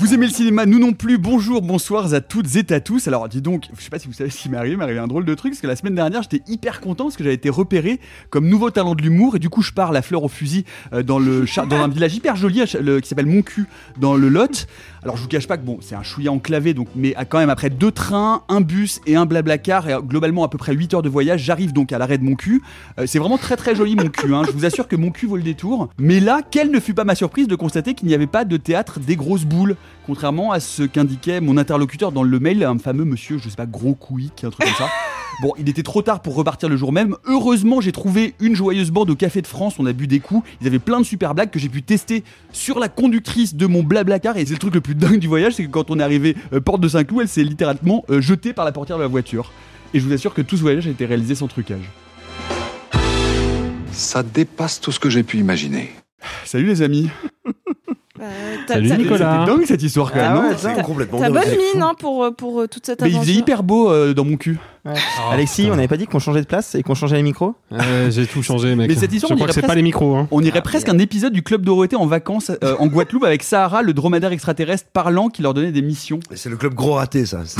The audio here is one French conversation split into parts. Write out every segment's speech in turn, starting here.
Vous aimez le cinéma, nous non plus. Bonjour, bonsoir à toutes et à tous. Alors, dis donc, je sais pas si vous savez ce qui m'est arrivé, m'est arrivé un drôle de truc, parce que la semaine dernière, j'étais hyper content parce que j'avais été repéré comme nouveau talent de l'humour, et du coup, je pars la fleur au fusil euh, dans, le, dans un village hyper joli qui s'appelle Montcu, dans le Lot. Alors, je vous cache pas que bon, c'est un chouïa enclavé, donc, mais quand même, après deux trains, un bus et un blablacar, et euh, globalement à peu près 8 heures de voyage, j'arrive donc à l'arrêt de Montcu. Euh, c'est vraiment très très joli, Montcu. Hein. Je vous assure que Montcu vaut le détour. Mais là, quelle ne fut pas ma surprise de constater qu'il n'y avait pas de théâtre des grosses boules, contrairement à ce qu'indiquait mon interlocuteur dans le mail, un fameux monsieur, je sais pas, gros couic, un truc comme ça. Bon, il était trop tard pour repartir le jour même. Heureusement, j'ai trouvé une joyeuse bande au Café de France. On a bu des coups. Ils avaient plein de super blagues que j'ai pu tester sur la conductrice de mon blablacar. Et c'est le truc le plus dingue du voyage, c'est que quand on est arrivé euh, porte de Saint-Cloud, elle s'est littéralement euh, jetée par la portière de la voiture. Et je vous assure que tout ce voyage a été réalisé sans trucage. Ça dépasse tout ce que j'ai pu imaginer. Salut les amis. Salut, Nicolas. C'était dingue cette histoire quand même. non c'est complètement T'as bonne mine hein, pour, euh, pour euh, toute cette Mais il faisait hyper beau euh, dans mon cul. Alexis, on n'avait pas dit qu'on changeait de place et qu'on changeait les micros J'ai tout changé, mec. Mais cette histoire, je on crois que c'est pas les micros. Hein. On irait presque un épisode du Club Dorothée en vacances euh, en Guadeloupe avec Sahara, le dromadaire extraterrestre parlant qui leur donnait des missions. C'est le club gros raté, ça.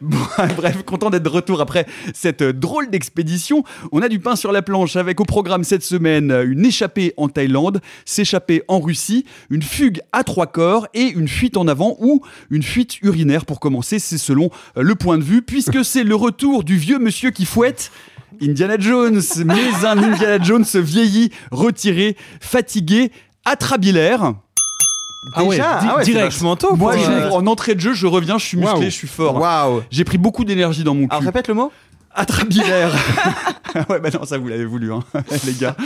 Bon, bref, content d'être de retour après cette euh, drôle d'expédition. On a du pain sur la planche avec au programme cette semaine euh, une échappée en Thaïlande, s'échapper en Russie, une fugue à trois corps et une fuite en avant ou une fuite urinaire pour commencer. C'est selon euh, le point de vue, puisque c'est le retour du vieux monsieur qui fouette. Indiana Jones, mais un Indiana Jones vieilli, retiré, fatigué, atrabilaire. Ah ouais, Déjà, ah ouais, c'est direct. vachement tôt. Moi, je- euh, en entrée de jeu, je reviens, je suis musclé, je suis fort. Waouh. J'ai pris beaucoup d'énergie dans mon cul. Alors répète le mot Atrabilaire. ouais, bah non, ça vous l'avez voulu, hein, les gars.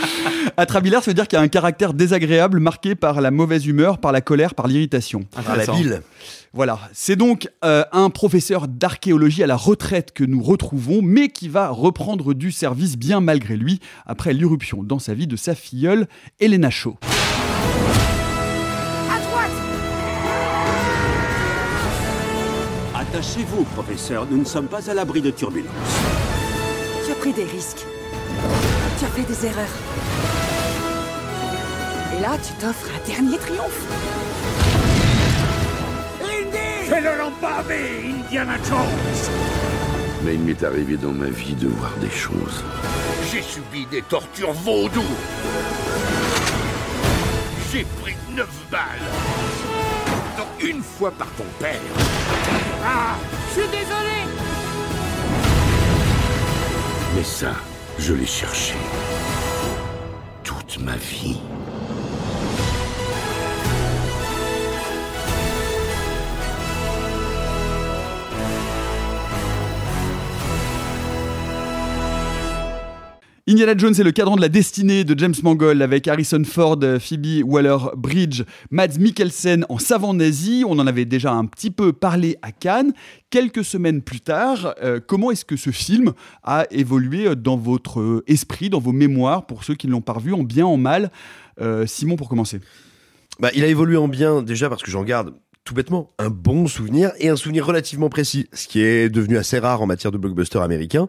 Atrabilaire, ça veut dire qu'il y a un caractère désagréable marqué par la mauvaise humeur, par la colère, par l'irritation. Par la bile. Voilà, c'est donc euh, un professeur d'archéologie à la retraite que nous retrouvons, mais qui va reprendre du service bien malgré lui, après l'irruption dans sa vie de sa filleule, Elena Shaw. Attachez-vous, professeur. Nous ne sommes pas à l'abri de turbulences. Tu as pris des risques. Tu as fait des erreurs. Et là, tu t'offres un dernier triomphe. Indiana Jones Mais il m'est arrivé dans ma vie de voir des choses. J'ai subi des tortures vaudou J'ai pris neuf balles Dont une fois par ton père Ah Je suis désolé Mais ça, je l'ai cherché. Toute ma vie. Indiana Jones est le cadran de la destinée de James Mangold avec Harrison Ford, Phoebe Waller-Bridge, Mads Mikkelsen en savant nazi. On en avait déjà un petit peu parlé à Cannes. Quelques semaines plus tard, euh, comment est-ce que ce film a évolué dans votre esprit, dans vos mémoires, pour ceux qui ne l'ont pas revu, en bien, en mal? Euh, Simon, pour commencer. Bah, il a évolué en bien déjà parce que j'en garde tout bêtement un bon souvenir et un souvenir relativement précis, ce qui est devenu assez rare en matière de blockbuster américain.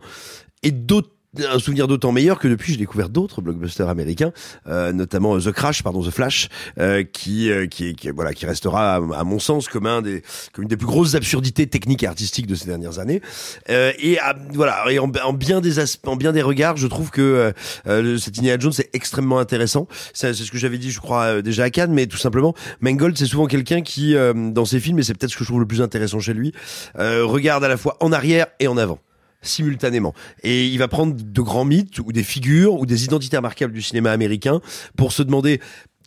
Et d'autant un souvenir d'autant meilleur que depuis j'ai découvert d'autres blockbusters américains, euh, notamment The Crash, pardon The Flash, euh, qui, euh, qui, qui voilà qui restera à, mon sens comme un des comme une des plus grosses absurdités techniques et artistiques de ces dernières années. Euh, et à, voilà et en, en, bien des aspects, en bien des regards, je trouve que euh, cet Indiana Jones est extrêmement intéressant. C'est ce que j'avais dit, je crois déjà à Cannes, mais tout simplement Mangold c'est souvent quelqu'un qui dans ses films et c'est peut-être ce que je trouve le plus intéressant chez lui, regarde à la fois en arrière et en avant simultanément. Et il va prendre de grands mythes ou des figures ou des identités remarquables du cinéma américain pour se demander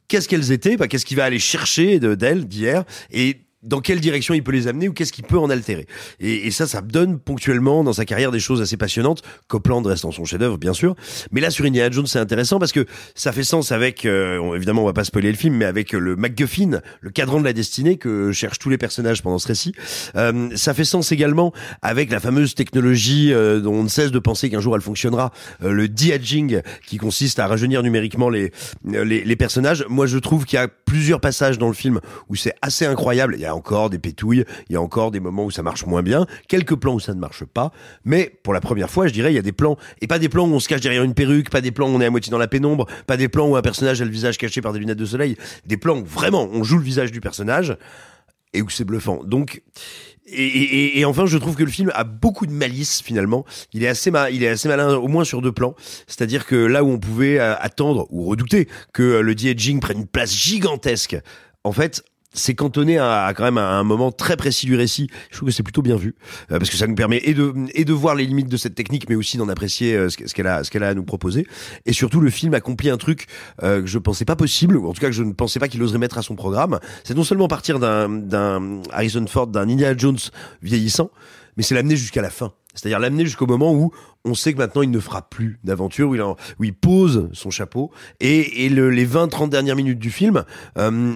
qu'est-ce qu'elles étaient, bah, qu'est-ce qu'il va aller chercher d'elles d'hier et dans quelle direction il peut les amener ou qu'est-ce qu'il peut en altérer. Et, et, ça, ça donne ponctuellement dans sa carrière des choses assez passionnantes. Copland reste dans son chef-d'œuvre, bien sûr. Mais là, sur Indiana Jones, c'est intéressant parce que ça fait sens avec, euh, évidemment, on va pas spoiler le film, mais avec le MacGuffin, le cadran de la destinée que cherchent tous les personnages pendant ce récit. Euh, ça fait sens également avec la fameuse technologie euh, dont on ne cesse de penser qu'un jour elle fonctionnera, euh, le de-aging, qui consiste à rajeunir numériquement les, les, les personnages. Moi, je trouve qu'il y a plusieurs passages dans le film où c'est assez incroyable. Encore des pétouilles, il y a encore des moments où ça marche moins bien, quelques plans où ça ne marche pas, mais pour la première fois, je dirais, il y a des plans, et pas des plans où on se cache derrière une perruque, pas des plans où on est à moitié dans la pénombre, pas des plans où un personnage a le visage caché par des lunettes de soleil, des plans où vraiment on joue le visage du personnage, et où c'est bluffant. Donc, et, enfin, je trouve que le film a beaucoup de malice finalement. Il est assez, il est assez malin, au moins sur deux plans. C'est-à-dire que là où on pouvait euh, attendre ou redouter que euh, le de-aging prenne une place gigantesque, en fait, c'est cantonné à, à, quand même à un moment très précis du récit. Je trouve que c'est plutôt bien vu euh, parce que ça nous permet et de et de voir les limites de cette technique, mais aussi d'en apprécier euh, ce qu'elle a ce qu'elle a à nous proposer. Et surtout, le film accomplit un truc euh, que je pensais pas possible, ou en tout cas que je ne pensais pas qu'il oserait mettre à son programme. C'est non seulement partir d'un d'un Harrison Ford, d'un Indiana Jones vieillissant, mais c'est l'amener jusqu'à la fin. C'est-à-dire l'amener jusqu'au moment où on sait que maintenant il ne fera plus d'aventure, où il, où il pose son chapeau. Et, et le, les 20-30 dernières minutes du film, euh,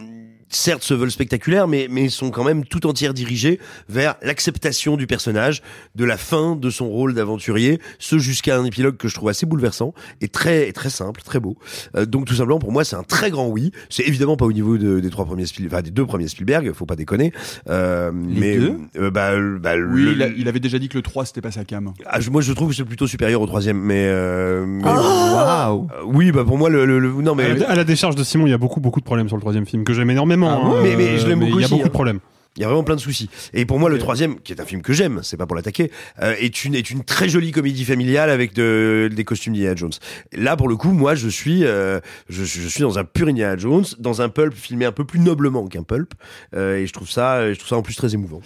certes se veulent spectaculaires, mais, mais sont quand même tout entière dirigés vers l'acceptation du personnage, de la fin de son rôle d'aventurier, ce jusqu'à un épilogue que je trouve assez bouleversant et très très simple, très beau. Euh, donc tout simplement pour moi c'est un très grand oui. C'est évidemment pas au niveau de, des trois premiers Spielberg, enfin des deux premiers Spielberg, faut pas déconner. Euh, Les mais deux euh, bah, bah, oui, le- il, a- il avait déjà dit que le 3 c'était pas sa cam. ah, je- moi je trouve que c'est plutôt supérieur au troisième, mais, euh, mais Waouh Euh, oui bah pour moi le, le- le- non mais à, la, à la décharge de Simon, il y a beaucoup beaucoup de problèmes sur le troisième film que j'aime énormément. Ah hein, mais, mais je l'aime mais beaucoup Il y a beaucoup hein. de problèmes. Il y a vraiment plein de soucis. Et pour moi, le troisième, qui est un film que j'aime, c'est pas pour l'attaquer, euh, est une est une très jolie comédie familiale avec de, des costumes d'Indiana Jones. Là, pour le coup, moi, je suis euh, je suis dans un pur Indiana Jones, dans un pulp filmé un peu plus noblement qu'un pulp, euh, et je trouve ça je trouve ça en plus très émouvant.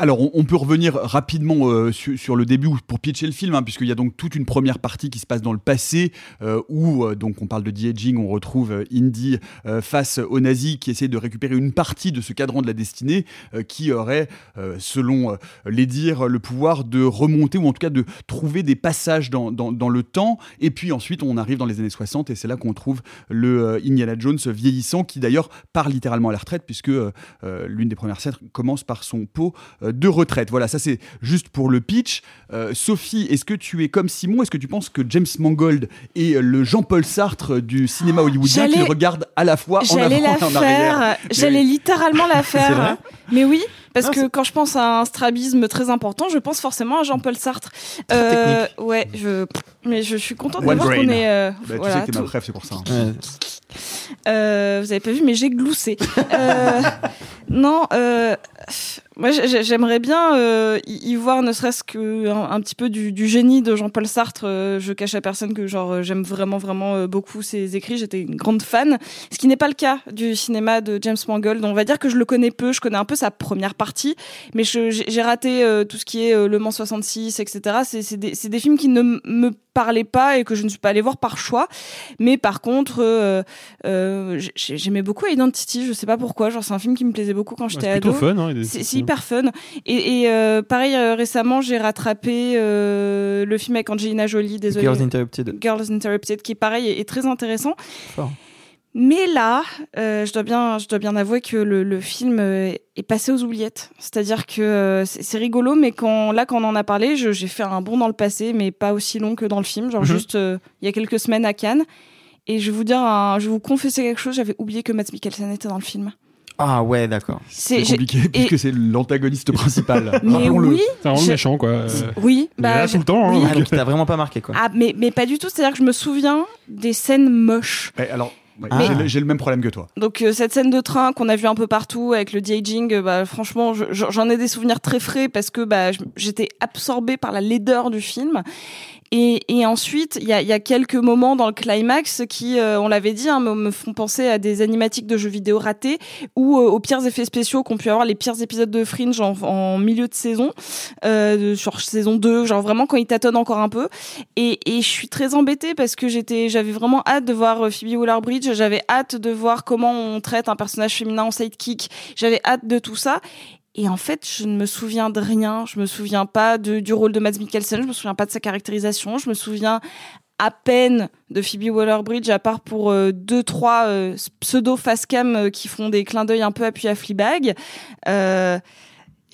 Alors, on, peut revenir rapidement euh, sur, le début ou pour pitcher le film, hein, puisqu'il y a donc toute une première partie qui se passe dans le passé, euh, où euh, donc on parle de de-aging, on retrouve Indy face aux nazis qui essaie de récupérer une partie de ce cadran de la destinée, qui aurait, selon les dires, le pouvoir de remonter ou en tout cas de trouver des passages dans, dans, dans le temps. Et puis ensuite, on arrive dans les années 60 et c'est là qu'on trouve le Indiana Jones vieillissant, qui d'ailleurs part littéralement à la retraite, puisque l'une des premières scènes commence par son pot de retraite. Voilà, ça c'est juste pour le pitch. Euh, Sophie, est-ce que tu es comme Simon? Est-ce que tu penses que James Mangold est le Jean-Paul Sartre du cinéma hollywoodien qu'il regarde à la fois en J'allais avant la et en arrière? J'allais oui. littéralement la faire. Mais oui, parce que quand je pense à un strabisme très important, je pense forcément à Jean-Paul Sartre. Euh, ouais, je, mais je suis contente de One voir brain. qu'on est. euh, Bah, tu voilà, sais que t'es ma c'est pour ça. hein. Euh, vous avez pas vu, mais j'ai gloussé. Euh, non, euh, moi j'ai- j'aimerais bien euh, y voir ne serait-ce que un, petit peu du, génie de Jean-Paul Sartre. Euh, je cache à personne que genre euh, j'aime vraiment vraiment euh, beaucoup ses écrits. J'étais une grande fan, ce qui n'est pas le cas du cinéma de James Mangold. On va dire que je le connais peu. Je connais un peu sa première partie, mais j'ai raté tout ce qui est Le Mans 66, etc. C'est des, films qui ne me parlaient pas et que je ne suis pas allée voir par choix. Mais par contre, euh, euh, j'ai- j'aimais beaucoup Identity. Je sais pas pourquoi. Genre, c'est un film qui me plaisait beaucoup quand j'étais c'est ado. plutôt fun, hein, c'est c'est hyper fun. Et, et, euh, pareil, euh, récemment, j'ai rattrapé euh, le film avec Angelina Jolie. Désolé. Girls Interrupted. Girls Interrupted, qui pareil est, est très intéressant. Fort. Mais là, euh, je dois bien, je dois bien avouer que le, le film euh, est passé aux oubliettes. C'est-à-dire que euh, c'est c'est rigolo, mais quand là, quand on en a parlé, je- j'ai fait un bond dans le passé, mais pas aussi long que dans le film. Genre Mhm. juste euh, il y a quelques semaines à Cannes. Et je vais vous dire, un- je vais vous confesser quelque chose. J'avais oublié que Matt Mikkelsen était dans le film. Ah ouais, d'accord. C'est C'est compliqué j'ai- puisque c'est l'antagoniste principal. Mais oui, C'est vraiment méchant, quoi. Euh, Oui, il est bah, là tout le temps. hein. oui. Ah, donc il t'a vraiment pas marqué, quoi. Ah, mais, mais pas du tout. C'est-à-dire que je me souviens des scènes moches. Ouais, alors, ouais, Ah. j'ai le- j'ai le même problème que toi. Donc euh, cette scène de train qu'on a vu un peu partout avec le de-aging, euh, bah, franchement, je- je- j'en ai des souvenirs très frais parce que bah, j'étais absorbée par la laideur du film. Et, et ensuite, il y a, y a quelques moments dans le climax qui, euh, on l'avait dit, hein, me, me font penser à des animatiques de jeux vidéo ratés ou euh, aux pires effets spéciaux qu'ont pu avoir les pires épisodes de Fringe en, en milieu de saison, euh, sur saison 2, genre vraiment quand ils tâtonnent encore un peu. Et, et je suis très embêtée parce que j'avais vraiment hâte de voir euh, Phoebe Waller-Bridge, j'avais hâte de voir comment on traite un personnage féminin en sidekick, j'avais hâte de tout ça. Et en fait, je ne me souviens de rien. Je me souviens pas de, du rôle de Mads Mikkelsen. Je me souviens pas de sa caractérisation. Je me souviens à peine de Phoebe Waller-Bridge, à part pour euh, deux, trois euh, pseudo face cam euh, qui font des clins d'œil un peu appuyés à Fleabag. Euh,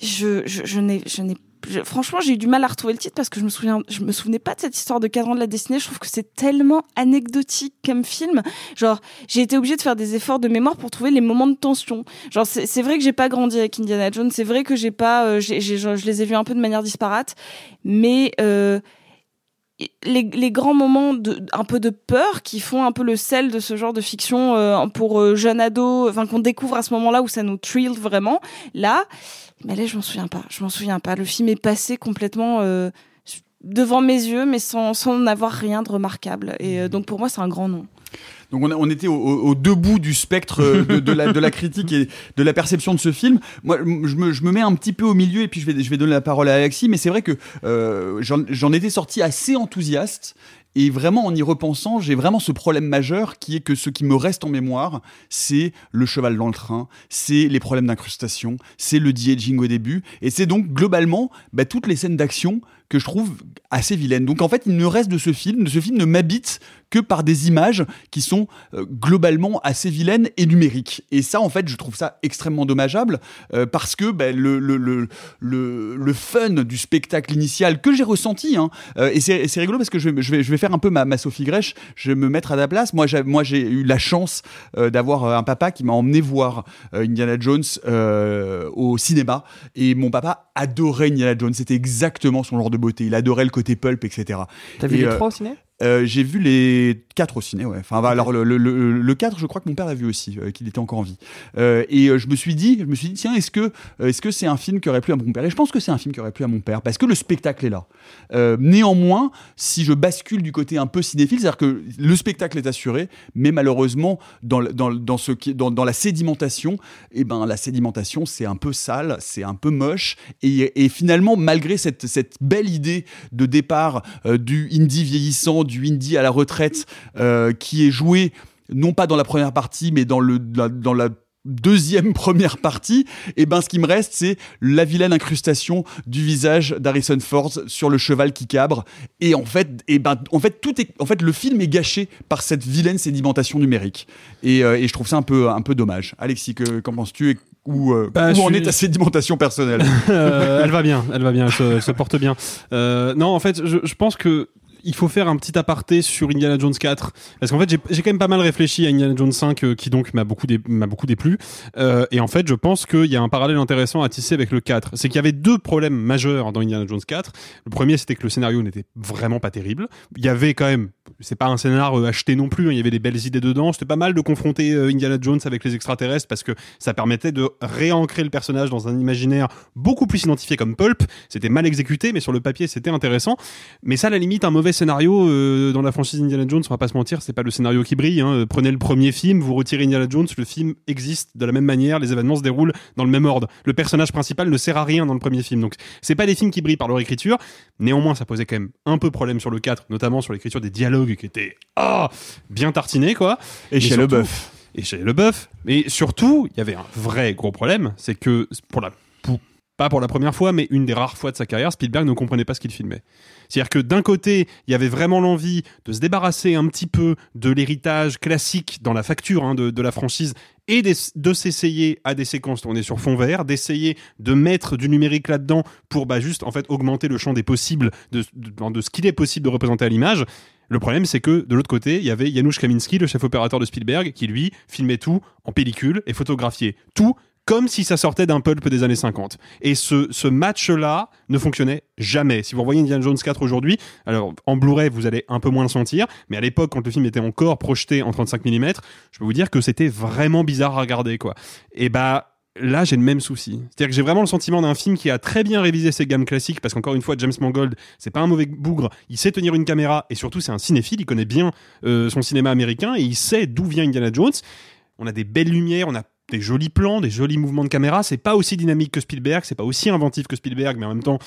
je, je, je n'ai, je n'ai franchement, j'ai eu du mal à retrouver le titre parce que je me souviens, je me souvenais pas de cette histoire de cadran de la destinée. Je trouve que c'est tellement anecdotique comme film. Genre, j'ai été obligée de faire des efforts de mémoire pour trouver les moments de tension. Genre, c'est vrai que j'ai pas grandi avec Indiana Jones. C'est vrai que j'ai pas, euh, je les ai vus un peu de manière disparate, mais euh, les, les grands moments de un peu de peur qui font un peu le sel de ce genre de fiction euh, pour euh, jeunes ados, enfin qu'on découvre à ce moment-là où ça nous thrill vraiment. Là, mais là je m'en souviens pas. Je m'en souviens pas. Le film est passé complètement euh, devant mes yeux, mais sans sans n'avoir rien de remarquable. Et euh, donc pour moi c'est un grand nom. Donc on, on était au, au- deux bouts du spectre euh, de, la, de la critique et de la perception de ce film. Moi, je me, je me mets un petit peu au milieu et puis je vais, je vais donner la parole à Alexis. Mais c'est vrai que euh, j'en étais sorti assez enthousiaste. Et vraiment, en y repensant, j'ai vraiment ce problème majeur qui est que ce qui me reste en mémoire, c'est le cheval dans le train, c'est les problèmes d'incrustation, c'est le de-aging au début, et c'est donc globalement bah, toutes les scènes d'action que je trouve assez vilaines. Donc en fait, il ne reste de ce film, de ce film ne m'habite que par des images qui sont euh, globalement assez vilaines et numériques. Et ça, en fait, je trouve ça extrêmement dommageable euh, parce que ben, le, le, le, le, fun du spectacle initial que j'ai ressenti, hein, euh, et c'est rigolo parce que je vais, je, vais, je vais faire un peu ma, ma Sophie Grèche, je vais me mettre à ta place. Moi, j'ai, eu la chance d'avoir un papa qui m'a emmené voir Indiana Jones au cinéma. Et mon papa adorait Indiana Jones. C'était exactement son genre de beauté. Il adorait le côté pulp, etc. T'as vu les euh, trois au ciné? Euh, j'ai vu les quatre au ciné, ouais. Enfin, bah, alors le, le, le, le 4, je crois que mon père l'a vu aussi, euh, qu'il était encore en vie. Euh, et je me suis dit, je me suis dit, tiens, est-ce que est-ce que c'est un film qui aurait plu à mon père? Et je pense que c'est un film qui aurait plu à mon père parce que le spectacle est là. Néanmoins, si je bascule du côté un peu cinéphile, c'est-à-dire que le spectacle est assuré, mais malheureusement dans dans, dans ce qui dans, dans la sédimentation, et ben la sédimentation c'est un peu sale, c'est un peu moche, et, et finalement malgré cette cette belle idée de départ du indie vieillissant, du indie à la retraite, euh, qui est joué non pas dans la première partie, mais dans le la- dans la deuxième première partie, et ben ce qui me reste c'est la vilaine incrustation du visage d'Harrison Ford sur le cheval qui cabre et en fait et ben en fait tout est en fait le film est gâché par cette vilaine sédimentation numérique et, euh, et je trouve ça un peu un peu dommage. Alexis que qu'en penses-tu où, euh, Bah, où en suis- est ta sédimentation personnelle? Euh, elle va bien, elle va bien, elle se, elle se porte bien. Non, en fait, je, je pense que il faut faire un petit aparté sur Indiana Jones 4 parce qu'en fait j'ai quand même pas mal réfléchi à Indiana Jones 5 euh, qui donc m'a beaucoup m'a beaucoup déplu. Euh, et en fait je pense qu'il y a un parallèle intéressant à tisser avec le 4 c'est qu'il y avait deux problèmes majeurs dans Indiana Jones 4 le premier c'était que le scénario n'était vraiment pas terrible. Il y avait quand même c'est pas un scénar euh, acheté non plus hein, il y avait des belles idées dedans. C'était pas mal de confronter Indiana Jones avec les extraterrestres parce que ça permettait de réancrer le personnage dans un imaginaire beaucoup plus identifié comme pulp. C'était mal exécuté mais sur le papier c'était intéressant. Mais ça à la limite un mauvais scénario euh, dans la franchise Indiana Jones on va pas se mentir c'est pas le scénario qui brille hein. prenez le premier film vous retirez Indiana Jones le film existe de la même manière les événements se déroulent dans le même ordre le personnage principal ne sert à rien dans le premier film donc c'est pas des films qui brillent par leur écriture néanmoins ça posait quand même un peu problème sur le 4 notamment sur l'écriture des dialogues qui étaient ah bien tartinés quoi Et chez surtout- Leboeuf. et chez Leboeuf. Mais surtout, il y avait un vrai gros problème, c'est que pour la pas pour la première fois, mais une des rares fois de sa carrière, Spielberg ne comprenait pas ce qu'il filmait. C'est-à-dire que d'un côté, il y avait vraiment l'envie de se débarrasser un petit peu de l'héritage classique dans la facture hein, de, la franchise et de s'essayer à des séquences tournées sur fond vert, d'essayer de mettre du numérique là-dedans pour bah, juste en fait augmenter le champ des possibles de, de, de ce qu'il est possible de représenter à l'image. Le problème, c'est que de l'autre côté, il y avait Janusz Kaminski, le chef opérateur de Spielberg, qui lui filmait tout en pellicule et photographiait tout comme si ça sortait d'un pulp des années 50. Et ce, ce match-là ne fonctionnait jamais. Si vous revoyez Indiana Jones 4 aujourd'hui, alors en Blu-ray, vous allez un peu moins le sentir, mais à l'époque, quand le film était encore projeté en 35 mm, je peux vous dire que c'était vraiment bizarre à regarder, quoi. Et bah, là j'ai le même souci. C'est-à-dire que j'ai vraiment le sentiment d'un film qui a très bien révisé ses gammes classiques parce qu'encore une fois James Mangold c'est pas un mauvais bougre, il sait tenir une caméra et surtout c'est un cinéphile, il connaît bien euh, son cinéma américain et il sait d'où vient Indiana Jones. On a des belles lumières, on a des jolis plans, des jolis mouvements de caméra, c'est pas aussi dynamique que Spielberg, c'est pas aussi inventif que Spielberg mais en même temps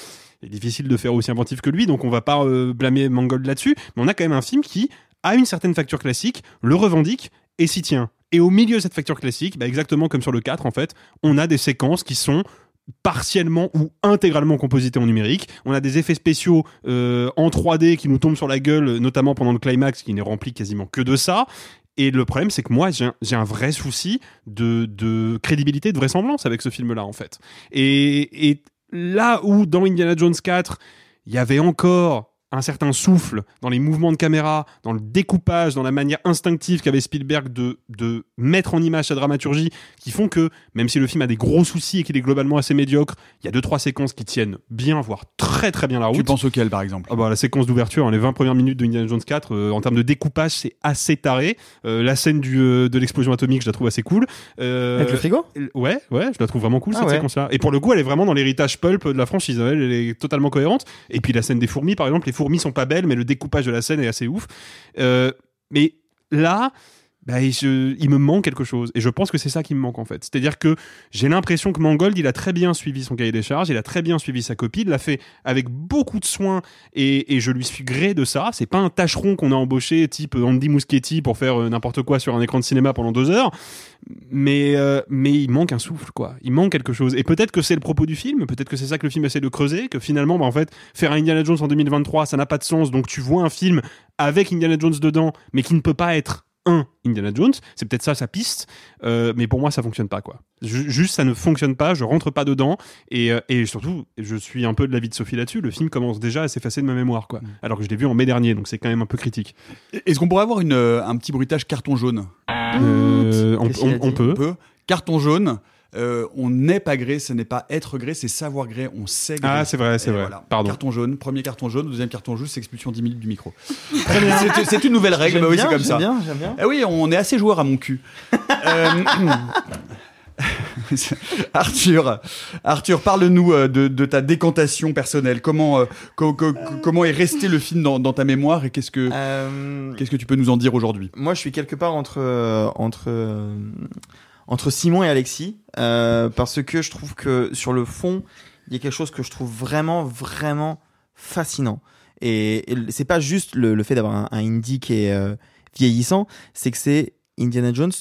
il est difficile de faire aussi inventif que lui donc on va pas euh, blâmer Mangold là-dessus, mais on a quand même un film qui a une certaine facture classique, le revendique et s'y tient. Et au milieu de cette facture classique, bah, exactement comme sur le 4, en fait, on a des séquences qui sont partiellement ou intégralement compositées en numérique. On a des effets spéciaux euh, en 3D qui nous tombent sur la gueule, notamment pendant le climax, qui n'est rempli quasiment que de ça. Et le problème, c'est que moi, j'ai un, vrai souci de, de crédibilité, de vraisemblance avec ce film-là, en fait. Et, et là où, dans Indiana Jones 4, il y avait encore un certain souffle dans les mouvements de caméra, dans le découpage, dans la manière instinctive qu'avait Spielberg de, de mettre en image sa dramaturgie, qui font que, même si le film a des gros soucis et qu'il est globalement assez médiocre, il y a deux, trois séquences qui tiennent bien, voire très très bien la route. Tu penses auquel, par exemple? Ah bah, La séquence d'ouverture, hein, les 20 premières minutes de Indiana Jones 4, euh, en termes de découpage, c'est assez taré. Euh, la scène du, euh, de l'explosion atomique, je la trouve assez cool. Euh, Avec le frigo? Ouais, ouais, je la trouve vraiment cool, Ah cette ouais. séquence-là. Et pour le coup, elle est vraiment dans l'héritage pulp de la franchise. Elle, elle est totalement cohérente. Et puis la scène des fourmis, par exemple, les fourmis sont pas belles, mais le découpage de la scène est assez ouf. Euh, mais là, bah, je- il me manque quelque chose. Et je pense que c'est ça qui me manque en fait. C'est-à-dire que j'ai l'impression que Mangold, il a très bien suivi son cahier des charges, il a très bien suivi sa copie, il l'a fait avec beaucoup de soin et, et je lui suis gré de ça. C'est pas un tâcheron qu'on a embauché type Andy Muschietti pour faire euh, n'importe quoi sur un écran de cinéma pendant deux heures. Mais, euh, mais il manque un souffle, quoi. Il manque quelque chose. Et peut-être que c'est le propos du film, peut-être que c'est ça que le film essaie de creuser, que finalement, bah, en fait, faire un Indiana Jones en 2023, ça n'a pas de sens. Donc tu vois un film avec Indiana Jones dedans, mais qui ne peut pas être un Indiana Jones. C'est peut-être ça sa piste, euh, mais pour moi ça fonctionne pas quoi. Ju- juste ça ne fonctionne pas, je rentre pas dedans et, euh, et surtout je suis un peu de l'avis de Sophie là-dessus. Le film commence déjà à s'effacer de ma mémoire quoi. Alors que je l'ai vu en mai dernier, donc c'est quand même un peu critique. Est-ce qu'on pourrait avoir une, euh, un petit bruitage carton jaune? Euh, on, on- on peut. Carton jaune. Euh, on n'est pas gré, ce n'est pas être gré, c'est savoir gré, on sait gré. Ah, c'est vrai, c'est vrai. Pardon. Carton jaune, premier carton jaune, deuxième carton jaune, c'est expulsion 10 minutes du micro. C'est- une nouvelle règle, bah oui, c'est comme j'aime ça. bien, j'aime bien. Eh oui, on est assez joueur à mon cul. Euh, Arthur, Arthur, parle-nous euh, de, de ta décantation personnelle. Comment, euh, co- co- comment est resté le film dans, dans ta mémoire et qu'est-ce que, Euh, qu'est-ce que tu peux nous en dire aujourd'hui? Moi, je suis quelque part entre entre euh, entre Simon et Alexis euh, parce que je trouve que sur le fond, il y a quelque chose que je trouve vraiment vraiment fascinant. Et, et c'est pas juste le, fait d'avoir un, un indie qui est euh, vieillissant, c'est que c'est Indiana Jones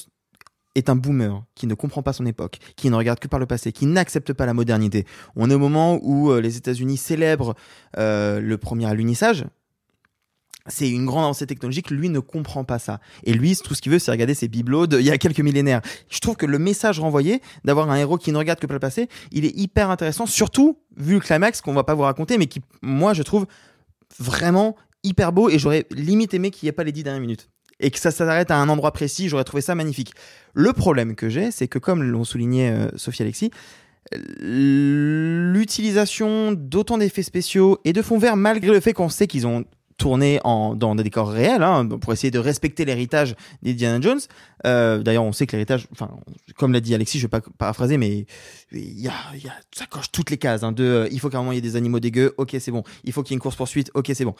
est un boomer qui ne comprend pas son époque, qui ne regarde que par le passé, qui n'accepte pas la modernité. On est au moment où euh, les États-Unis célèbrent le premier alunissage. C'est une grande avancée technologique, lui ne comprend pas ça. Et lui, tout ce qu'il veut, c'est regarder ses bibelots d'il y a quelques millénaires. Je trouve que le message renvoyé d'avoir un héros qui ne regarde que par le passé, il est hyper intéressant, surtout vu le climax qu'on va pas vous raconter, mais qui, moi, je trouve vraiment hyper beau et j'aurais limite aimé qu'il n'y ait pas les dix dernières minutes. Et que ça s'arrête à un endroit précis, j'aurais trouvé ça magnifique. Le problème que j'ai, c'est que comme l'ont souligné euh, Sophie Alexis, l'utilisation d'autant d'effets spéciaux et de fonds verts, malgré le fait qu'on sait qu'ils ont tourné en, dans des décors réels, hein, pour essayer de respecter l'héritage d'Indiana Jones. Euh, D'ailleurs, on sait que l'héritage, enfin, comme l'a dit Alexis, je vais pas paraphraser, mais il y a, y a, ça coche toutes les cases. Hein, de, euh, il faut qu'à un moment il y ait des animaux dégueux, ok, c'est bon. Il faut qu'il y ait une course poursuite, ok, c'est bon.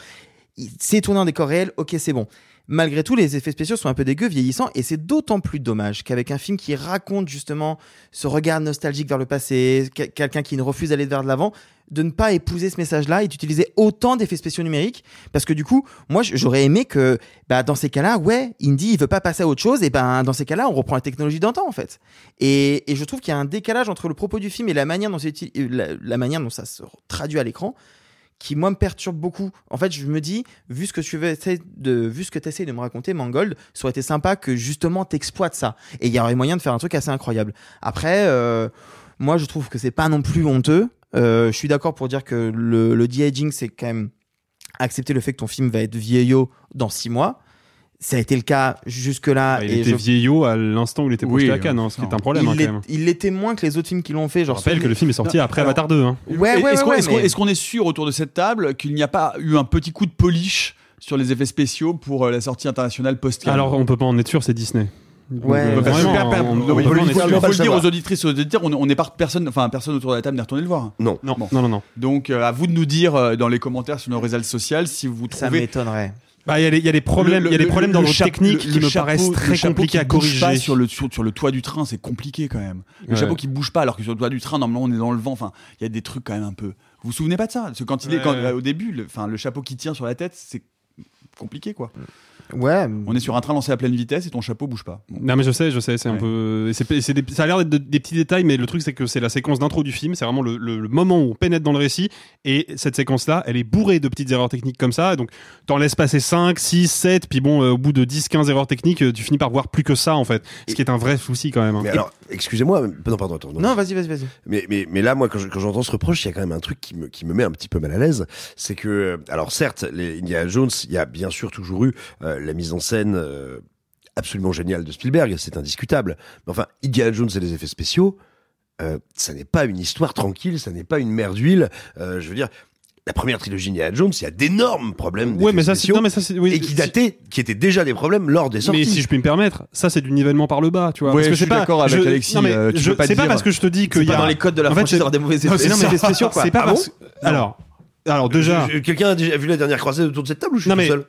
C'est tourné en décor réel, ok, c'est bon. Malgré tout, les effets spéciaux sont un peu dégueux, vieillissants, et c'est d'autant plus dommage qu'avec un film qui raconte justement ce regard nostalgique vers le passé, que- quelqu'un qui ne refuse d'aller vers de l'avant, de ne pas épouser ce message-là et d'utiliser autant d'effets spéciaux numériques, parce que du coup, moi, j'aurais aimé que, bah, dans ces cas-là, ouais, Indy, il veut pas passer à autre chose, et ben, dans ces cas-là, on reprend la technologie d'antan, en fait. Et, et je trouve qu'il y a un décalage entre le propos du film et la manière dont, euh, la, manière dont ça se traduit à l'écran qui moi me perturbe beaucoup. En fait, je me dis, vu ce que tu veux de, vu ce que tu essayes de me raconter, Mangold, ça aurait été sympa que justement t'exploites ça. Et il y aurait moyen de faire un truc assez incroyable. Après, euh, moi, je trouve que c'est pas non plus honteux. Euh, je suis d'accord pour dire que le, le de-aging, c'est quand même accepter le fait que ton film va être vieillot dans six mois. Ça a été le cas jusque-là. Bah, il et était je- vieillot à l'instant où il était projeté Oui, à Cannes, hein, ce qui est un problème il hein, quand l'est- même. il l'était moins que les autres films qui l'ont fait. Je rappelle celui- que le film est sorti Non, après alors- Avatar 2. Hein. Ouais, ouais, Est-ce qu'on ouais, mais- est sûr autour de cette table qu'il n'y a pas eu un petit coup de polish sur les effets spéciaux pour euh, la sortie internationale post Alors on peut pas en être sûr, c'est Disney. Ouais. Bah, vraiment, super, on- on- on il pas en faut, le le dire aux auditrices et aux auditeurs, on on n'est pas personne, enfin personne autour de la table n'est retourné le voir. Non. Non, Bon. non, non, non. Donc euh, à vous de nous dire euh, dans les commentaires sur nos réseaux sociaux si vous Ça trouvez m'étonnerait. Bah, il y a des- il y a des problèmes, Le- il y a des le- problèmes le d'ordre chapeau- technique le- qui le me chapeau- paraissent le très chapeau compliqués qui à bouge pas corriger. sur le sur, sur le toit du train, c'est compliqué quand même. Le Ouais. chapeau qui bouge pas alors que sur le toit du train normalement on est dans le vent. Enfin, il y a des trucs quand même un peu. Vous vous souvenez pas de ça? Parce que quand il est quand, euh, au début, le, enfin le chapeau qui tient sur la tête, c'est compliqué quoi. Ouais. On est sur un train lancé à pleine vitesse et ton chapeau bouge pas. Bon. Non mais je sais, je sais, c'est un peu, c'est, c'est des- ça a l'air d'être de- des petits détails, mais le truc c'est que c'est la séquence d'intro du film, c'est vraiment le, le- le moment où on pénètre dans le récit, et cette séquence-là, elle est bourrée de petites erreurs techniques comme ça, et donc t'en laisses passer 5, 6, 7, puis bon, euh, au bout de 10, 15 erreurs techniques, euh, tu finis par voir plus que ça en fait, ce qui est un vrai souci quand même. hein. Mais alors, excusez-moi, non, pardon, attends. non. Non, vas-y, vas-y, vas-y. Mais, mais, mais là, moi, quand je- quand j'entends ce reproche, il y a quand même un truc qui me, qui me met un petit peu mal à l'aise. C'est que, euh, alors certes, les Indiana Jones, il y a bien sûr toujours eu euh, la mise en scène euh, absolument géniale de Spielberg, c'est indiscutable. Mais enfin, Indiana Jones et les effets spéciaux, euh, ça n'est pas une histoire tranquille, ça n'est pas une mer d'huile. Euh, je veux dire, la première trilogie Indiana Jones, il y a d'énormes problèmes Ouais, mais ça, non mais ça, c'est, oui, et qui dataient, qui étaient déjà des problèmes lors des sorties. Mais si je puis me permettre, ça c'est du nivellement par le bas, tu vois. Ouais, parce que je c'est suis pas, d'accord avec je- Alexis, non, mais euh, tu je- peux pas c'est pas parce que je te dis qu'il y a pas dans les codes de la En fait, franchise c'est- d'avoir des mauvais effets Non, c'est effets spéciaux, quoi. C'est pas Ah parce- bon? alors, alors déjà. Quelqu'un a déjà vu la dernière croisade autour de cette table ou je suis Non tout mais seul?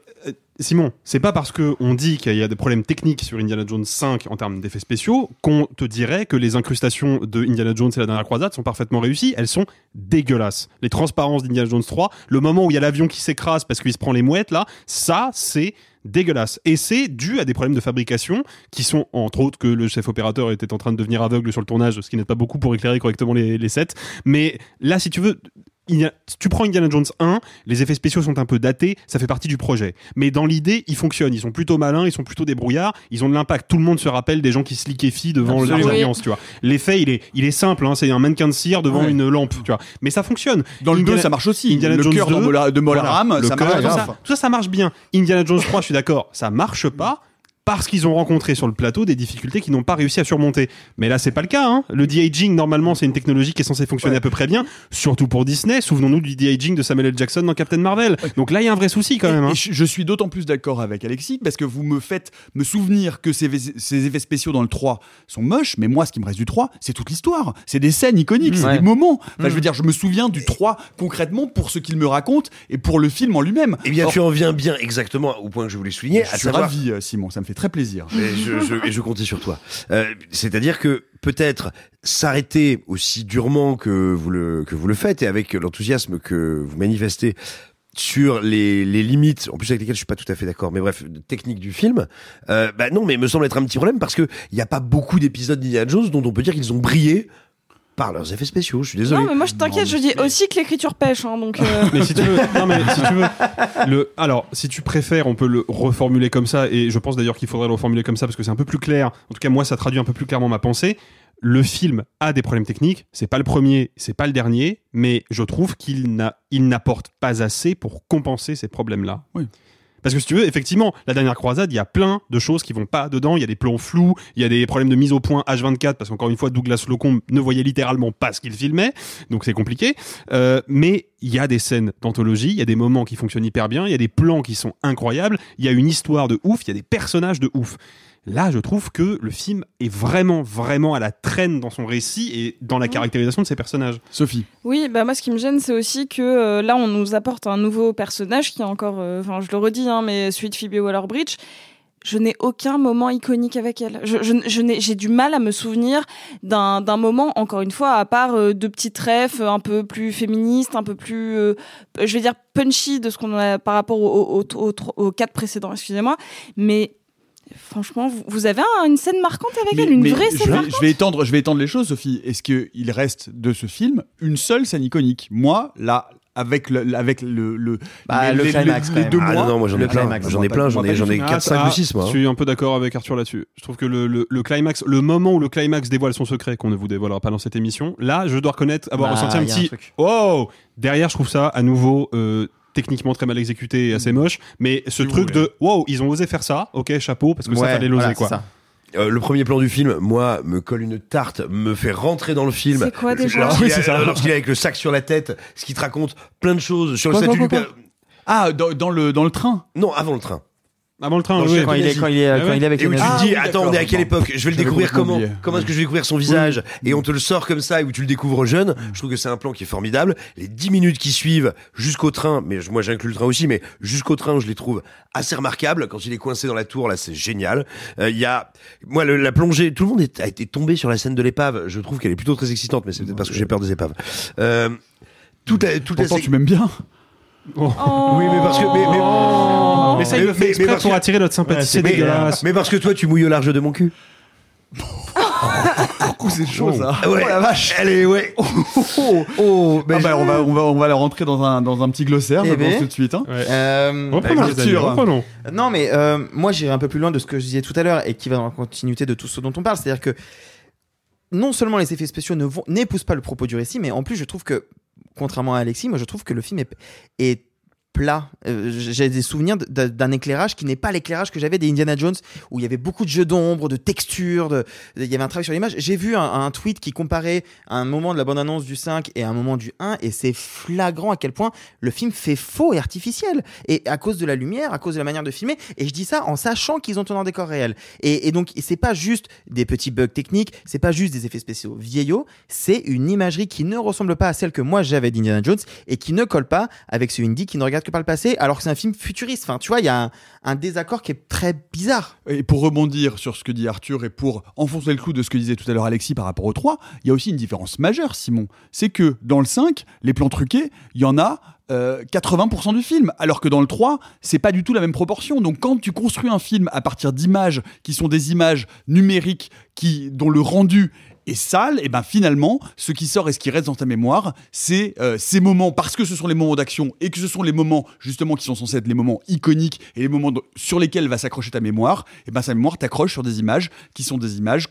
Simon, c'est pas parce que on dit qu'il y a des problèmes techniques sur Indiana Jones 5 en termes d'effets spéciaux qu'on te dirait que les incrustations de Indiana Jones et la dernière croisade sont parfaitement réussies. Elles sont dégueulasses. Les transparences d'Indiana Jones 3, le moment où il y a l'avion qui s'écrase parce qu'il se prend les mouettes là, ça c'est dégueulasse. Et c'est dû à des problèmes de fabrication qui sont entre autres que le chef opérateur était en train de devenir aveugle sur le tournage, ce qui n'est pas beaucoup pour éclairer correctement les sets. Mais là, si tu veux, il y a- tu prends Indiana Jones 1, les effets spéciaux sont un peu datés, ça fait partie du projet. Mais dans l'idée, ils fonctionnent, ils sont plutôt malins, ils sont plutôt débrouillards, ils ont de l'impact. Tout le monde se rappelle des gens qui se liquéfient devant leurs alliances, tu vois. L'effet, il est, il est simple, hein, c'est un mannequin de cire devant Ouais. une lampe, tu vois. Mais ça fonctionne. Dans le 2, Indiana- ça marche aussi. Indiana le Jones cœur 2, de Mola- de Molaram, voilà, le ça ça, ça marche bien. Indiana Jones 3, je suis d'accord, ça marche pas. Parce qu'ils ont rencontré sur le plateau des difficultés qu'ils n'ont pas réussi à surmonter. Mais là, c'est pas le cas. Hein. Le de-aging, normalement, c'est une technologie qui est censée fonctionner à peu près bien, surtout pour Disney. Souvenons-nous du de-aging de Samuel L. Jackson dans Captain Marvel. Donc là, il y a un vrai souci quand Et- même. hein. et je, suis d'autant plus d'accord avec Alexis parce que vous me faites me souvenir que ces, ces effets spéciaux dans le 3 sont moches, mais moi, ce qui me reste du 3, c'est toute l'histoire. C'est des scènes iconiques, c'est Ouais. des moments. Enfin, Mm. je veux dire, je me souviens du 3 concrètement pour ce qu'il me raconte et pour le film en lui-même. Eh bien, Or, tu en viens bien exactement au point que je voulais souligner, je à suis savoir ravi, euh, Simon, ça me fait très plaisir. Et je, comptais sur toi. Euh, C'est-à-dire que peut-être s'arrêter aussi durement que vous le que vous le faites et avec l'enthousiasme que vous manifestez sur les, les limites, en plus avec lesquelles je suis pas tout à fait d'accord, mais bref, technique du film, euh, bah non, mais me semble être un petit problème parce que il y a pas beaucoup d'épisodes d'Indiana Jones dont on peut dire qu'ils ont brillé par leurs effets spéciaux. Je suis désolé. Non, mais moi je t'inquiète, je dis aussi que l'écriture pêche, hein, donc. euh, Mais si tu veux, non mais si tu veux, le, alors si tu préfères, on peut le reformuler comme ça, et je pense d'ailleurs qu'il faudrait le reformuler comme ça parce que c'est un peu plus clair. En tout cas, moi, ça traduit un peu plus clairement ma pensée. Le film a des problèmes techniques. C'est pas le premier, c'est pas le dernier, mais je trouve qu'il n'a, il n'apporte pas assez pour compenser ces problèmes-là. Oui. Parce que si tu veux, effectivement, la dernière croisade, il y a plein de choses qui vont pas dedans. Il y a des plans flous, il y a des problèmes de mise au point H24 parce qu'encore une fois, Douglas Locombe ne voyait littéralement pas ce qu'il filmait, donc c'est compliqué. Euh, mais il y a des scènes d'anthologie, il y a des moments qui fonctionnent hyper bien, il y a des plans qui sont incroyables, il y a une histoire de ouf, il y a des personnages de ouf. Là, je trouve que le film est vraiment, vraiment à la traîne dans son récit et dans la caractérisation de ses personnages. Sophie. Oui, bah moi ce qui me gêne, c'est aussi que euh, là on nous apporte un nouveau personnage qui est encore, euh, enfin je le redis, hein, mais celui de Phoebe Waller-Bridge. Je n'ai aucun moment iconique avec elle. Je, je, j'ai du mal à me souvenir d'un, d'un moment, encore une fois, à part euh, de petits trèfles un peu plus féministes, un peu plus, euh, je vais dire punchy de ce qu'on a par rapport aux au, au, aux quatre précédents, excusez-moi. Mais franchement, vous, avez un- une scène marquante avec elle, une vraie je scène marquante. je vais étendre, je vais étendre les choses, Sophie. Est-ce qu'il reste de ce film une seule scène iconique? Moi, là, avec le, avec le, le, Bah, les, le les- climax, les deux Ah mois. non, non, moi j'en ai le plein, j'en ai pas- plein, j'en ai, du j'en ai tout. 4, 5 ou 6 moi. Je suis un peu d'accord avec Arthur là-dessus. Je trouve que le, le, le climax, le moment où le climax dévoile son secret, qu'on ne vous dévoilera pas dans cette émission, là, je dois reconnaître avoir Bah, ressenti un petit oh derrière. Je trouve ça à nouveau euh, techniquement très mal exécuté et assez Mm. moche. Mais ce truc de wow, ils ont osé faire ça. Ok, chapeau, parce que ça fallait l'oser voilà, quoi. ça. Euh, le premier plan du film, moi, me colle une tarte, me fait rentrer dans le film. C'est quoi déjà Lorsqu'il Oui, est- c'est ça. lorsqu'il est avec le sac sur la tête, ce qui te raconte plein de choses sur le Quoi, statut quoi, du père. Ah, dans, dans le, dans le train? Non, avant le train. Avant le train, oui. Quand il est, quand il est, Ah quand il est avec Et où tu te dis, Ah oui, attends, on est à quelle époque Je vais le découvrir comment oublié. Comment est-ce que je vais découvrir son visage Et on te le sort comme ça, et où tu le découvres jeune. Je trouve que c'est un plan qui est formidable. Les 10 minutes qui suivent jusqu'au train, mais moi j'inclus le train aussi, mais jusqu'au train, je les trouve assez remarquables. Quand il est coincé dans la tour, là, c'est génial. Euh, Il y a, moi, le- la plongée, tout le monde est- a été tombé sur la scène de l'épave. Je trouve qu'elle est plutôt très excitante, mais c'est peut-être parce que j'ai peur des épaves. Euh, tout a, tout a, Pourtant, tu m'aimes bien. Oh. Oui, mais parce que, mais, mais, Mais ça, il le fait exprès pour que- attirer notre sympathie. Ouais, c'est mais- dégueulasse. Mais parce que toi, tu mouilles au large de mon cul. Oh, c'est chaud ça. Ouais. Oh la vache. Allez, ouais. Oh, oh. Oh, Ah bah, on va, on va, on va la rentrer dans un, dans un petit glossaire, Eh je pense ben. tout de suite. hein. Euh, Reprenons, Arthur. les amis, reprenons. Non, mais euh, moi j'irai un peu plus loin de ce que je disais tout à l'heure et qui va dans la continuité de tout ce dont on parle. C'est-à-dire que non seulement les effets spéciaux ne vont- n'épousent pas le propos du récit, mais en plus je trouve que, contrairement à Alexis, moi je trouve que le film est, plat. Euh, J'ai des souvenirs d'un éclairage qui n'est pas l'éclairage que j'avais des Indiana Jones, où il y avait beaucoup de jeux d'ombre, de textures, il y avait un travail sur l'image. J'ai vu un, un tweet qui comparait un moment de la bande-annonce du 5 et un moment du 1, et c'est flagrant à quel point le film fait faux et artificiel. Et à cause de la lumière, à cause de la manière de filmer, et je dis ça en sachant qu'ils ont tourné en décor réel. Et, et donc, c'est pas juste des petits bugs techniques, c'est pas juste des effets spéciaux vieillots, c'est une imagerie qui ne ressemble pas à celle que moi j'avais d'Indiana Jones et qui ne colle pas avec ce Indy qui ne regarde que par le passé, alors que c'est un film futuriste. Enfin, tu vois, il y a un, désaccord qui est très bizarre. Et pour rebondir sur ce que dit Arthur et pour enfoncer le clou de ce que disait tout à l'heure Alexis par rapport au 3, il y a aussi une différence majeure, Simon. C'est que dans le 5, les plans truqués, il y en a euh, 80% du film, alors que dans le 3, c'est pas du tout la même proportion. Donc quand tu construis un film à partir d'images qui sont des images numériques qui, dont le rendu est sale, et ben finalement, ce qui sort et ce qui reste dans ta mémoire, c'est euh, ces moments, parce que ce sont les moments d'action et que ce sont les moments justement qui sont censés être les moments iconiques et les moments sur lesquels va s'accrocher ta mémoire, et ben sa mémoire t'accroche sur des images qui sont des images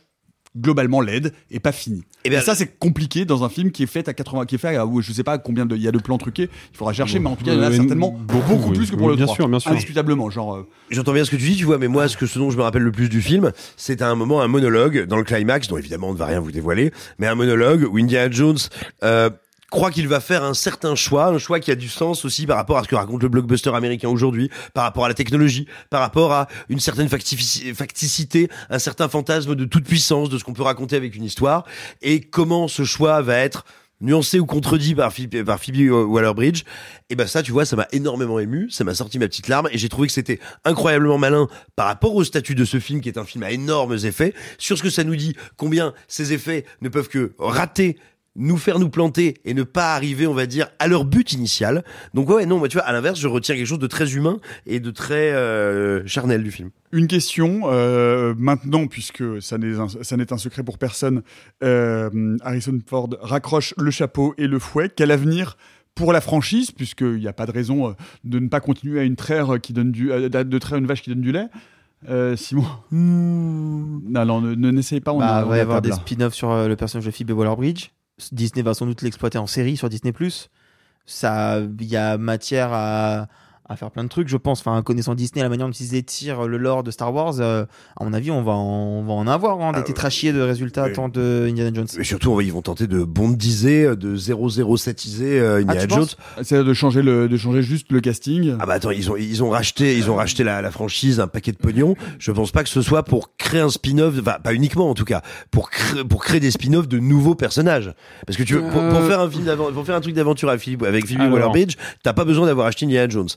globalement laides et pas finies. Eh Et, bien, ça c'est compliqué dans un film qui est fait à 80 qui est fait à, je sais pas combien de il y a de plans truqués, il faudra chercher mais en tout cas il y en a certainement beaucoup, beaucoup, oui. plus que pour Oui, le bien 3. sûr, bien sûr. Indiscutablement, genre euh, J'entends bien ce que tu dis, tu vois, mais moi, ce, que, ce dont je me rappelle le plus du film, c'est à un moment un monologue dans le climax, dont évidemment on ne va rien vous dévoiler, mais un monologue où Indiana Jones euh, croit qu'il va faire un certain choix, un choix qui a du sens aussi par rapport à ce que raconte le blockbuster américain aujourd'hui, par rapport à la technologie, par rapport à une certaine facticité, un certain fantasme de toute puissance de ce qu'on peut raconter avec une histoire, et comment ce choix va être nuancé ou contredit par Phoebe, par Phoebe Waller-Bridge, et ben ça, tu vois, ça m'a énormément ému, ça m'a sorti ma petite larme, et j'ai trouvé que c'était incroyablement malin par rapport au statut de ce film, qui est un film à énormes effets, sur ce que ça nous dit, combien ces effets ne peuvent que rater nous faire nous planter et ne pas arriver, on va dire, à leur but initial. Donc ouais, non, moi tu vois, à l'inverse, je retiens quelque chose de très humain et de très euh, charnel du film. Une question euh, maintenant, puisque ça n'est un, ça n'est un secret pour personne, euh, Harrison Ford raccroche le chapeau et le fouet. Quel avenir pour la franchise, puisqu'il n'y a pas de raison de ne pas continuer à une traire qui donne du, à- de traire une vache qui donne du lait. Euh, Simon? Non, non, ne, ne n'essayez pas. On Bah, a- il on va y avoir des spin-offs sur euh, le personnage de Phoebe Waller-Bridge. Disney va sans doute l'exploiter en série sur Disney+. Ça, il y a matière à, à faire plein de trucs, je pense. Enfin, connaissant Disney, la manière dont ils étirent le lore de Star Wars, euh, à mon avis, on va en, on va en avoir hein, des tétrachiers de résultats oui. tant de Indiana Jones. Mais surtout, ils vont tenter de bondiser, de 007iser euh, Indiana Ah, tu Jones. penses C'est de changer, le, de changer juste le casting? Ah bah attends, ils ont ils ont racheté ils ont racheté la, la franchise un paquet de pognon. Je pense pas que ce soit pour créer un spin-off, enfin pas uniquement en tout cas, pour créer pour créer des spin-offs de nouveaux personnages. Parce que tu veux, pour, pour Euh. faire un film pour faire un truc d'aventure avec Philippe avec Phoebe. Waller-Bridge, t'as pas besoin d'avoir acheté Indiana Jones.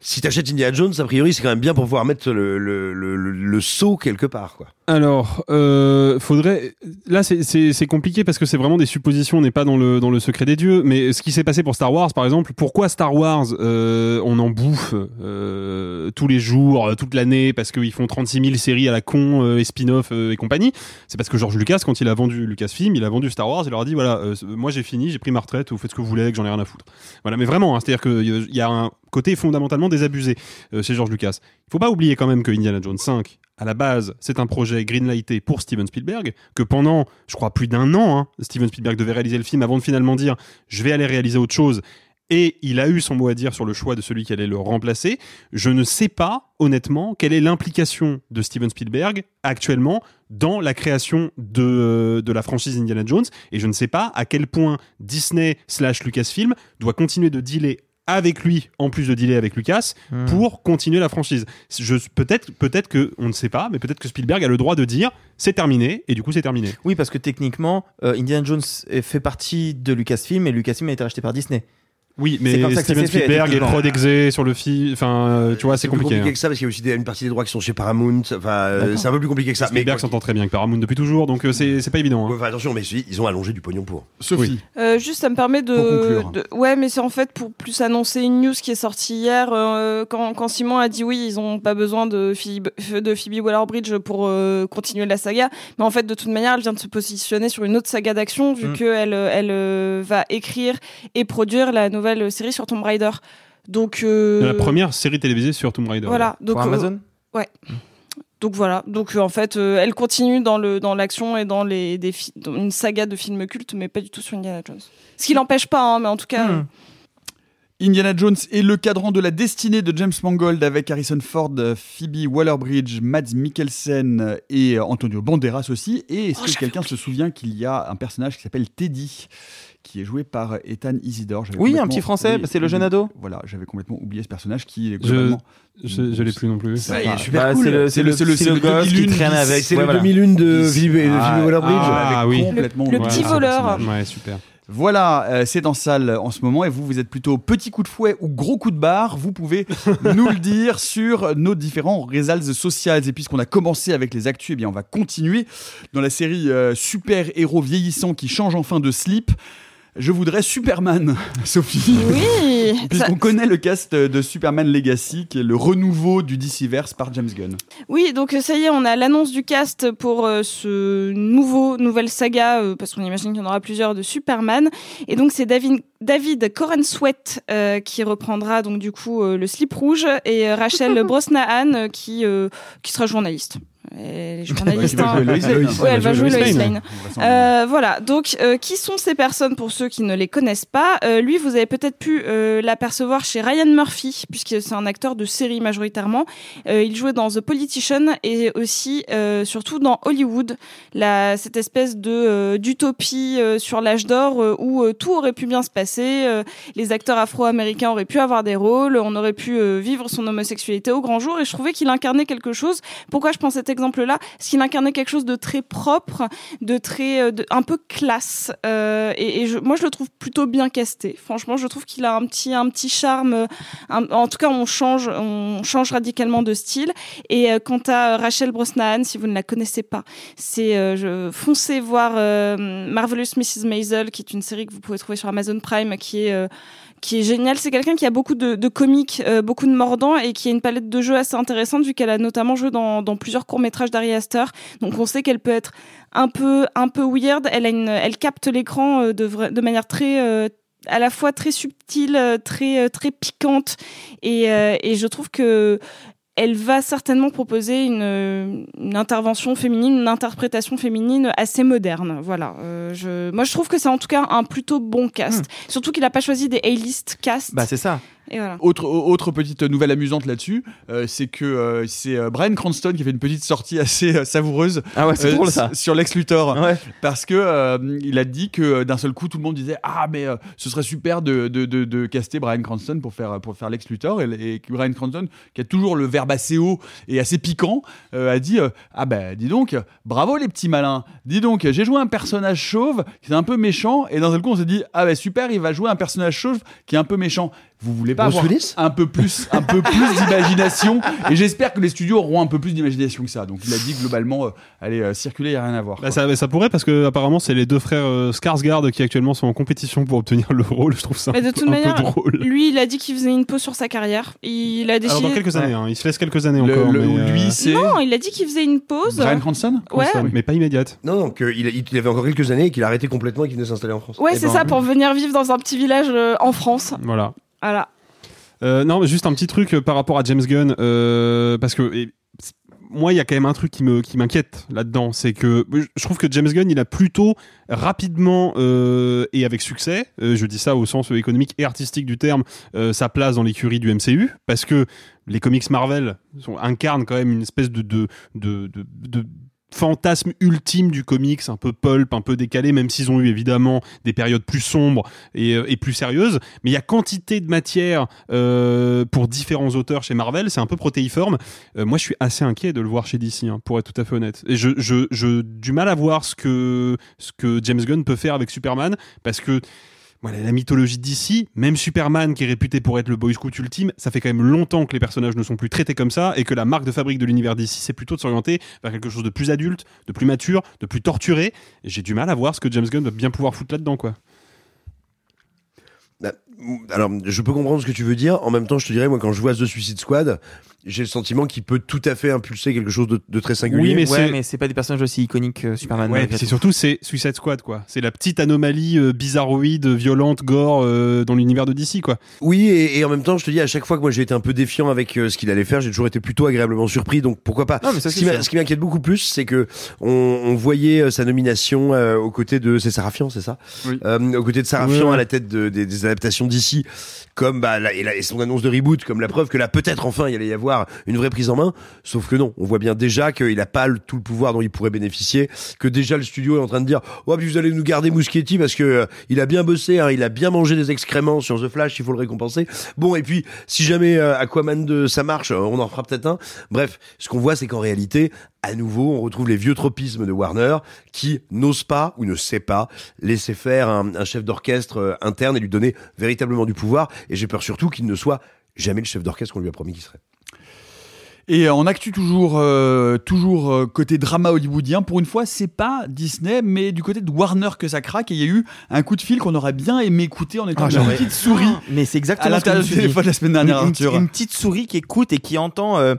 Si t'achètes Indiana Jones, a priori, c'est quand même bien pour pouvoir mettre le, le, le, le, le saut quelque part, quoi. Alors, euh, faudrait. Là, c'est- compliqué parce que c'est vraiment des suppositions. On n'est pas dans le dans le secret des dieux. Mais ce qui s'est passé pour Star Wars, par exemple, pourquoi Star Wars, euh, on en bouffe euh, tous les jours, euh, toute l'année, parce qu'ils font 36 000 séries à la con euh, et spin-off euh, et compagnie? C'est parce que George Lucas, quand il a vendu Lucasfilm, il a vendu Star Wars. Il leur a dit voilà, moi j'ai fini, j'ai pris ma retraite, vous faites ce que vous voulez, que j'en ai rien à foutre. Voilà, mais vraiment, hein, c'est-à-dire qu'il y a un côté fondamentalement désabusé chez George Lucas. Il faut pas oublier quand même que Indiana Jones 5, à la base, c'est un projet greenlighté pour Steven Spielberg, que pendant, je crois, plus d'un an, hein, Steven Spielberg devait réaliser le film avant de finalement dire je vais aller réaliser autre chose. et il a eu son mot à dire sur le choix de celui qui allait le remplacer. Je ne sais pas, honnêtement, quelle est l'implication de Steven Spielberg actuellement dans la création de, de la franchise Indiana Jones, et je ne sais pas à quel point Disney slash Lucasfilm doit continuer de dealer avec lui, en plus de dealer avec Lucas, Hmm. pour continuer la franchise. Je, peut-être, peut-être que, on ne sait pas, mais peut-être que Spielberg a le droit de dire c'est terminé, et du coup c'est terminé. Oui, parce que techniquement, euh, Indiana Jones fait partie de Lucasfilm et Lucasfilm a été racheté par Disney. Oui, mais comme ça que ça Steven Spielberg est effectivement. prod exé sur le film, enfin, euh, tu vois, c'est plus compliqué. compliqué hein. que ça parce qu'il y a aussi des- une partie des droits qui sont chez Paramount. Enfin, euh, c'est un peu plus compliqué que ça. Mais Spielberg s'entend très bien avec Paramount depuis toujours, donc euh, c'est c'est pas évident. hein. Enfin, attention, mais si, ils ont allongé du pognon pour. Sophie. Euh, juste, ça me permet de, Pour conclure. de- Ouais, mais c'est en fait pour plus annoncer une news qui est sortie hier. euh, quand, quand Simon a dit oui, ils ont pas besoin de Phoebe, de Phoebe Waller-Bridge pour euh, continuer la saga. Mais en fait, de toute manière, elle vient de se positionner sur une autre saga d'action, vu Mm. qu'elle elle, euh, va écrire et produire la nouvelle série sur Tomb Raider. Donc. euh, La première série télévisée sur Tomb Raider. Voilà. Donc, Pour euh, Amazon Ouais. Donc voilà. Donc euh, en fait, euh, elle continue dans le dans l'action et dans les des dans une saga de films cultes, mais pas du tout sur Indiana Jones. Ce qui l'empêche pas, hein, mais en tout cas. euh, Indiana Jones et le cadran de la destinée de James Mangold avec Harrison Ford, Phoebe Waller-Bridge, Mads Mikkelsen et Antonio Banderas aussi. Et est-ce que quelqu'un se souvient qu'il y a un personnage qui s'appelle Teddy? Qui est joué par Ethan Isidore Oui, un petit Français, bah, c'est le jeune ado. Voilà, j'avais complètement oublié ce personnage qui est Je, globalement... je, je l'ai plus non plus. Bah, il est super Bah, cool. c'est le, c'est le, c'est le, c'est le gosse qui 2001 traîne avec. C'est ouais, le voilà. 2001 de de Ah, Philippe Waller-Bridge. ah, J'avais oui. complètement Le- petit voleur. Ouais, super. Voilà, euh, c'est en salle en ce moment et vous, vous êtes plutôt petit coup de fouet ou gros coup de barre. Vous pouvez nous le dire sur nos différents réseaux sociaux. Et puisqu'on a commencé avec les actus, eh bien on va continuer dans la série euh, super héros vieillissant qui change enfin de slip. Je voudrais Superman, Sophie. Oui. Puisqu'on ça- connaît le cast de Superman Legacy, qui est le renouveau du DCverse par James Gunn. Oui, donc euh, ça y est, on a l'annonce du cast pour euh, ce nouveau nouvelle saga, euh, parce qu'on imagine qu'il y en aura plusieurs de Superman. Et donc c'est David David Corenswet euh, qui reprendra donc du coup euh, le slip rouge et Rachel Brosnahan euh, qui euh, qui sera journaliste. Elle est journaliste. Hein. Ouais, elle va jouer Lois Lane. Vraisemblablement. Euh, voilà, donc euh, qui sont ces personnes pour ceux qui ne les connaissent pas? Euh, Lui, vous avez peut-être pu l'apercevoir chez Ryan Murphy, puisque c'est un acteur de série majoritairement. Il jouait dans The Politician et aussi, surtout dans Hollywood, la, cette espèce de d'utopie sur l'âge d'or où tout aurait pu bien se passer. les acteurs afro-américains auraient pu avoir des rôles, on aurait pu vivre son homosexualité au grand jour. Et je trouvais qu'il incarnait quelque chose. Pourquoi je prends exemple-là Parce qu'il incarnait quelque chose de très propre, de très, euh, un peu classe. euh, et je, moi, je le trouve plutôt bien casté. Franchement, je trouve qu'il a un petit, un petit charme. euh, en tout cas, on change, on change radicalement de style. Et quant à Rachel Brosnahan, si vous ne la connaissez pas, c'est foncez voir Marvelous Mrs. Maisel, qui est une série que vous pouvez trouver sur Amazon Prime, qui est qui est génial. C'est quelqu'un qui a beaucoup de, de comiques, euh, beaucoup de mordants et qui a une palette de jeux assez intéressante vu qu'elle a notamment joué dans, plusieurs courts métrages d'Ari Aster. Donc on sait qu'elle peut être un peu un peu weird. Elle a une, elle capte l'écran euh, de, manière très euh, à la fois très subtile, très très piquante et je trouve que elle va certainement proposer une, une intervention féminine, une interprétation féminine assez moderne. Voilà. Euh, je, moi, je trouve que c'est en tout cas un plutôt bon cast. Surtout qu'il n'a pas choisi des A-list cast. Bah, c'est ça. Et voilà. Autre, autre petite nouvelle amusante là-dessus, euh, c'est que euh, c'est euh, Brian Cranston qui a fait une petite sortie assez euh, savoureuse Ah ouais, c'est drôle, ça. sur Lex Luthor. Ouais. Parce que euh, il a dit que d'un seul coup, tout le monde disait Ah, mais euh, ce serait super de, de, de, de caster Brian Cranston pour faire, pour faire Lex Luthor. Et, et Brian Cranston, qui a toujours le verbe assez haut et assez piquant, euh, a dit euh, Ah, ben dis donc, bravo les petits malins. Dis donc, j'ai joué un personnage chauve qui est un peu méchant. Et d'un seul coup, on s'est dit Ah, ben super, il va jouer un personnage chauve qui est un peu méchant. Vous voulez pas Bruce avoir Willis un peu plus, un peu plus d'imagination Et j'espère que les studios auront un peu plus d'imagination que ça. Donc il a dit globalement, euh, allez, euh, circuler, il n'y a rien à voir. Bah, ça, ça pourrait parce que apparemment c'est les deux frères euh, Skarsgård qui actuellement sont en compétition pour obtenir le rôle. Je trouve ça Mais un, de peu- toute un manière, peu drôle. lui, il a dit qu'il faisait une pause sur sa carrière. Il a décidé. Alors dans quelques années, hein, il se laisse quelques années Le- encore. le- mais, euh, lui, c'est Non, il a dit qu'il faisait une pause. Brian Cranston Ouais. mais pas immédiate. Non, non, qu'il il avait encore quelques années et qu'il a arrêté complètement et qu'il venait s'installer en France. Ouais, Eh c'est ben, ça, pour venir vivre dans un petit village euh, en France. Voilà. Voilà. Euh, non, juste un petit truc euh, par rapport à James Gunn, euh, parce que moi, il y a quand même un truc qui me qui m'inquiète là-dedans, c'est que je trouve que James Gunn, il a plutôt rapidement et avec succès, je dis ça au sens économique et artistique du terme, sa place dans l'écurie du MCU, parce que les comics Marvel incarnent quand même une espèce de fantasme ultime du comics, un peu pulp, un peu décalé, même s'ils ont eu évidemment des périodes plus sombres et, euh, et plus sérieuses. Mais il y a quantité de matière euh, pour différents auteurs chez Marvel, c'est un peu protéiforme. Euh, moi, je suis assez inquiet de le voir chez DC, hein, pour être tout à fait honnête. Et je, je, je du mal à voir ce que ce que James Gunn peut faire avec Superman, parce que voilà, la mythologie d'ici, même Superman qui est réputé pour être le boy scout ultime, ça fait quand même longtemps que les personnages ne sont plus traités comme ça et que la marque de fabrique de l'univers d'ici, c'est plutôt de s'orienter vers quelque chose de plus adulte, de plus mature, de plus torturé. J'ai du mal à voir ce que James Gunn va bien pouvoir foutre là-dedans, quoi. Bah, alors, je peux comprendre ce que tu veux dire. En même temps, je te dirais, moi, quand je vois The Suicide Squad, j'ai le sentiment qu'il peut tout à fait impulser quelque chose de, de très singulier. Oui, mais ouais, mais c'est pas des personnages aussi iconiques que Superman. Ouais, c'est surtout c'est Suicide Squad quoi. C'est la petite anomalie euh, bizarroïde, violente, gore euh, dans l'univers de DC quoi. Oui, et, et, en même temps, je te dis à chaque fois que moi j'ai été un peu défiant avec euh, ce qu'il allait faire, j'ai toujours été plutôt agréablement surpris. Donc pourquoi pas. Non, mais ça, ce, qui ce, qui m'inquiète beaucoup plus, c'est que on, on voyait euh, sa nomination euh, aux côtés de c'est Sarafian, c'est ça, oui. aux côtés de Sarafian Ouais. à la tête de, des, des adaptations d'ici, comme bah la, et, la, et son annonce de reboot, comme la preuve que là peut-être enfin il allait y avoir une vraie prise en main. Sauf que non, on voit bien déjà qu'il a pas tout le pouvoir dont il pourrait bénéficier, que déjà le studio est en train de dire ouais puis vous allez nous garder Muschietti parce que euh, il a bien bossé, hein, il a bien mangé des excréments sur The Flash, il faut le récompenser. Bon et puis si jamais euh, Aquaman 2 ça marche, euh, on en fera peut-être un. Bref, ce qu'on voit c'est qu'en réalité à nouveau, on retrouve les vieux tropismes de Warner qui n'ose pas ou ne sait pas laisser faire un, un chef d'orchestre euh, interne et lui donner véritablement du pouvoir. Et j'ai peur surtout qu'il ne soit jamais le chef d'orchestre qu'on lui a promis qu'il serait. Et on actu toujours, euh, toujours euh, côté drama hollywoodien. Pour une fois, c'est pas Disney, mais du côté de Warner que ça craque. Et il y a eu un coup de fil qu'on aurait bien aimé écouter en étant Ah, une petite souris. Mais c'est à exactement ce que je l'intérieur du téléphone la semaine dernière, une, petite souris qui écoute et qui entend euh,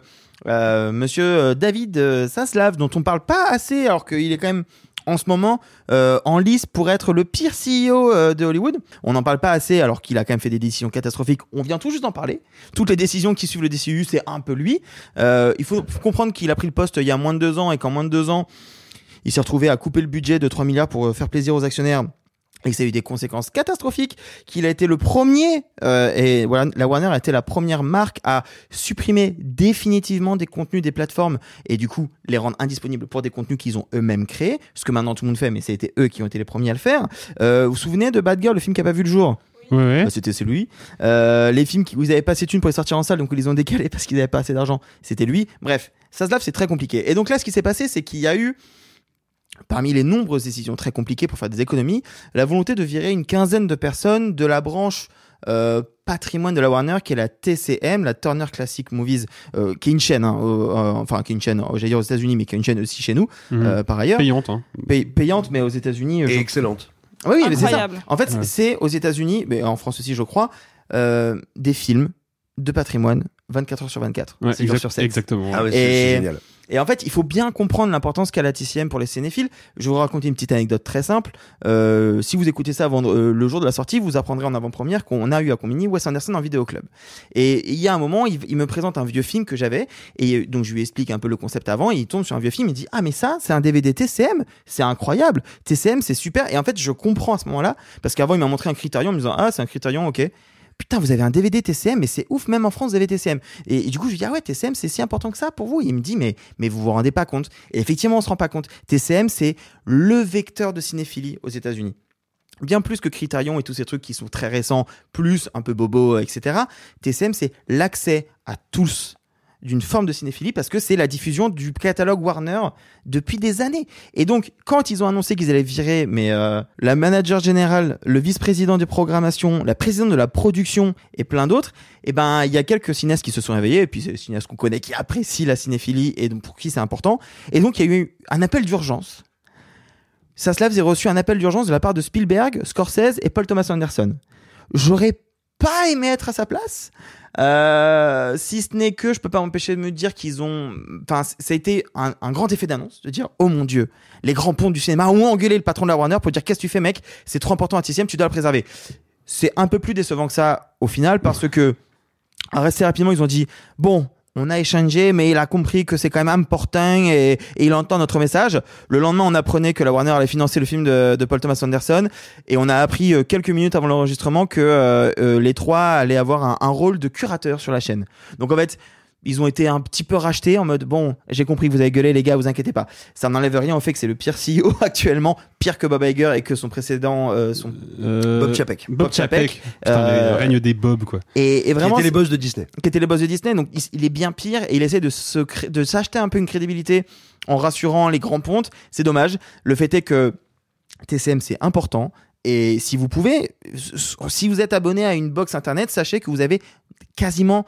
euh, Monsieur David Saslav, dont on parle pas assez, alors qu'il est quand même en ce moment euh, en lice pour être le pire CEO euh, de Hollywood. On n'en parle pas assez, alors qu'il a quand même fait des décisions catastrophiques. On vient tout juste d'en parler. Toutes les décisions qui suivent le DCU, c'est un peu lui. Euh, il faut comprendre qu'il a pris le poste il y a moins de deux ans et qu'en moins de deux ans, il s'est retrouvé à couper le budget de 3 milliards pour faire plaisir aux actionnaires et que ça a eu des conséquences catastrophiques, qu'il a été le premier, euh, et voilà, la Warner a été la première marque à supprimer définitivement des contenus des plateformes et du coup les rendre indisponibles pour des contenus qu'ils ont eux-mêmes créés, ce que maintenant tout le monde fait, mais c'était eux qui ont été les premiers à le faire. Euh, vous vous souvenez de Bad Girl, le film qui a pas vu le jour? Ouais. Bah, c'était c'est lui. Euh, les films qui vous avez pas assez de thunes pour les sortir en salle, donc ils les ont décalés parce qu'ils avaient pas assez d'argent, c'était lui. Bref, ça se lave, c'est très compliqué. Et donc là, ce qui s'est passé, c'est qu'il y a eu parmi les nombreuses décisions très compliquées pour faire des économies, la volonté de virer une quinzaine de personnes de la branche euh, patrimoine de la Warner, qui est la TCM, la Turner Classic Movies, euh, qui est une chaîne, hein, euh, euh, enfin qui est une chaîne, j'allais dire aux États-Unis, mais qui est une chaîne aussi chez nous, Mhm. euh, par ailleurs. Payante, hein. Pay- payante, mais aux États-unis. Et je- excellente. oui, oui, mais c'est ça. Incroyable. En fait, Ouais. c'est aux États-Unis, mais en France aussi, je crois, euh, des films de patrimoine 24 heures sur 24, Ouais, 7 jours exact- sur 7. exactement. Ah ouais, c'est Et- c'est génial. Et en fait, il faut bien comprendre l'importance qu'a la TCM pour les cinéphiles. Je vais vous raconter une petite anecdote très simple. Euh, si vous écoutez ça avant, euh, le jour de la sortie, vous apprendrez en avant-première qu'on a eu à Combini Wes Anderson en vidéo club. Et il y a un moment, il, il me présente un vieux film que j'avais, et donc je lui explique un peu le concept avant, et il tombe sur un vieux film, il dit ah mais ça, c'est un DVD TCM, c'est incroyable, TCM c'est super. Et en fait, je comprends à ce moment-là, parce qu'avant il m'a montré un critérium en me disant ah c'est un critérium, ok. Putain, vous avez un DVD TCM, mais c'est ouf, même en France, vous avez TCM. Et, du coup, je lui dis, ah ouais, TCM, c'est si important que ça pour vous. Il me dit, mais, mais vous vous rendez pas compte. Et effectivement, on se rend pas compte. TCM, c'est le vecteur de cinéphilie aux États-Unis. Bien plus que Criterion et tous ces trucs qui sont très récents, plus un peu bobo, etc. TCM, c'est l'accès à tous d'une forme de cinéphilie parce que c'est la diffusion du catalogue Warner depuis des années. Et donc, quand ils ont annoncé qu'ils allaient virer, mais euh, la manager générale, le vice-président des programmations, la présidente de la production et plein d'autres, eh ben, il y a quelques cinéastes qui se sont réveillés, et puis c'est des cinéastes qu'on connaît qui apprécient la cinéphilie et donc pour qui c'est important. Et donc, il y a eu un appel d'urgence. Saslav a reçu un appel d'urgence de la part de Spielberg, Scorsese et Paul Thomas Anderson. J'aurais pas aimé être à sa place. Euh, si ce n'est que je peux pas m'empêcher de me dire qu'ils ont, enfin, ça a été un, un grand effet d'annonce de dire oh mon dieu, les grands ponts du cinéma ont engueulé le patron de la Warner pour dire qu'est-ce que tu fais mec, c'est trop important à TCM, tu dois le préserver. C'est un peu plus décevant que ça au final parce que assez rapidement ils ont dit bon, on a échangé, mais il a compris que c'est quand même important et, il entend notre message. Le lendemain, on apprenait que la Warner allait financer le film de, de Paul Thomas Anderson et on a appris euh, quelques minutes avant l'enregistrement que euh, euh, les trois allaient avoir un, un rôle de curateur sur la chaîne. Donc en fait, ils ont été un petit peu rachetés en mode bon, j'ai compris que vous avez gueulé les gars, vous inquiétez pas. Ça n'enlève rien au fait que c'est le pire CEO actuellement, pire que Bob Iger et que son précédent, euh, son Euh, Bob Chapek. Bob Chapek. Putain, Euh, le règne des Bob, quoi. Et, et vraiment, qui étaient les boss de Disney. qui étaient les boss de Disney. Donc il, il est bien pire et il essaie de se de s'acheter un peu une crédibilité en rassurant les grands pontes. C'est dommage. Le fait est que TCM c'est important. Et si vous pouvez, si vous êtes abonné à une box internet, sachez que vous avez quasiment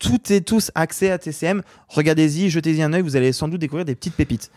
toutes et tous accès à TCM. Regardez-y, jetez-y un œil, vous allez sans doute découvrir des petites pépites.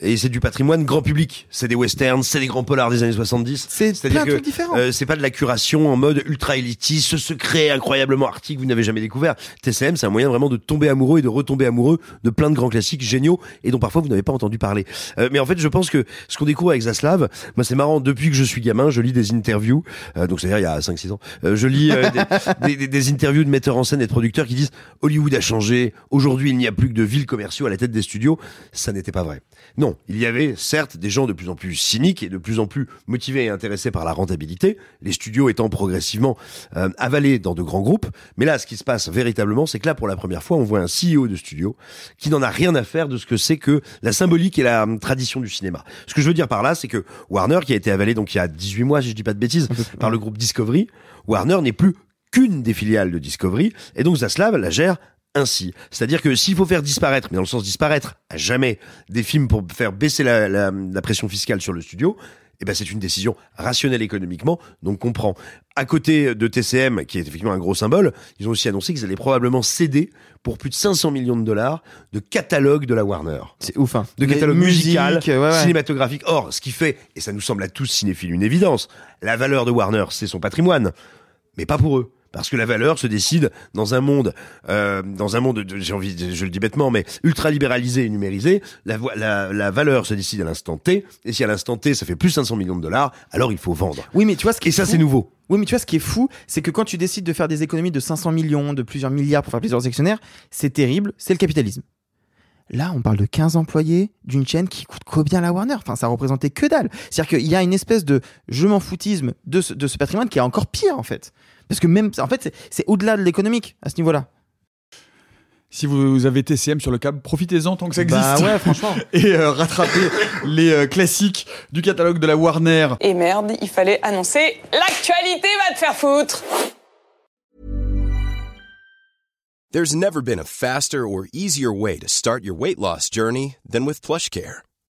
Et c'est du patrimoine grand public. C'est des westerns, c'est des grands polars des années 70. C'est plein de trucs différents. euh, c'est pas de la curation en mode ultra élitiste, ce secret incroyablement arty que vous n'avez jamais découvert. TCM, c'est un moyen vraiment de tomber amoureux et de retomber amoureux de plein de grands classiques géniaux et dont parfois vous n'avez pas entendu parler. Euh, mais en fait, je pense que ce qu'on découvre avec Zaslav, moi c'est marrant, depuis que je suis gamin, je lis des interviews, euh, donc c'est-à-dire il y a 5-6 ans, euh, je lis euh, des, des- des interviews de metteurs en scène et de producteurs qui disent Hollywood a changé, aujourd'hui il n'y a plus que de villes commerciaux à la tête des studios. Ça n'était pas vrai. Non, il y avait certes des gens de plus en plus cyniques et de plus en plus motivés et intéressés par la rentabilité, les studios étant progressivement euh, avalés dans de grands groupes. Mais là, ce qui se passe véritablement, c'est que là, pour la première fois, on voit un CEO de studio qui n'en a rien à faire de ce que c'est que la symbolique et la hum, tradition du cinéma. Ce que je veux dire par là, c'est que Warner, qui a été avalé donc il y a 18 mois, si je dis pas de bêtises, par le groupe Discovery, Warner n'est plus qu'une des filiales de Discovery, et donc Zaslav la gère ainsi. C'est-à-dire que s'il faut faire disparaître, mais dans le sens disparaître à jamais, des films pour faire baisser la, la- la pression fiscale sur le studio, eh ben c'est une décision rationnelle économiquement, donc on prend. À côté de TCM, qui est effectivement un gros symbole, ils ont aussi annoncé qu'ils allaient probablement céder pour plus de 500 millions de dollars de catalogue de la Warner. C'est ouf, hein. De catalogue musical, ouais, ouais. cinématographique. Or, ce qui fait, et ça nous semble à tous cinéphiles une évidence, la valeur de Warner, c'est son patrimoine, mais pas pour eux. Parce que la valeur se décide dans un monde, euh, dans un monde, de- j'ai envie, de- je le dis bêtement, mais ultra libéralisé et numérisé. La, vo- la, la valeur se décide à l'instant T, et si à l'instant T ça fait plus 500 millions de dollars, alors il faut vendre. Oui, mais tu vois ce qui Et est ça c'est nouveau. Oui, mais tu vois, ce qui est fou, c'est que quand tu décides de faire des économies de 500 millions, de plusieurs milliards pour faire aux actionnaires, c'est terrible, c'est le capitalisme. Là, on parle de 15 employés d'une chaîne qui coûte combien la Warner? Enfin, ça représentait que dalle. C'est-à-dire qu'il y a une espèce de je m'en foutisme de ce, de ce patrimoine qui est encore pire, en fait. Parce que même, en fait, c'est- au-delà de l'économique à ce niveau-là. Si vous avez TCM sur le câble, profitez-en tant que ça existe. Bah ouais, franchement. Et euh, rattrapez les euh, classiques du catalogue de la Warner. Et merde, il fallait annoncer l'actualité va te faire foutre. There's never been a faster or easier way to start your weight loss journey than with PlushCare.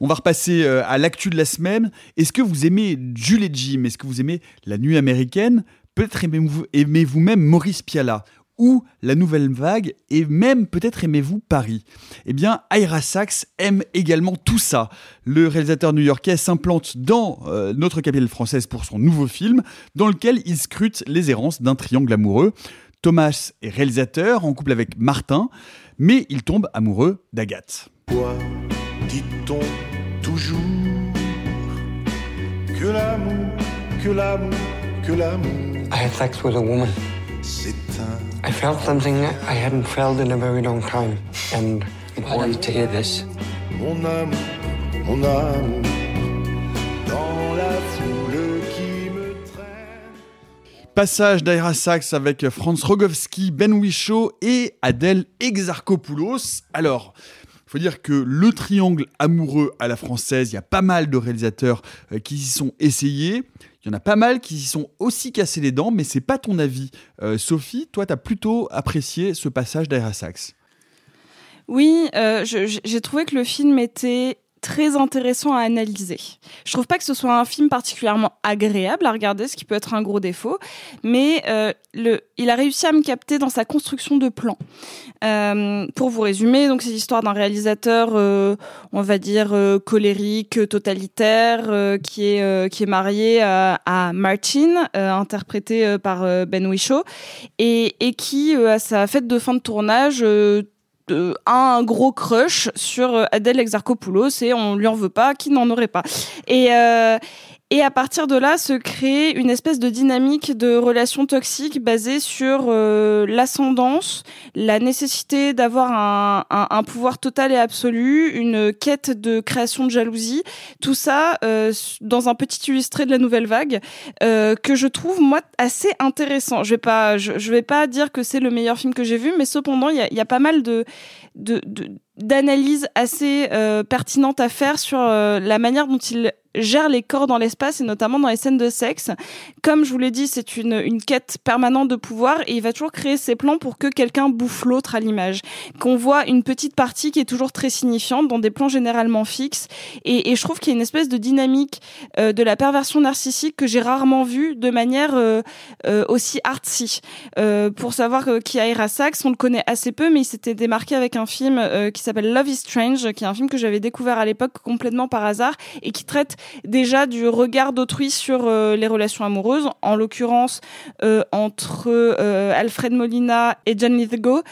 On va repasser euh, à l'actu de la semaine. Est-ce que vous aimez Jules et Jim? Est-ce que vous aimez La Nuit américaine? Peut-être aimez-vous même Maurice Pialat ou La Nouvelle Vague et même peut-être aimez-vous Paris? Eh bien, Ira Sachs aime également tout ça. Le réalisateur new-yorkais s'implante dans euh, notre capitale française pour son nouveau film dans lequel il scrute les errances d'un triangle amoureux. Thomas est réalisateur en couple avec Martin, mais il tombe amoureux d'Agathe. Toujours Que l'amour, que l'amour, que l'amour. I had sex with a woman. C'est un. I felt something I hadn't felt in a very long time. And I wanted to hear this. Mon amour, mon amour. Dans la foule qui me Passage d'Aira Sachs avec Franz Rogowski, Ben Whishaw et Adèle Exarchopoulos. Alors, faut dire que le triangle amoureux à la française, il y a pas mal de réalisateurs euh, qui s'y sont essayés. Il y en a pas mal qui s'y sont aussi cassés les dents, mais c'est pas ton avis. Euh, Sophie, toi, tu as plutôt apprécié ce passage d'Aira Sax. Oui, euh, j'ai trouvé que le film était très intéressant à analyser. Je trouve pas que ce soit un film particulièrement agréable à regarder, ce qui peut être un gros défaut, mais euh, il a réussi à me capter dans sa construction de plan. Euh, pour vous résumer, donc c'est l'histoire d'un réalisateur, euh, on va dire colérique, totalitaire, qui est qui est marié à, Martin, interprété par Ben Whishaw, et, et qui à sa fête de fin de tournage euh, un gros crush sur euh, Adèle Exarchopoulos et on lui en veut pas, qui n'en aurait pas. Et euh, et à partir de là, se crée une espèce de dynamique de relations toxiques basée sur euh, l'ascendance, la nécessité d'avoir un, pouvoir total et absolu, une quête de création de jalousie, tout ça euh, dans un petit illustré de la nouvelle vague euh, que je trouve moi assez intéressant. Je vais pas, je, vais pas dire que c'est le meilleur film que j'ai vu, mais cependant il y a, pas mal de de, assez euh, pertinentes à faire sur la manière dont il gère les corps dans l'espace et notamment dans les scènes de sexe. Comme je vous l'ai dit, c'est une, une quête permanente de pouvoir et il va toujours créer ses plans pour que quelqu'un bouffe l'autre à l'image. Qu'on voit une petite partie qui est toujours très signifiante dans des plans généralement fixes et, et je trouve qu'il y a une espèce de dynamique euh, de la perversion narcissique que j'ai rarement vue de manière euh, euh, aussi artsy. Euh, pour savoir euh, qui est Ira Sachs, on le connaît assez peu, mais il s'était démarqué avec un film euh, qui s'appelle Love is Strange, qui est un film que j'avais découvert à l'époque complètement par hasard et qui traite déjà du regard d'autrui sur euh, les relations amoureuses, en l'occurrence euh, entre euh, Alfred Molina et John Lithgow,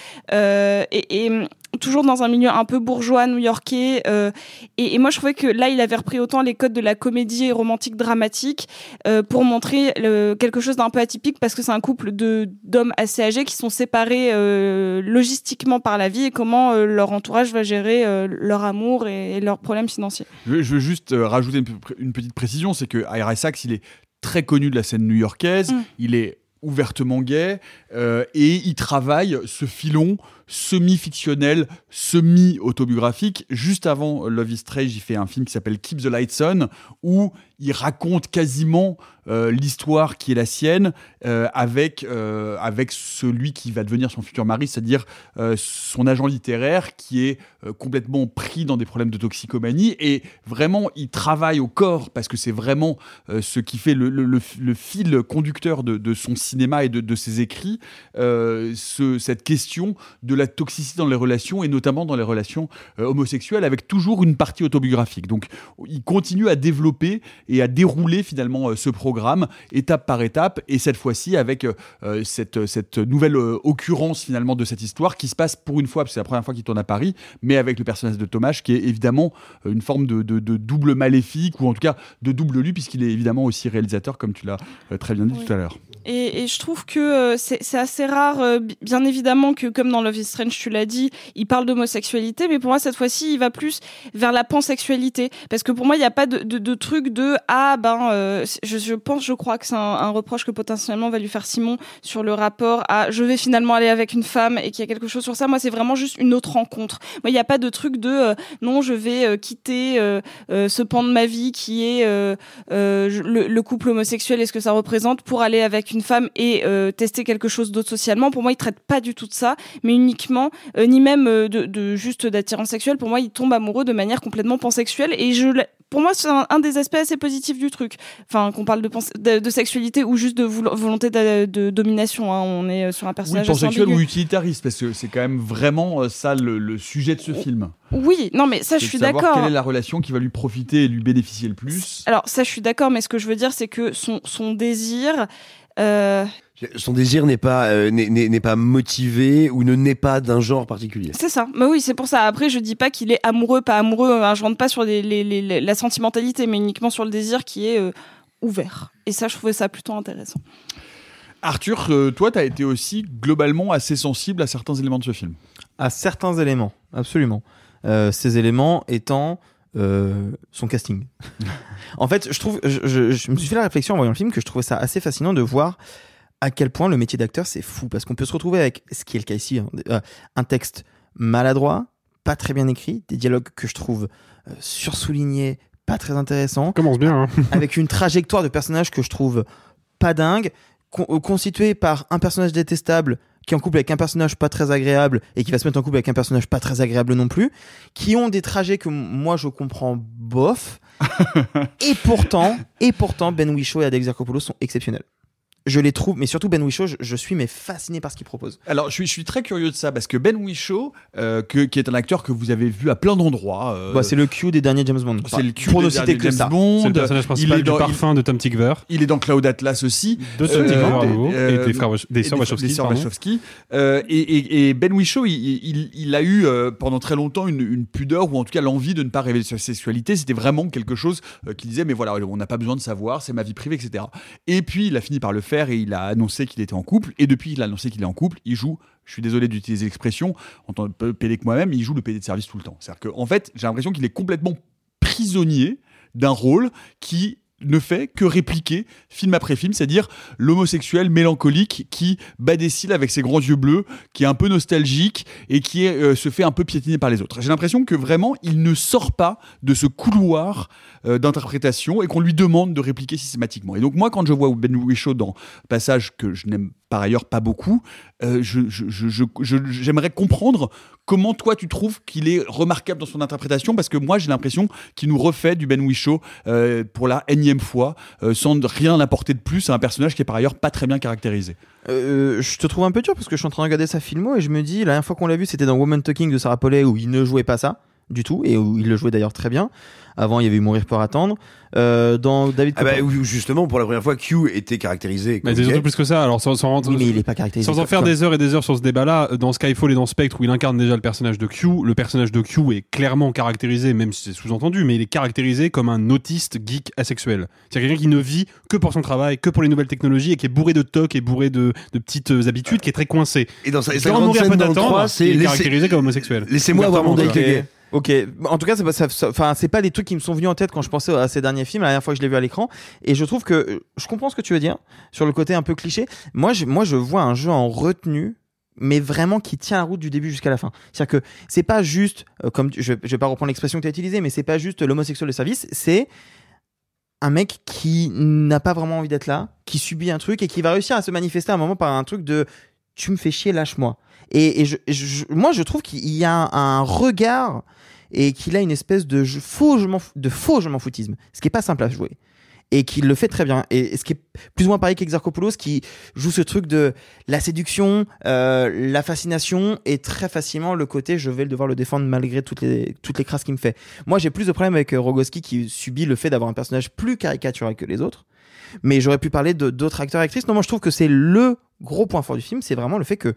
toujours dans un milieu un peu bourgeois new-yorkais. euh, et, et moi, je trouvais que là, il avait repris autant les codes de la comédie romantique dramatique euh, pour montrer le- quelque chose d'un peu atypique parce que c'est un couple de d'hommes assez âgés qui sont séparés euh, logistiquement par la vie et comment leur entourage va gérer leur amour et, et leurs problèmes financiers. Je veux, je veux juste rajouter une, pe- une petite précision, c'est que Ira Sachs, il est très connu de la scène new-yorkaise, Mm. il est ouvertement gay euh, et il travaille ce filon semi-fictionnel, semi-autobiographique. Juste avant Love is Strange, il fait un film qui s'appelle Keep the Lights On, où il raconte quasiment euh, l'histoire qui est la sienne euh, avec, euh, avec celui qui va devenir son futur mari, c'est-à-dire euh, son agent littéraire qui est euh, complètement pris dans des problèmes de toxicomanie et vraiment il travaille au corps parce que c'est vraiment euh, ce qui fait le, fil conducteur de, son cinéma et de, ses écrits, euh, ce- cette question de la toxicité dans les relations et notamment dans les relations euh, homosexuelles avec toujours une partie autobiographique. Donc il continue à développer et à dérouler finalement euh, ce programme étape par étape et cette fois-ci avec euh, cette, cette nouvelle occurrence finalement de cette histoire qui se passe pour une fois, parce que c'est la première fois qu'il tourne à Paris, mais avec le personnage de Thomas qui est évidemment une forme de, de- de double maléfique ou en tout cas de double lu puisqu'il est évidemment aussi réalisateur comme tu l'as très bien dit tout à l'heure. Et, et je trouve que c'est assez rare, bi- bien évidemment, que comme dans Love is Strange, tu l'as dit, il parle d'homosexualité, mais pour moi, cette fois-ci, il va plus vers la pansexualité. Parce que pour moi, il n'y a pas de, truc de Ah, ben, euh, je, je pense, je crois que c'est un, reproche que potentiellement va lui faire Simon sur le rapport à je vais finalement aller avec une femme et qu'il y a quelque chose sur ça. Moi, c'est vraiment juste une autre rencontre. Moi, il n'y a pas de truc de euh, non, je vais euh, quitter ce pan de ma vie qui est le, le couple homosexuel et ce que ça représente pour aller avec une femme et tester quelque chose d'autre socialement. Pour moi, il traite pas du tout de ça, mais uniquement, euh, ni même euh, de, de juste d'attirance sexuelle. Pour moi, il tombe amoureux de manière complètement pansexuelle et je pour moi, c'est un, un des aspects assez positifs du truc. Enfin, qu'on parle de, de, de sexualité ou juste de volonté de, de domination. hein. On est sur un Oui, personnage assez pansexuel ou utilitariste, parce que c'est quand même vraiment euh, ça le, le sujet de ce film. Oui, non, mais ça, je suis d'accord. Quelle est la relation qui va lui profiter et lui bénéficier le plus Alors ça, je suis d'accord, mais ce que je veux dire, c'est que son, son désir. euh, Son désir n'est pas, euh, n'est- pas motivé ou ne naît pas d'un genre particulier. C'est ça. Mais oui, c'est pour ça. Après, je dis pas qu'il est amoureux, pas amoureux. hein. Je rentre pas sur les, les- les- les- la sentimentalité, mais uniquement sur le désir qui est euh, ouvert. Et ça, je trouvais ça plutôt intéressant. Arthur, euh, toi, tu as été aussi globalement assez sensible à certains éléments de ce film. À certains éléments, absolument. Euh, ces éléments étant euh, son casting. en fait, je trouve, je, je- je me suis fait la réflexion en voyant le film que je trouvais ça assez fascinant de voir à quel point le métier d'acteur c'est fou parce qu'on peut se retrouver avec ce qui est le cas ici, hein, euh, un texte maladroit, pas très bien écrits, des dialogues que je trouve euh, sursoulignés, pas très intéressants. Commence bien. Hein. avec une trajectoire de personnage que je trouve pas dingue, con- euh, constitué par un personnage détestable qui est en couple avec un personnage pas très agréable et qui va se mettre en couple avec un personnage pas très agréable non plus, qui ont des trajets que moi je comprends bof. et pourtant, et pourtant, Ben Whishaw et Adèle Exarchopoulos sont exceptionnels. Je les trouve, mais surtout Ben Whishaw, je, je suis mais fasciné par ce qu'il propose. Alors, je suis, je suis très curieux de ça parce que Ben Whishaw, euh, que, qui est un acteur que vous avez vu à plein d'endroits. euh, Bah, c'est le Q des derniers James Bond. c'est le Pour des derniers que James ça. Bond. C'est le personnage principal il est du dans, parfum de Tom Tickver. Il, est dans Cloud Atlas aussi. De Tom Tickver, des- nouveau, et des frères des et sœurs Wachowski, des sœurs. Wachowski. Euh, et, et- et Ben Whishaw, il, il- il a eu euh, pendant très longtemps une, une pudeur ou en tout cas l'envie de ne pas révéler sa sexualité. C'était vraiment quelque chose euh, qu'il disait, mais voilà, on n'a pas besoin de savoir, c'est ma vie privée, etc. Et puis il a fini par le faire et il a annoncé qu'il était en couple. Et depuis qu'il a annoncé qu'il est en couple, il joue. Je suis désolé d'utiliser l'expression, en tant que PD que moi-même, il joue le PD de service tout le temps. C'est-à-dire qu'en fait, j'ai l'impression qu'il est complètement prisonnier d'un rôle qui ne fait que répliquer film après film, c'est-à-dire l'homosexuel mélancolique qui bat des cils avec ses grands yeux bleus, qui est un peu nostalgique et qui euh, se fait un peu piétiner par les autres. J'ai l'impression que vraiment il ne sort pas de ce couloir euh, d'interprétation et qu'on lui demande de répliquer systématiquement. Et donc moi, quand je vois Ben Whishaw dans passage que je n'aime par ailleurs pas beaucoup, euh, j'aimerais comprendre comment toi tu trouves qu'il est remarquable dans son interprétation parce que moi j'ai l'impression qu'il nous refait du Ben Whishaw euh, pour la énième fois euh, sans rien apporter de plus à un personnage qui est par ailleurs pas très bien caractérisé. Euh, je te trouve un peu dur parce que je suis en train de regarder sa filmo et je me dis, la dernière fois qu'on l'a vu, c'était dans Woman Talking de Sarah Polley où il ne jouait pas ça du tout et où il le jouait d'ailleurs très bien. Avant, il y avait eu Mourir pour attendre. Euh, dans David Ah bah, justement, pour la première fois, Q était caractérisé. Mais c'est surtout plus que ça. Alors, sans, sans, Oui, mais il est pas caractérisé. sans en faire comme- des heures et des heures sur ce débat-là, dans Skyfall et dans Spectre, où il incarne déjà le personnage de Q, le personnage de Q est clairement caractérisé, même si c'est sous-entendu, mais il est caractérisé comme un autiste geek asexuel. C'est-à-dire quelqu'un qui ne vit que pour son travail, que pour les nouvelles technologies, et qui est bourré de tocs et bourré de, de petites euh, habitudes, qui est très coincé. Et dans sa, et sa grande Mourir scène dans le attendre, 3, c'est il est laissez- caractérisé comme homosexuel. Laissez-moi avoir mon date gay. Ok, en tout cas, enfin, c'est pas des trucs qui me sont venus en tête quand je pensais à ces derniers films, la dernière fois que je l'ai vu à l'écran. Et je trouve que je comprends ce que tu veux dire sur le côté un peu cliché. Moi, je, moi, je vois un jeu en retenue, mais vraiment qui tient la route du début jusqu'à la fin. C'est-à-dire que c'est pas juste, euh, comme je, je vais pas reprendre l'expression que tu as utilisée, mais c'est pas juste l'homosexuel de service, c'est un mec qui n'a pas vraiment envie d'être là, qui subit un truc et qui va réussir à se manifester à un moment par un truc de tu me fais chier, lâche-moi. Et, moi, je trouve qu'il y a un, regard et qu'il a une espèce de faux je de faux je m'en foutisme, ce qui est pas simple à jouer. Et qu'il le fait très bien. Et, ce qui est plus ou moins pareil qu'Exarchopoulos, qui joue ce truc de la séduction, euh, la fascination, et très facilement le côté je vais devoir le défendre malgré toutes les, toutes les crasses qu'il me fait. Moi, j'ai plus de problèmes avec euh, Rogoski qui subit le fait d'avoir un personnage plus caricatural que les autres. Mais j'aurais pu parler d'autres acteurs et actrices. Non, moi, je trouve que c'est le gros point fort du film, c'est vraiment le fait que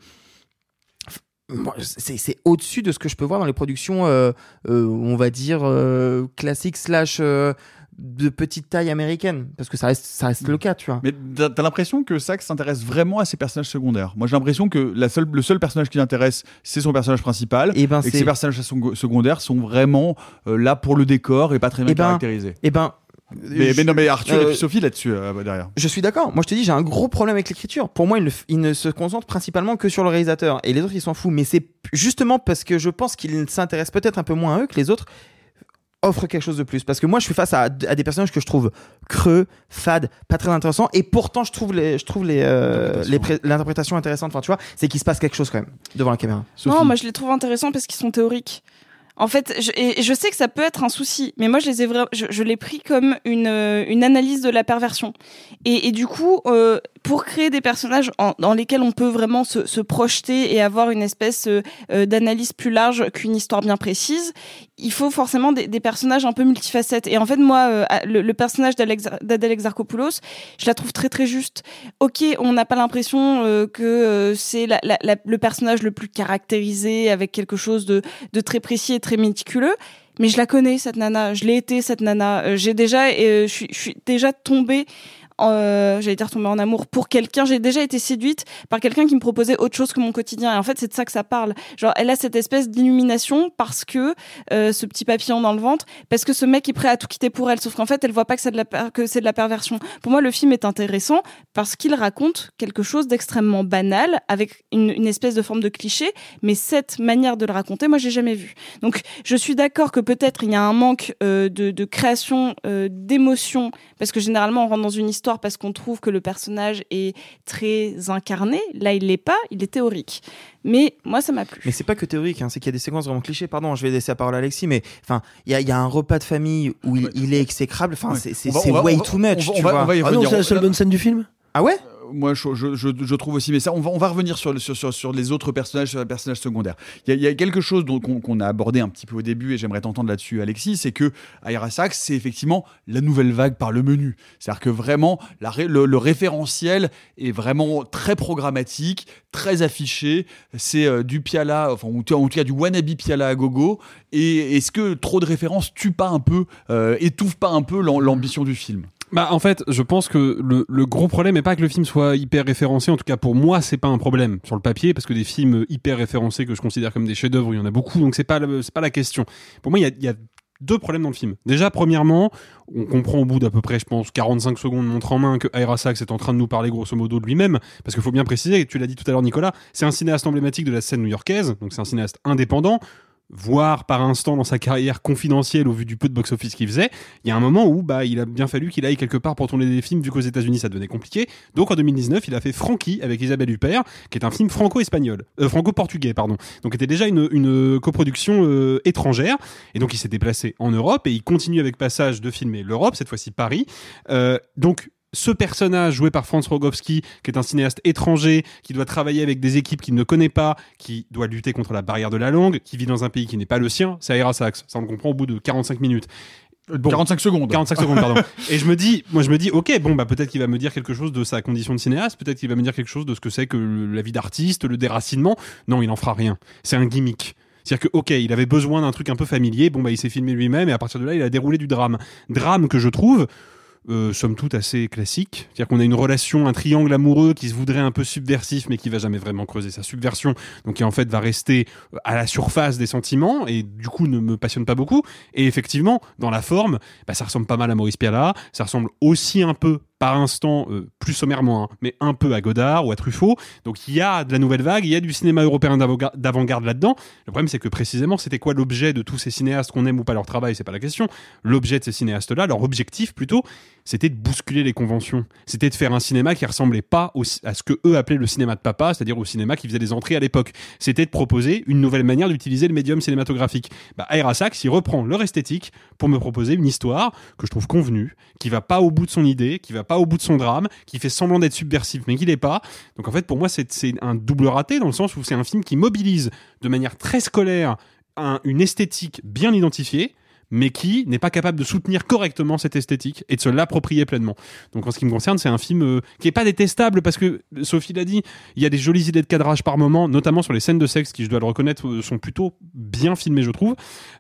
c'est au-dessus de ce que je peux voir dans les productions, euh, euh, on va dire, euh, classiques slash de petite taille américaine. Parce que ça reste, ça reste le cas, tu vois. Mais t'as l'impression que Sax s'intéresse vraiment à ses personnages secondaires. Moi, j'ai l'impression que la seule, le seul personnage qui l'intéresse, c'est son personnage principal, Et ben, que c'est- ses personnages second- secondaires sont vraiment là pour le décor et pas très bien Eh ben, caractérisés. Eh ben. Mais, mais non, mais Arthur et euh, puis Sophie là-dessus euh, bah, derrière. Je suis d'accord. Moi, je te dis, j'ai un gros problème avec l'écriture. Pour moi, il ne, f- il ne se concentre principalement que sur le réalisateur. Et les autres, ils s'en foutent. Mais c'est justement parce que je pense qu'il s'intéresse peut-être un peu moins à eux que les autres offrent quelque chose de plus. Parce que moi, je suis face à, à des personnages que je trouve creux, fades, pas très intéressants. Et pourtant, je trouve les, je trouve les, euh, l'interprétation intéressante. Enfin, tu vois, c'est qu'il se passe quelque chose quand même devant la caméra. Non, moi je les trouve intéressants parce qu'ils sont théoriques. En fait, je, et je sais que ça peut être un souci, mais moi je les ai je, je l'ai pris comme une, euh, une analyse de la perversion. Et, et du coup, euh, pour créer des personnages en- dans lesquels on peut vraiment se, se projeter et avoir une espèce euh, euh, d'analyse plus large qu'une histoire bien précise, il faut forcément des, des personnages un peu multifacettes. Et en fait, moi, euh, le, le personnage d'Adèle Exarchopoulos, je la trouve très très juste. Ok, on n'a pas l'impression euh, que euh, c'est la- la- la- le personnage le plus caractérisé avec quelque chose de, de très précis et très méticuleux. Mais je la connais cette nana, je l'ai été cette nana. Euh, J'ai déjà, euh, je suis déjà tombée euh, j'allais dire tomber en amour pour quelqu'un. J'ai déjà été séduite par quelqu'un qui me proposait autre chose que mon quotidien. Et en fait, c'est de ça que ça parle. Genre, elle a cette espèce d'illumination parce que euh, ce petit papillon dans le ventre, parce que ce mec est prêt à tout quitter pour elle. Sauf qu'en fait, elle voit pas que c'est de la que c'est de la perversion. Pour moi, le film est intéressant parce qu'il raconte quelque chose d'extrêmement banal avec une, une espèce de forme de cliché. Mais cette manière de le raconter, moi, j'ai jamais vu. Donc, je suis d'accord que peut-être il y a un manque euh, de, de création euh, d'émotion parce que généralement on rentre dans une histoire parce qu'on trouve que le personnage est très incarné. Là, il l'est pas, il est théorique. Mais moi, ça m'a plu. Mais c'est pas que théorique, hein, c'est qu'il y a des séquences vraiment clichés. Pardon, je vais laisser la parole à Alexis, mais enfin, il y a, il y a un repas de famille où il, il est exécrable. Enfin, c'est way on va- too much. on va- tu on va- vois. on va y Ah non, revenir. c'est la seule bonne scène du film Ah ouais? Moi, je, trouve aussi, mais ça, on va, revenir sur, le- sur, sur, sur les autres personnages, sur les personnages secondaires. Il y a, quelque chose qu'on a abordé un petit peu au début, et j'aimerais t'entendre là-dessus, Alexis, c'est que Aira Sachs, c'est effectivement la nouvelle vague par le menu. C'est-à-dire que vraiment, le, référentiel est vraiment très programmatique, très affiché. C'est euh, du Piala, enfin, en tout cas du wannabe Piala à gogo. Et est-ce que trop de références tue pas un peu, euh, étouffe pas un peu l'am- l'ambition du film? Bah en fait, je pense que le, le gros problème est pas que le film soit hyper référencé. En tout cas pour moi, c'est pas un problème sur le papier parce que des films hyper référencés que je considère comme des chefs-d'œuvre, il y en a beaucoup. Donc c'est pas c'est pas la question. Pour moi, il y a, y a deux problèmes dans le film. Déjà, premièrement, on comprend au bout d'à peu près, je pense, 45 secondes de montre en main que Ira Sachs est en train de nous parler grosso modo de lui-même. Parce qu'il faut bien préciser, tu l'as dit tout à l'heure, Nicolas, c'est un cinéaste emblématique de la scène new-yorkaise. Donc c'est un cinéaste indépendant voire par instant dans sa carrière confidentielle au vu du peu de box-office qu'il faisait, il y a un moment où bah il a bien fallu qu'il aille quelque part pour tourner des films vu qu'aux États-Unis ça devenait compliqué. Donc en 2019, il a fait Frankie avec Isabelle Huppert, qui est un film franco-espagnol, euh, franco-portugais pardon. Donc était déjà une, une coproduction euh, étrangère et donc il s'est déplacé en Europe et il continue avec Passage de filmer l'Europe, cette fois-ci Paris. Euh, donc ce personnage joué par Franz Rogowski, qui est un cinéaste étranger, qui doit travailler avec des équipes qu'il ne connaît pas, qui doit lutter contre la barrière de la langue, qui vit dans un pays qui n'est pas le sien, c'est Ira Sachs. Ça on le comprend au bout de 45 minutes. Bon. 45 secondes. 45 secondes, pardon. Et je me dis, moi je me dis, ok, bon, bah peut-être qu'il va me dire quelque chose de sa condition de cinéaste, peut-être qu'il va me dire quelque chose de ce que c'est que le- la vie d'artiste, le déracinement. Non, il n'en fera rien. C'est un gimmick. C'est-à-dire que, ok, il avait besoin d'un truc un peu familier, bon, bah il s'est filmé lui-même, et à partir de là, il a déroulé du drame. Drame que je trouve, euh, somme toute assez classique. C'est-à-dire qu'on a une relation, un triangle amoureux qui se voudrait un peu subversif, mais qui va jamais vraiment creuser sa subversion, donc qui en fait va rester à la surface des sentiments et du coup ne me passionne pas beaucoup. Et effectivement, dans la forme, bah, ça ressemble pas mal à Maurice Pialat, ça ressemble aussi un peu par instant, euh, plus sommairement, hein, mais un peu à Godard ou à Truffaut. Donc il y a de la nouvelle vague, il y a du cinéma européen d'avant- d'avant-garde là-dedans. Le problème, c'est que précisément, c'était quoi l'objet de tous ces cinéastes qu'on aime ou pas leur travail, c'est pas la question. L'objet de ces cinéastes-là, leur objectif plutôt, c'était de bousculer les conventions. C'était de faire un cinéma qui ressemblait pas à ce que eux appelaient le cinéma de papa, c'est-à-dire au cinéma qui faisait des entrées à l'époque. C'était de proposer une nouvelle manière d'utiliser le médium cinématographique. Bah, Aira il reprend leur esthétique pour me proposer une histoire que je trouve convenue, qui va pas au bout de son idée, qui va pas au bout de son drame, qui fait semblant d'être subversif mais qui l'est pas. Donc en fait, pour moi, c'est un double raté dans le sens où c'est un film qui mobilise de manière très scolaire un- une esthétique bien identifiée mais qui n'est pas capable de soutenir correctement cette esthétique et de se l'approprier pleinement. Donc en ce qui me concerne, c'est un film euh, qui est pas détestable parce que Sophie l'a dit, il y a des jolies idées de cadrage par moment, notamment sur les scènes de sexe qui, je dois le reconnaître, euh, sont plutôt bien filmées, je trouve.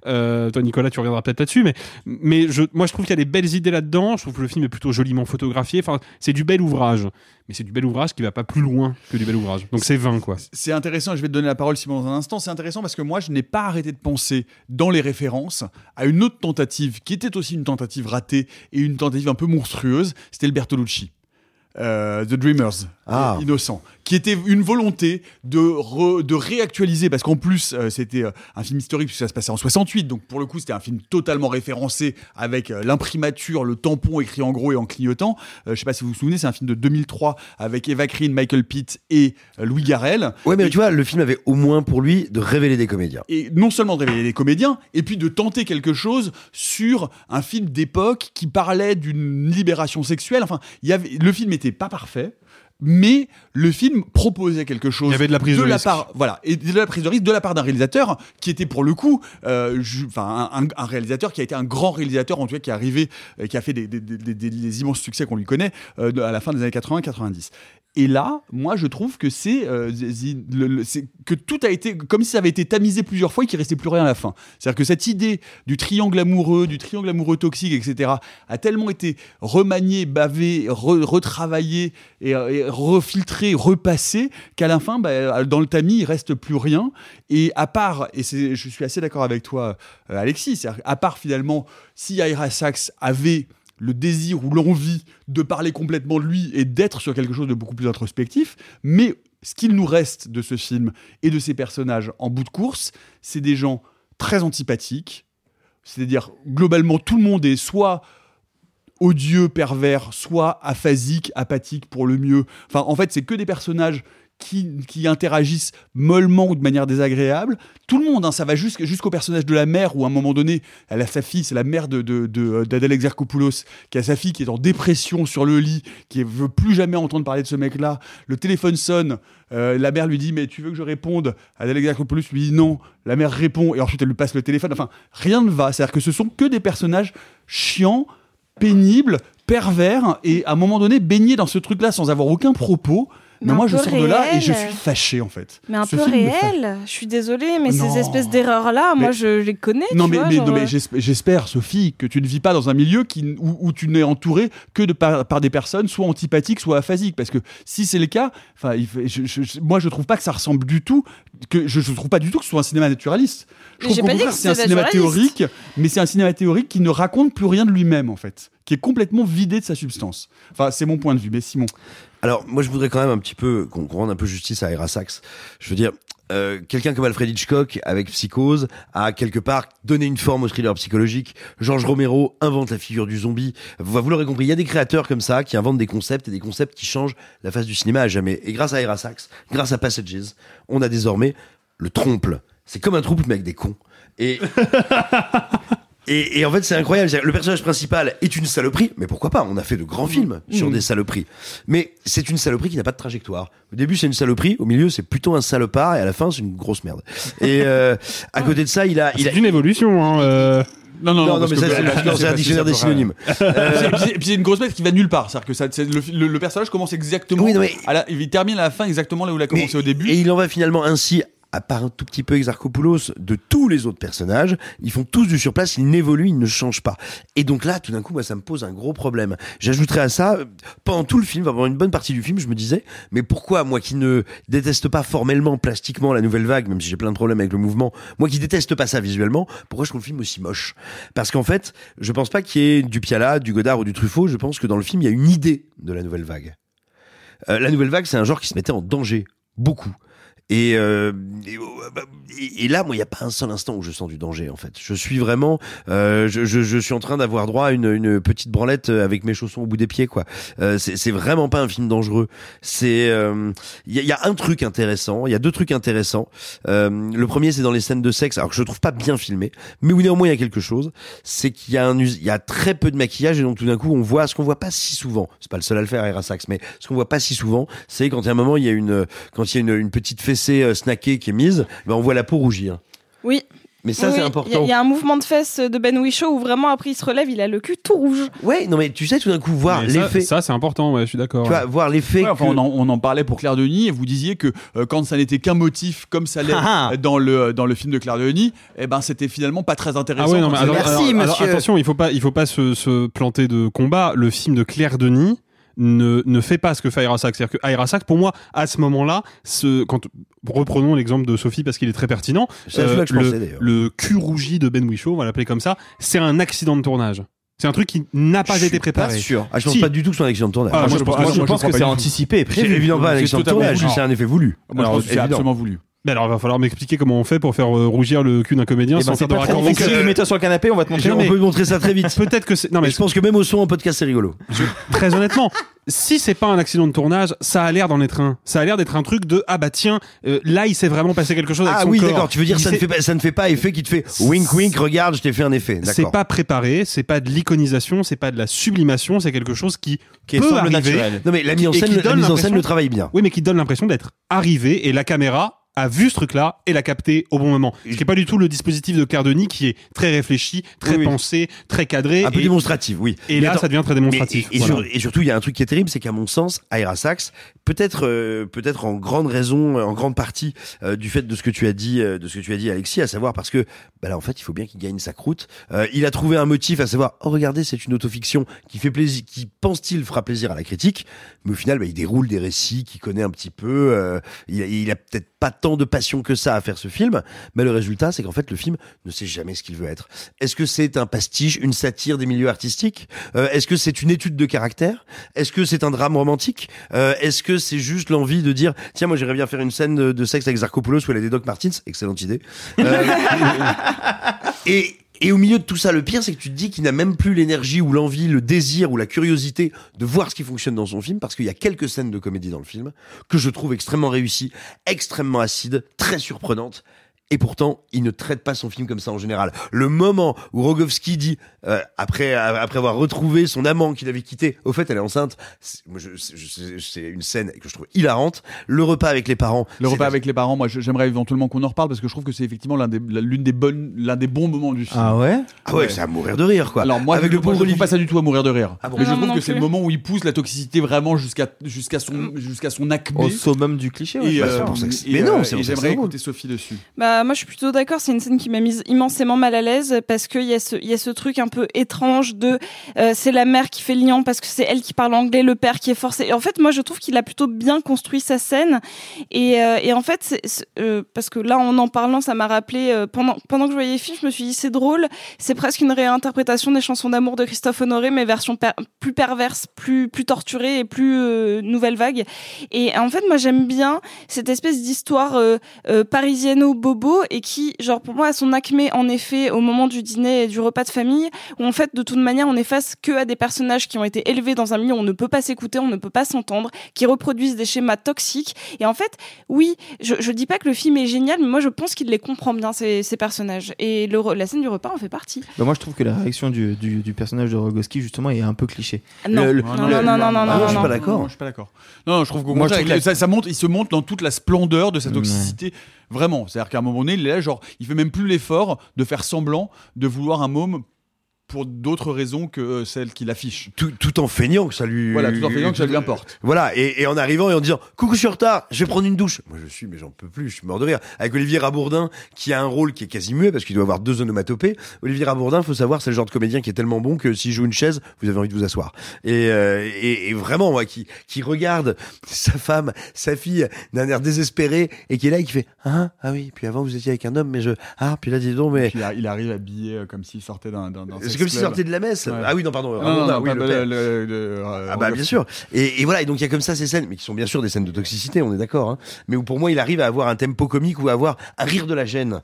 Euh, toi, Nicolas, tu reviendras peut-être là-dessus, mais mais moi, je trouve qu'il y a des belles idées là-dedans. Je trouve que le film est plutôt joliment photographié. Enfin, c'est du bel ouvrage, mais c'est du bel ouvrage qui va pas plus loin que du bel ouvrage. Donc c'est 20 quoi. C'est intéressant, je vais te donner la parole Simon dans un instant. C'est intéressant parce que moi, je n'ai pas arrêté de penser dans les références à une autre tentative qui était aussi une tentative ratée et une tentative un peu monstrueuse. C'était le Bertolucci. Euh, The Dreamers, Ah. innocent, qui était une volonté de, re- de réactualiser, parce qu'en plus euh, c'était euh, un film historique puisque ça se passait en 68, donc pour le coup c'était un film totalement référencé avec euh, l'imprimature, le tampon écrit en gros et en clignotant. Euh, je sais pas si vous vous souvenez, c'est un film de 2003 avec Eva Green, Michael Pitt et euh, Louis Garrel. Ouais, mais tu vois, le film avait au moins pour lui de révéler des comédiens. Et non seulement de révéler des comédiens, et puis de tenter quelque chose sur un film d'époque qui parlait d'une libération sexuelle. Enfin, il y avait, le film n'était pas parfait. Mais le film proposait quelque chose. Il y avait de la prise de la risque. part, voilà, et de la prise de risque de la part d'un réalisateur qui était pour le coup, euh, enfin, un, un- réalisateur qui a été un grand réalisateur en tout cas qui est arrivé, euh, qui a fait des, des- des- des- immenses succès qu'on lui connaît euh, de- à la fin des années 80-90. Et là, moi, je trouve que c'est euh, c'est- que tout a été comme si ça avait été tamisé plusieurs fois et qu'il restait plus rien à la fin. C'est-à-dire que cette idée du triangle amoureux, du triangle amoureux toxique, etc., a tellement été remaniée, bavée, re- retravaillée et, et refiltrée, qu'à la fin, bah, dans le tamis, il reste plus rien. Et à part, et je suis assez d'accord avec toi, euh, Alexis, à part finalement, si Ira Sachs avait le désir ou l'envie de parler complètement de lui et d'être sur quelque chose de beaucoup plus introspectif, mais ce qu'il nous reste de ce film et de ses personnages en bout de course, c'est des gens très antipathiques, c'est-à-dire globalement tout le monde est soit odieux, pervers, soit aphasique, apathique pour le mieux. Enfin, en fait, c'est que des personnages qui, interagissent mollement ou de manière désagréable. Tout le monde, hein, ça va jusqu'- jusqu'au personnage de la mère, où à un moment donné, elle a sa fille, c'est la mère de, de- d'Adèle Exarchopoulos, qui a sa fille qui est en dépression sur le lit, qui veut plus jamais entendre parler de ce mec-là. Le téléphone sonne, euh, la mère lui dit Mais tu veux que je réponde? Adèle Exarchopoulos lui dit non. La mère répond, et ensuite elle lui passe le téléphone. Enfin, rien ne va. C'est-à-dire que ce sont que des personnages chiants, pénibles, pervers, et à un moment donné, baignés dans ce truc-là sans avoir aucun propos. Mais, moi, je sors de là et je suis fâché, en fait. Mais un Ce peu réel. Je suis désolée, mais Non. ces espèces d'erreurs-là, moi, je les connais. Non tu mais, vois, mais- genre, non, mais euh, j'esp- j'espère, Sophie, que tu ne vis pas dans un milieu qui, où, où tu n'es entouré que de par, par des personnes soit antipathiques, soit aphasiques. Parce que si c'est le cas, je- je- moi je trouve pas que ça ressemble du tout, que je, je trouve pas du tout que ce soit un cinéma naturaliste. Je Mais trouve qu'au contraire, que c'est un cinéma théorique, mais c'est un cinéma théorique qui ne raconte plus rien de lui-même en fait, qui est complètement vidé de sa substance. Enfin, c'est mon point de vue. Mais Simon. Alors, moi, je voudrais quand même un petit peu qu'on rende un peu justice à Ira Sachs. Je veux dire, euh, quelqu'un comme Alfred Hitchcock, avec Psychose, a quelque part donné une forme au thriller psychologique. Georges Romero invente la figure du zombie. Vous, vous l'aurez compris, il y a des créateurs comme ça qui inventent des concepts et des concepts qui changent la face du cinéma à jamais. Et grâce à Ira Sachs, grâce à Passages, on a désormais le trompe. C'est comme un trouble mais avec des cons. Et Et, et en fait, c'est incroyable. C'est-à-dire, Le personnage principal est une saloperie, mais pourquoi pas On a fait de grands films sur Mmh. des saloperies. Mais c'est une saloperie qui n'a pas de trajectoire. Au début, c'est une saloperie. Au milieu, c'est plutôt un salopard. Et à la fin, c'est une grosse merde. Et euh, à côté de ça, il a. Il a... C'est une évolution. Hein, euh. Non, non, Non, non, mais que- ça, c'est- un dictionnaire des synonymes. Puis c'est- puis c'est- une grosse bête qui va nulle part. C'est-à-dire que ça, c'est le, le- le personnage commence exactement. Oui, non, mais- à la- il termine à la fin exactement là où il a commencé au début. Et il en va finalement ainsi, à part un tout petit peu Exarchopoulos, de tous les autres personnages. Ils font tous du surplace, ils n'évoluent, ils ne changent pas. Et donc là, tout d'un coup, moi, ça me pose un gros problème. J'ajouterais à ça, pendant tout le film, pendant une bonne partie du film, je me disais, mais pourquoi, moi qui ne déteste pas formellement, plastiquement la nouvelle vague, même si j'ai plein de problèmes avec le mouvement, moi qui déteste pas ça visuellement, pourquoi je trouve le film aussi moche? Parce qu'en fait, je pense pas qu'il y ait du Piala, du Godard ou du Truffaut, je pense que dans le film, il y a une idée de la nouvelle vague. Euh, la nouvelle vague, c'est un genre qui se mettait en danger, beaucoup. Et, euh, euh, bah, et- et là, moi, il n'y a pas un seul instant où je sens du danger, en fait. Je suis vraiment, euh, je, je, je suis en train d'avoir droit à une, une petite branlette euh, avec mes chaussons au bout des pieds, quoi. Euh, c'est vraiment pas un film dangereux. C'est, euh, il y, a, y a un truc intéressant, il y a deux trucs intéressants. Euh, le premier, c'est dans les scènes de sexe, alors que je trouve pas bien filmé, mais où néanmoins il y a quelque chose. C'est qu'il y a un, il y a très peu de maquillage et donc tout d'un coup, on voit ce qu'on voit pas si souvent. C'est pas le seul à le faire, Era Sachs, mais ce qu'on voit pas si souvent, c'est quand il y a un moment, il y a une, quand il y a une, une petite fessée euh, snackée qui est mise, ben on voit la peau rougir. Oui. Mais ça, Oui, c'est important. Il y a- il y, a un mouvement de fesses de Ben Whishaw où vraiment après il se relève, il a le cul tout rouge. Ouais, non mais tu sais tout d'un coup voir ça- l'effet. Ça, c'est important, ouais, je suis d'accord. Tu vois, voir l'effet. Ouais, enfin, que- on, en, on en parlait pour Claire Denis et vous disiez que euh, quand ça n'était qu'un motif comme ça l'est Ah ah. dans le dans le film de Claire Denis, eh ben c'était finalement pas très intéressant. Ah ouais, non, mais quand alors, c'est- alors- alors, monsieur. attention, il faut pas, il faut pas se, se planter de combat. Le film de Claire Denis ne, ne fait pas ce que fait Ira Sachs. C'est-à-dire que Ira Sachs, pour moi, à ce moment-là, ce, quand, reprenons l'exemple de Sophie parce qu'il est très pertinent. Que je pensais, le, le cul rougi de Ben Whishaw, on va l'appeler comme ça, c'est un accident de tournage. C'est un truc qui n'a pas Je été suis pas préparé. sûr. Ah, je pense Si. pas du tout que c'est un accident de tournage. Ah, Moi, moi, je je pense- pense- moi, je je pense pas que c'est anticipé et C'est prévu. évidemment pas un C'est accident de tournage, c'est un effet voulu. Moi, je pense que c'est absolument voulu. Ben alors, il va falloir m'expliquer comment on fait pour faire euh, rougir le cul d'un comédien Eh sans ben, faire de raccord. Mets-toi sur le canapé, on va te montrer. On peut montrer ça très vite. Peut-être que c'est. Non, mais Mais je pense que même au son en podcast, c'est rigolo. très honnêtement, si c'est pas un accident de tournage, ça a l'air d'en être un. Ça a l'air d'être un truc de ah bah tiens, euh, là il s'est vraiment passé quelque chose avec Ah son oui, d'accord. Tu veux dire Il ça ne fait pas, ça ne fait pas effet qui te fait wink wink. Regarde, je t'ai fait un effet. C'est pas préparé, c'est pas de l'iconisation, c'est pas de la sublimation, c'est quelque chose qui, Qui peut arriver. naturel. Non mais la mise en Et scène, la mise en scène le travaille bien. Oui, mais qui donne l'impression d'être arrivé et la caméra a vu ce truc-là et l'a capté au bon moment. Ce qui est pas du tout le dispositif de Cardoni qui est très réfléchi, très Oui, oui. pensé, très cadré. Un peu et- démonstratif, oui. Et Mais là, attends, ça devient très démonstratif. et, et Voilà. sur- et surtout, il y a un truc qui est terrible, c'est qu'à mon sens, Ira Sachs, peut-être, euh, peut-être en grande raison, euh, en grande partie euh, du fait de ce que tu as dit, euh, de ce que tu as dit, Alexis, à savoir parce que, bah là, en fait, il faut bien qu'il gagne sa croûte. Il a trouvé un motif, à savoir, oh regardez, c'est une autofiction qui fait plaisir, qui pense-t-il fera plaisir à la critique, mais au final, bah, il déroule des récits qu'il connaît un petit peu. il il a peut-être pas tant de passion que ça à faire ce film, mais le résultat, c'est qu'en fait, le film ne sait jamais ce qu'il veut être. Est-ce que c'est un pastiche, une satire des milieux artistiques? Euh, Est-ce que c'est une étude de caractère? Est-ce que c'est un drame romantique? Euh, Est-ce que c'est juste l'envie de dire tiens moi j'aimerais bien faire une scène de, de sexe avec Zarkopoulos où elle a des Doc Martins Excellente idée. Euh, et et au milieu de tout ça, le pire, c'est que tu te dis qu'il n'a même plus l'énergie ou l'envie, le désir ou la curiosité de voir ce qui fonctionne dans son film, parce qu'il y a quelques scènes de comédie dans le film que je trouve extrêmement réussies, extrêmement acides, très surprenantes. Et pourtant, il ne traite pas son film comme ça en général. Le moment où Rogowski dit, euh, après, après avoir retrouvé son amant qu'il avait quitté, au fait, elle est enceinte, c'est moi, je- je- c'est une scène que je trouve hilarante. Le repas avec les parents. Le repas avec les parents, moi j'aimerais éventuellement qu'on en reparle parce que je trouve que c'est effectivement l'un des, l'une des bonnes, l'un des bons moments du film. Ah ouais? Ah ouais, c'est à mourir de rire, quoi. Alors moi, avec je, le pauvre je trouve pas ça du tout à mourir de rire. Ah bon Mais je trouve non que c'est le moment où il pousse la toxicité vraiment jusqu'à jusqu'à son jusqu'à son acmé. Au summum du cliché, ouais, Et, bah, euh, c'est pour ça que c'est- et, Mais non, euh, c'est j'aimerais écouter Sophie dessus. Bah moi je suis plutôt d'accord, c'est une scène qui m'a mise immensément mal à l'aise parce qu'il y a ce y a ce truc un peu étrange de euh, c'est la mère qui fait le liant parce que c'est elle qui parle anglais, le père qui est forcé. Et en fait moi je trouve qu'il a plutôt bien construit sa scène et, euh, et en fait euh, parce que là en en parlant ça m'a rappelé pendant pendant que je voyais le film je me suis dit c'est drôle, c'est presque une réinterprétation des chansons d'amour de Christophe Honoré mais version plus perverse, plus plus torturée et plus nouvelle vague. Et en fait moi j'aime bien cette espèce d'histoire euh, euh, et qui genre pour moi a son acmé en effet au moment du dîner et du repas de famille où en fait de toute manière on est face que à des personnages qui ont été élevés dans un milieu où on ne peut pas s'écouter on ne peut pas s'entendre qui reproduisent des schémas toxiques et en fait oui je, je dis pas que le film est génial mais moi je pense qu'il les comprend bien ces, ces personnages et le, la scène du repas en fait partie Bah, moi, je trouve que la réaction du, du, du personnage de Rogowski, justement, est un peu cliché. Ah non. Le- le- Non, non, non, non, non, non, Ah non, je suis non. pas d'accord. Non, je suis pas d'accord. Non, non, je trouve qu'au Moi, je trouve que ça, ça monte, il se monte dans toute la splendeur de sa toxicité. Vraiment. C'est-à-dire qu'à un moment donné, il est là, genre, il fait même plus l'effort de faire semblant de vouloir un môme pour d'autres raisons que euh, celles qu'il affiche. Tout, tout en feignant que ça lui. Voilà, tout en feignant que ça lui importe. Voilà, et, et en arrivant et en disant coucou, je suis en retard, je vais prendre une douche. Moi, je suis, mais j'en peux plus, je suis mort de rire. Avec Olivier Rabourdin, qui a un rôle qui est quasi muet parce qu'il doit avoir deux onomatopées. Olivier Rabourdin, faut savoir, c'est le genre de comédien qui est tellement bon que s'il joue une chaise, vous avez envie de vous asseoir. Et, euh, et, et vraiment, moi, qui, qui regarde sa femme, sa fille, d'un air désespéré et qui est là et qui fait ah, ah oui, puis avant vous étiez avec un homme, mais je ah, puis là dis donc, mais Puis il, a- il arrive habillé euh, comme s'il sortait d'un. Comme s'il sortait de la messe. Ouais. Ah oui, non, pardon. Non, oui, le le- euh, Ah bah bien sûr. Et, et voilà, et donc il y a comme ça ces scènes, mais qui sont bien sûr des scènes de toxicité, on est d'accord. Hein, mais où pour moi il arrive à avoir un tempo comique ou à avoir un rire de la gêne.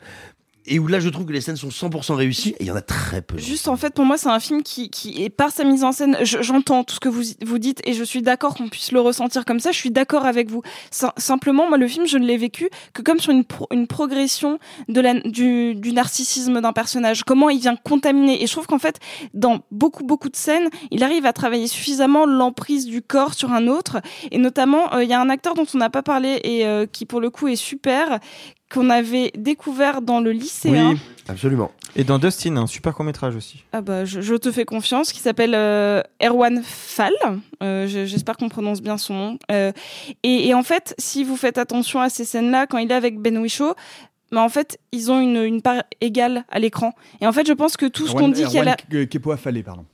Et où là je trouve que les scènes sont 100% réussies et il y en a très peu. Juste en fait pour moi c'est un film qui, qui est par sa mise en scène je- j'entends tout ce que vous vous dites et je suis d'accord qu'on puisse le ressentir comme ça je suis d'accord avec vous. Sim- simplement moi le film je ne l'ai vécu que comme sur une, une progression de la, du, du narcissisme d'un personnage. Comment il vient contaminer. Et je trouve qu'en fait dans beaucoup beaucoup de scènes il arrive à travailler suffisamment l'emprise du corps sur un autre. Et notamment euh, il y a un acteur dont on n'a pas parlé et euh, qui pour le coup est super qu'on avait découvert dans le lycéen Oui, absolument. Et dans Dustin, un super court métrage aussi. ah bah, je, je te fais confiance, qui s'appelle euh, Erwan Fall. Euh, je- J'espère qu'on prononce bien son nom. Euh, et, et en fait, si vous faites attention à ces scènes-là, quand il est avec Ben Whishaw, mais en fait, ils ont une, une part égale à l'écran. Et en fait, je pense que tout ce qu'on dit qu'il y a Kepoa Fallé, pardon.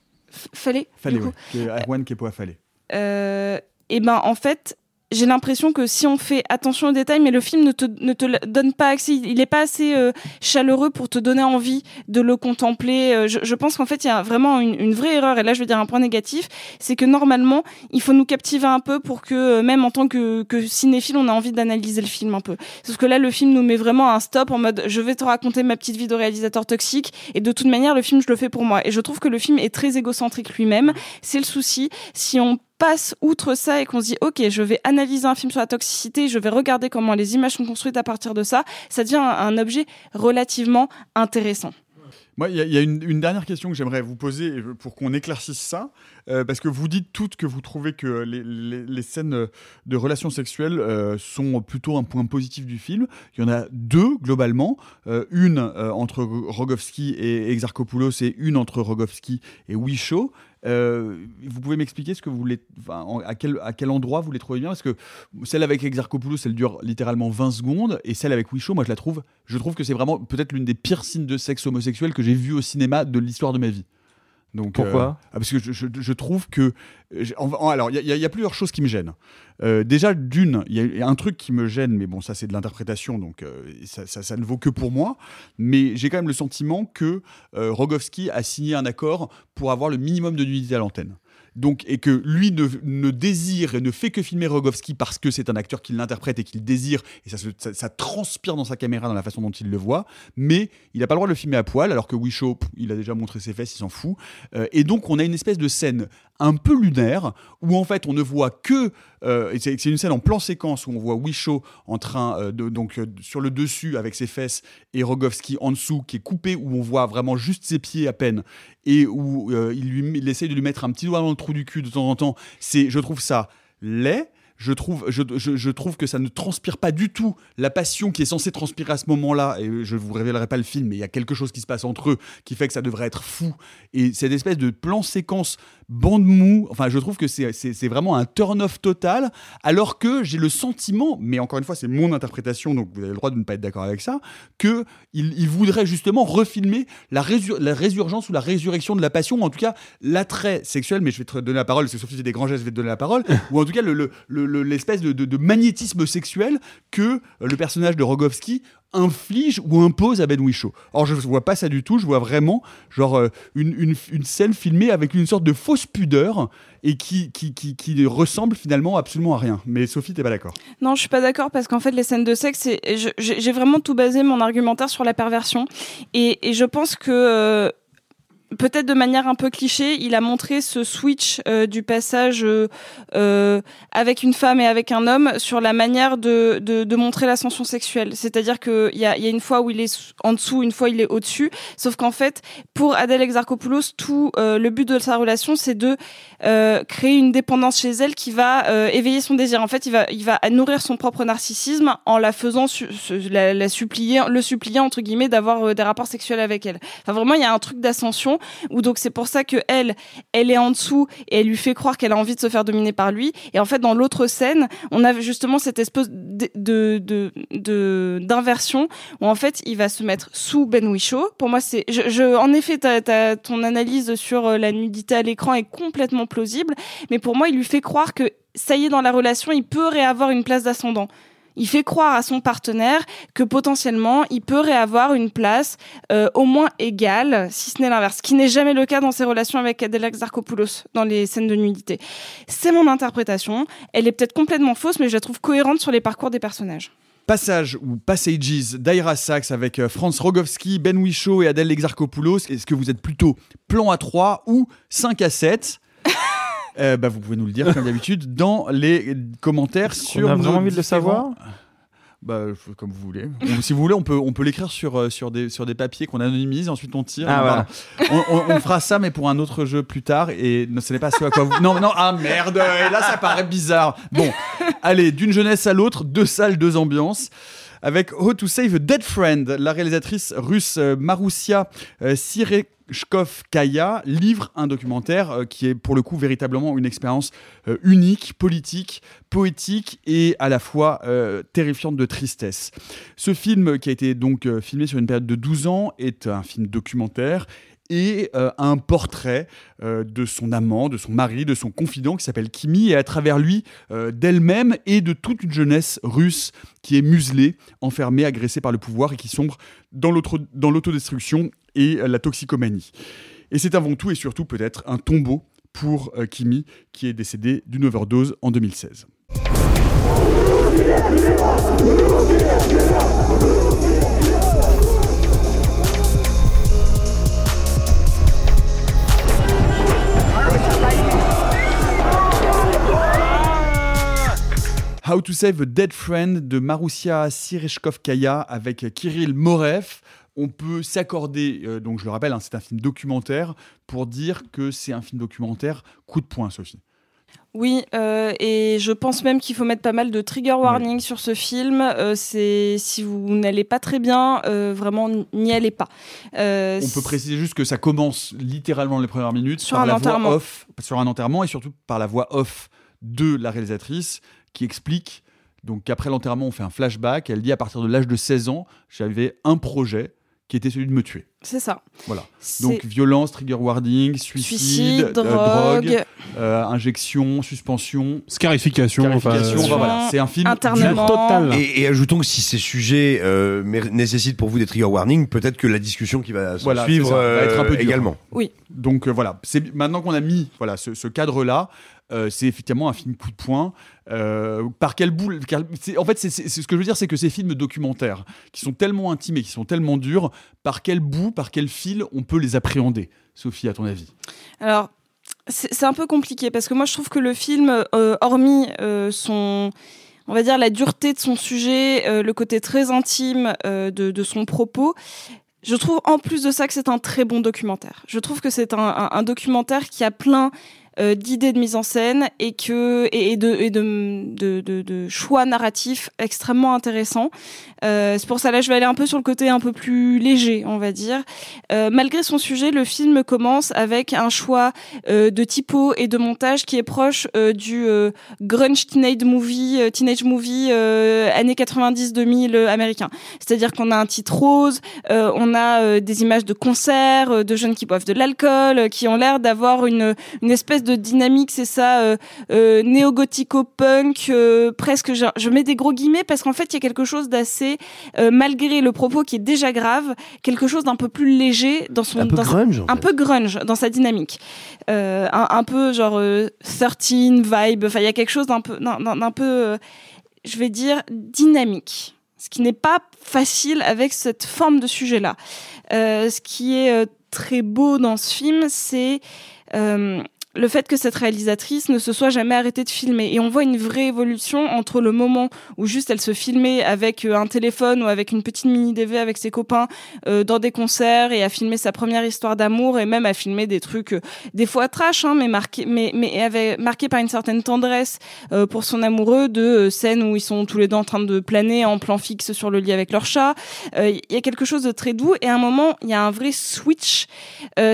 Fallait, Fallé, ouais. Ke- Erwan Kepoa Fallé. Euh, et ben en fait j'ai l'impression que si on fait attention aux détails, mais le film ne te, ne te donne pas accès, il n'est pas assez euh, chaleureux pour te donner envie de le contempler. Euh, Je, je pense qu'en fait, il y a vraiment une, une vraie erreur, et là je veux dire un point négatif, c'est que normalement, il faut nous captiver un peu pour que, euh, même en tant que, que cinéphile, on a envie d'analyser le film un peu. Sauf que là, le film nous met vraiment un stop en mode, je vais te raconter ma petite vie de réalisateur toxique, et de toute manière, le film, je le fais pour moi. Et je trouve que le film est très égocentrique lui-même. C'est le souci. Si on passe outre ça et qu'on se dit ok je vais analyser un film sur la toxicité je vais regarder comment les images sont construites à partir de ça ça devient un, objet relativement intéressant Moi, il y a, une, dernière question que j'aimerais vous poser euh, pour qu'on éclaircisse ça, euh, parce que vous dites toutes que vous trouvez que les, scènes euh, de relations sexuelles sont plutôt un point positif du film. Il y en a deux globalement, une entre Rogowski et Exarchopoulos et une entre Rogowski et Wishaw. Euh, vous pouvez m'expliquer ce que vous voulez, à quel, à quel endroit vous les trouvez bien? Parce que celle avec Exarchopoulos, elle dure littéralement 20 secondes, et celle avec Wishaw, moi je la trouve, je trouve que c'est vraiment peut-être l'une des pires signes de sexe homosexuel que j'ai vu au cinéma de l'histoire de ma vie. Donc, Pourquoi euh, ah, Parce que je, je- je trouve que. en- en- alors, il y, a- y y plusieurs choses qui me gênent. Euh, déjà, d'une, il y a- un truc qui me gêne, mais bon, ça c'est de l'interprétation, donc euh, ça, ça- ça ne vaut que pour moi. Mais j'ai quand même le sentiment que euh, Rogowski a signé un accord pour avoir le minimum de nudité à l'antenne. Donc, et que lui ne, ne désire et ne fait que filmer Rogowski parce que c'est un acteur qui l'interprète et qu'il désire, et ça, ça, transpire dans sa caméra, dans la façon dont il le voit, mais il n'a pas le droit de le filmer à poil, alors que Wishaw, pff, il a déjà montré ses fesses, il s'en fout. Euh, et donc, on a une espèce de scène un peu lunaire, où en fait, on ne voit que. euh, c'est une scène en plan séquence où on voit Wishaw en train, euh, donc euh, sur le dessus avec ses fesses, et Rogowski en dessous, qui est coupé, où on voit vraiment juste ses pieds à peine, et où il, lui, il essaye de lui mettre un petit doigt dans le trou du cul de temps en temps. C'est, je trouve ça laid. Je trouve, que ça ne transpire pas du tout la passion qui est censée transpirer à ce moment-là. Et je vous révélerai pas le film, mais il y a quelque chose qui se passe entre eux qui fait que ça devrait être fou. Et cette espèce de plan séquence bande mou, enfin, je trouve que c'est vraiment un turn-off total. Alors que j'ai le sentiment, mais encore une fois, c'est mon interprétation, donc vous avez le droit de ne pas être d'accord avec ça, que il, il voudrait justement refilmer la, résur- la résurgence ou la résurrection de la passion, ou en tout cas l'attrait sexuel. Mais je vais te donner la parole, parce que Sophie des grands gestes, je vais te donner la parole. ou en tout cas le- le- l'espèce de, de- magnétisme sexuel que le personnage de Rogowski inflige ou impose à Ben Whishaw. Or, je vois pas ça du tout, je vois vraiment genre euh, une, une- scène filmée avec une sorte de fausse pudeur et qui, qui, qui, ressemble finalement absolument à rien. Mais Sophie, t'es pas d'accord? Non, je suis pas d'accord parce qu'en fait, les scènes de sexe, j'ai vraiment tout basé mon argumentaire sur la perversion. Et, et je pense que. euh, Peut-être de manière un peu cliché, il a montré ce switch euh, du passage euh, euh, avec une femme et avec un homme sur la manière de, de, de montrer l'ascension sexuelle. C'est-à-dire qu'il y a, y a une fois où il est en dessous, une fois il est au-dessus. Sauf qu'en fait, pour Adèle Exarchopoulos, tout euh, le but de sa relation, c'est de euh, créer une dépendance chez elle qui va euh, éveiller son désir. En fait, il va, il va nourrir son propre narcissisme en la faisant la, la supplier, le supplier entre guillemets d'avoir des rapports sexuels avec elle. Enfin, vraiment, il y a un truc d'ascension où donc c'est pour ça que elle, elle est en dessous et elle lui fait croire qu'elle a envie de se faire dominer par lui. Et en fait, dans l'autre scène, on a justement cette espèce de de- de- d'inversion où en fait, il va se mettre sous Ben Whishaw. Pour moi, c'est, en effet, ton analyse sur euh, la nudité à l'écran est complètement plausible, mais pour moi, il lui fait croire que ça y est dans la relation, il peut réavoir une place d'ascendant. Il fait croire à son partenaire que potentiellement il peut réavoir une place euh, au moins égale, si ce n'est l'inverse, ce qui n'est jamais le cas dans ses relations avec Adela Xarchopoulos dans les scènes de nudité. C'est mon interprétation. Elle est peut-être complètement fausse, mais je la trouve cohérente sur les parcours des personnages. Passage ou Passages d'Aira Sachs avec euh, Franz Rogowski, Ben Whishaw et Adèle Exarchopoulos. Est-ce que vous êtes plutôt plan à 3 ou 5 à 7 Euh, bah, vous pouvez nous le dire comme d'habitude dans les commentaires sur. a nos vraiment envie de le savoir Bah, comme vous voulez. Ou si vous voulez, on peut, on peut l'écrire sur, euh, sur, des, sur des papiers qu'on anonymise, ensuite on tire. Ah, on, voilà. on, on- on fera ça, mais pour un autre jeu plus tard. Et non, ce n'est pas ce à quoi vous. Non, non, ah merde, et là ça paraît bizarre. Bon, allez, d'une jeunesse à l'autre, deux salles, deux ambiances. Avec How to Save a Dead Friend, la réalisatrice russe euh, Maroussia euh, Sirechkov-Kaya livre un documentaire euh, qui est pour le coup véritablement une expérience unique, politique, poétique et à la fois terrifiante de tristesse. Ce film, qui a été donc filmé sur une période de 12 ans, est un film documentaire et euh, un portrait euh, de son amant, de son mari, de son confident qui s'appelle Kimi, et à travers lui, euh, d'elle-même et de toute une jeunesse russe qui est muselée, enfermée, agressée par le pouvoir et qui sombre dans l'auto- dans l'autodestruction et la toxicomanie. Et c'est avant tout et surtout peut-être un tombeau pour Kimi, qui est décédé d'une overdose en 2016. How to Save a Dead Friend de Maroussia Sireshkovkaya avec Kirill Morev. on peut s'accorder, euh, donc je le rappelle, hein, c'est un film documentaire, pour dire que c'est un film documentaire coup de poing, Sophie. Oui, euh, et je pense même qu'il faut mettre pas mal de trigger warning sur ce film. Euh, c'est si vous n'allez pas très bien, euh, vraiment n'y allez pas. On peut préciser juste que ça commence littéralement les premières minutes Sur par un la enterrement. voix off, sur un enterrement et surtout par la voix off de la réalisatrice qui explique donc qu'après l'enterrement on fait un flashback. Elle dit à partir de l'âge de 16 ans j'avais un projet qui était celui de me tuer. C'est ça. Voilà. Donc violence, trigger warning, suicide, Suicide, euh, drogue. euh, injection, suspension, Scarification, scarification. enfin, voilà, c'est un film Internement. total. Et, et ajoutons que si ces sujets euh, nécessitent pour vous des trigger warnings, peut-être que la discussion qui va Voilà, suivre ça, va être un peu également. Oui. Donc euh, voilà, c'est maintenant qu'on a mis voilà ce, ce cadre-là, euh, c'est effectivement un film coup de poing. Euh, par quel c'est- En fait, ce que je veux dire, c'est que ces films documentaires, qui sont tellement intimes et qui sont tellement durs, par quel bout, par quel fil, on peut les appréhender? Sophie, à ton avis? Alors, c'est un peu compliqué parce que moi je trouve que le film, euh, hormis euh, son, on va dire la dureté de son sujet, le côté très intime de, son propos, je trouve en plus de ça que c'est un très bon documentaire. Je trouve que c'est un documentaire qui a plein euh, d'idées de mise en scène et que et, de, et de, de, de- choix narratifs extrêmement intéressants. Euh, c'est pour ça là je vais aller un peu sur le côté un peu plus léger, on va dire. Euh, malgré son sujet, le film commence avec un choix euh, de typo et de montage qui est proche euh, du euh, grunge teenage movie, teenage movie années 90-2000 euh, américain. C'est-à-dire qu'on a un titre rose, on a des images de concerts, de jeunes qui boivent de l'alcool, qui ont l'air d'avoir une, une espèce de dynamique, c'est ça, euh, euh, néo-gothico-punk, euh, presque, je, je mets des gros guillemets parce qu'en fait, il y a quelque chose d'assez, euh, malgré le propos qui est déjà grave, quelque chose d'un peu plus léger dans son... Un peu dans sa- grunge, un peu grunge dans sa dynamique. Euh, un, un peu genre euh, 13 vibe, enfin il y a quelque chose d'un peu, d'un- je vais dire, dynamique. Ce qui n'est pas facile avec cette forme de sujet-là. Euh, ce qui est euh, très beau dans ce film, c'est euh, le fait que cette réalisatrice ne se soit jamais arrêtée de filmer. Et on voit une vraie évolution entre le moment où juste elle se filmait avec euh, un téléphone ou avec une petite mini DV avec ses copains euh, dans des concerts et à filmer sa première histoire d'amour et même à filmer des trucs euh, des fois trash, hein, mais marqué, mais mais avait marqué par une certaine tendresse euh, pour son amoureux de euh, scènes où ils sont tous les deux en train de planer en plan fixe sur le lit avec leur chat. Euh, Il y a quelque chose de très doux et à un moment il y a un vrai switch.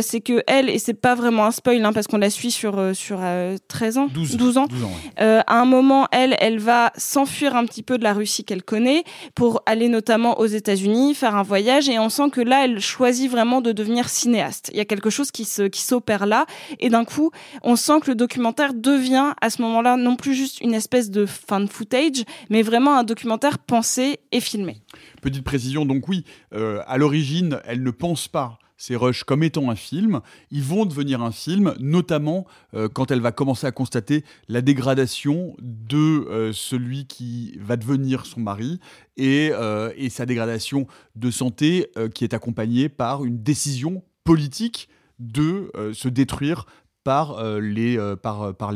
C'est que elle et c'est pas vraiment un spoil hein, parce qu'on la suit sur euh, sur euh, 13 ans, 12, 12 ans. 12 ans, ouais. Euh, à un moment, elle, elle va s'enfuir un petit peu de la Russie qu'elle connaît pour aller notamment aux États-Unis, faire un voyage. Et on sent que là, elle choisit vraiment de devenir cinéaste. Il y a quelque chose qui se qui s'opère là. Et d'un coup, on sent que le documentaire devient à ce moment-là non plus juste une espèce de fan footage, mais vraiment un documentaire pensé et filmé. Petite précision, donc oui, euh, à l'origine, elle ne pense pas ces rushs comme étant un film. Ils vont devenir un film, notamment euh, quand elle va commencer à constater la dégradation de euh, celui qui va devenir son mari et, euh, sa dégradation de santé qui est accompagnée par une décision politique de se détruire par, les,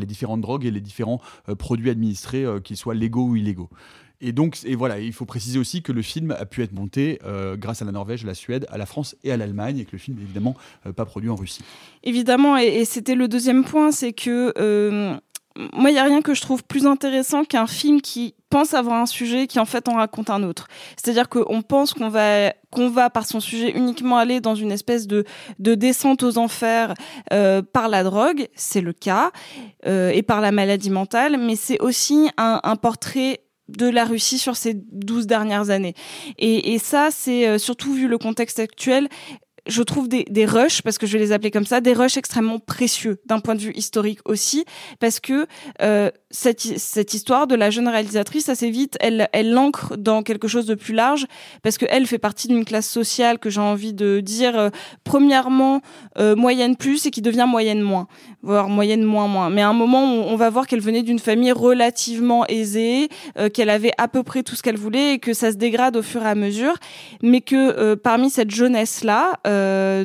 différentes drogues et les différents produits administrés, qu'ils soient légaux ou illégaux. Et donc, et voilà, il faut préciser aussi que le film a pu être monté euh, grâce à la Norvège, la Suède, à la France et à l'Allemagne, et que le film n'est évidemment euh, pas produit en Russie. Évidemment, et, c'était le deuxième point, c'est que euh, moi, il n'y a rien que je trouve plus intéressant qu'un film qui pense avoir un sujet qui en fait en raconte un autre. C'est-à-dire qu'on pense qu'on va qu'on va par son sujet uniquement aller dans une espèce de de descente aux enfers par la drogue, c'est le cas, et par la maladie mentale, mais c'est aussi un portrait de la Russie sur ces 12 dernières années. Et, et ça, c'est euh, surtout vu le contexte actuel, je trouve des, des rushs, parce que je vais les appeler comme ça, des rushs extrêmement précieux d'un point de vue historique aussi, parce que euh, cette, cette histoire de la jeune réalisatrice, assez vite, elle, elle l'ancre dans quelque chose de plus large, parce qu'elle fait partie d'une classe sociale que j'ai envie de dire, euh, premièrement, euh, moyenne plus et qui devient moyenne moins, voire moyenne moins moins. Mais à un moment, on, on va voir qu'elle venait d'une famille relativement aisée, euh, qu'elle avait à peu près tout ce qu'elle voulait et que ça se dégrade au fur et à mesure, mais que euh, parmi cette jeunesse-là, euh,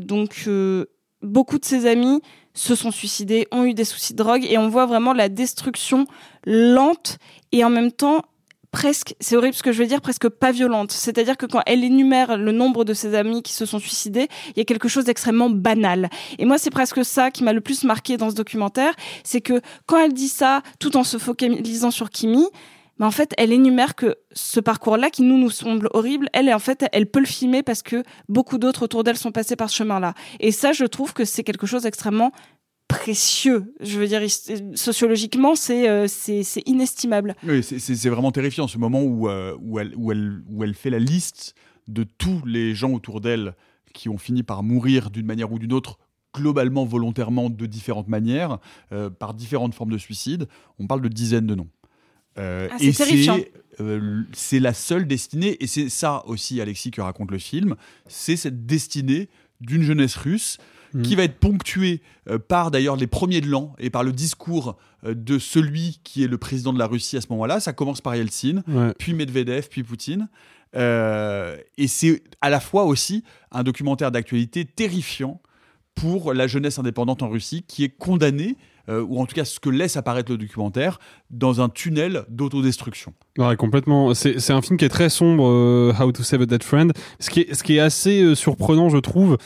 donc euh, beaucoup de ses amis se sont suicidés, ont eu des soucis de drogue et on voit vraiment la destruction lente et en même temps presque, c'est horrible ce que je veux dire, presque pas violente. C'est-à-dire que quand elle énumère le nombre de ses amis qui se sont suicidés, il y a quelque chose d'extrêmement banal. Et moi, c'est presque ça qui m'a le plus marqué dans ce documentaire, c'est que quand elle dit ça, tout en se focalisant sur Kimi, mais en fait, elle énumère que ce parcours-là, qui nous nous semble horrible, elle, en fait, elle peut le filmer parce que beaucoup d'autres autour d'elle sont passés par ce chemin-là. Et ça, je trouve que c'est quelque chose d'extrêmement précieux. Je veux dire, sociologiquement, c'est euh, inestimable. Oui, c'est vraiment terrifiant ce moment où, euh, où, elle, où, elle, où elle fait la liste de tous les gens autour d'elle qui ont fini par mourir d'une manière ou d'une autre globalement, volontairement, de différentes manières, euh, par différentes formes de suicide. On parle de dizaines de noms. Euh, Ah, c'est et terrifiant. c'est euh, c'est la seule destinée, et c'est ça aussi, Alexis, que raconte le film, c'est cette destinée d'une jeunesse russe Mhm. qui va être ponctuée euh, par d'ailleurs les premiers de l'an et par le discours euh, de celui qui est le président de la Russie à ce moment-là. Ça commence par Yeltsin, Ouais. puis Medvedev, puis Poutine. Euh, et c'est à la fois aussi un documentaire d'actualité terrifiant pour la jeunesse indépendante en Russie qui est condamnée, euh, ou en tout cas ce que laisse apparaître le documentaire, dans un tunnel d'autodestruction. Ouais, complètement. C'est un film qui est très sombre, euh, How to Save a Dead Friend. Ce qui est, ce qui est assez euh, surprenant, je trouve,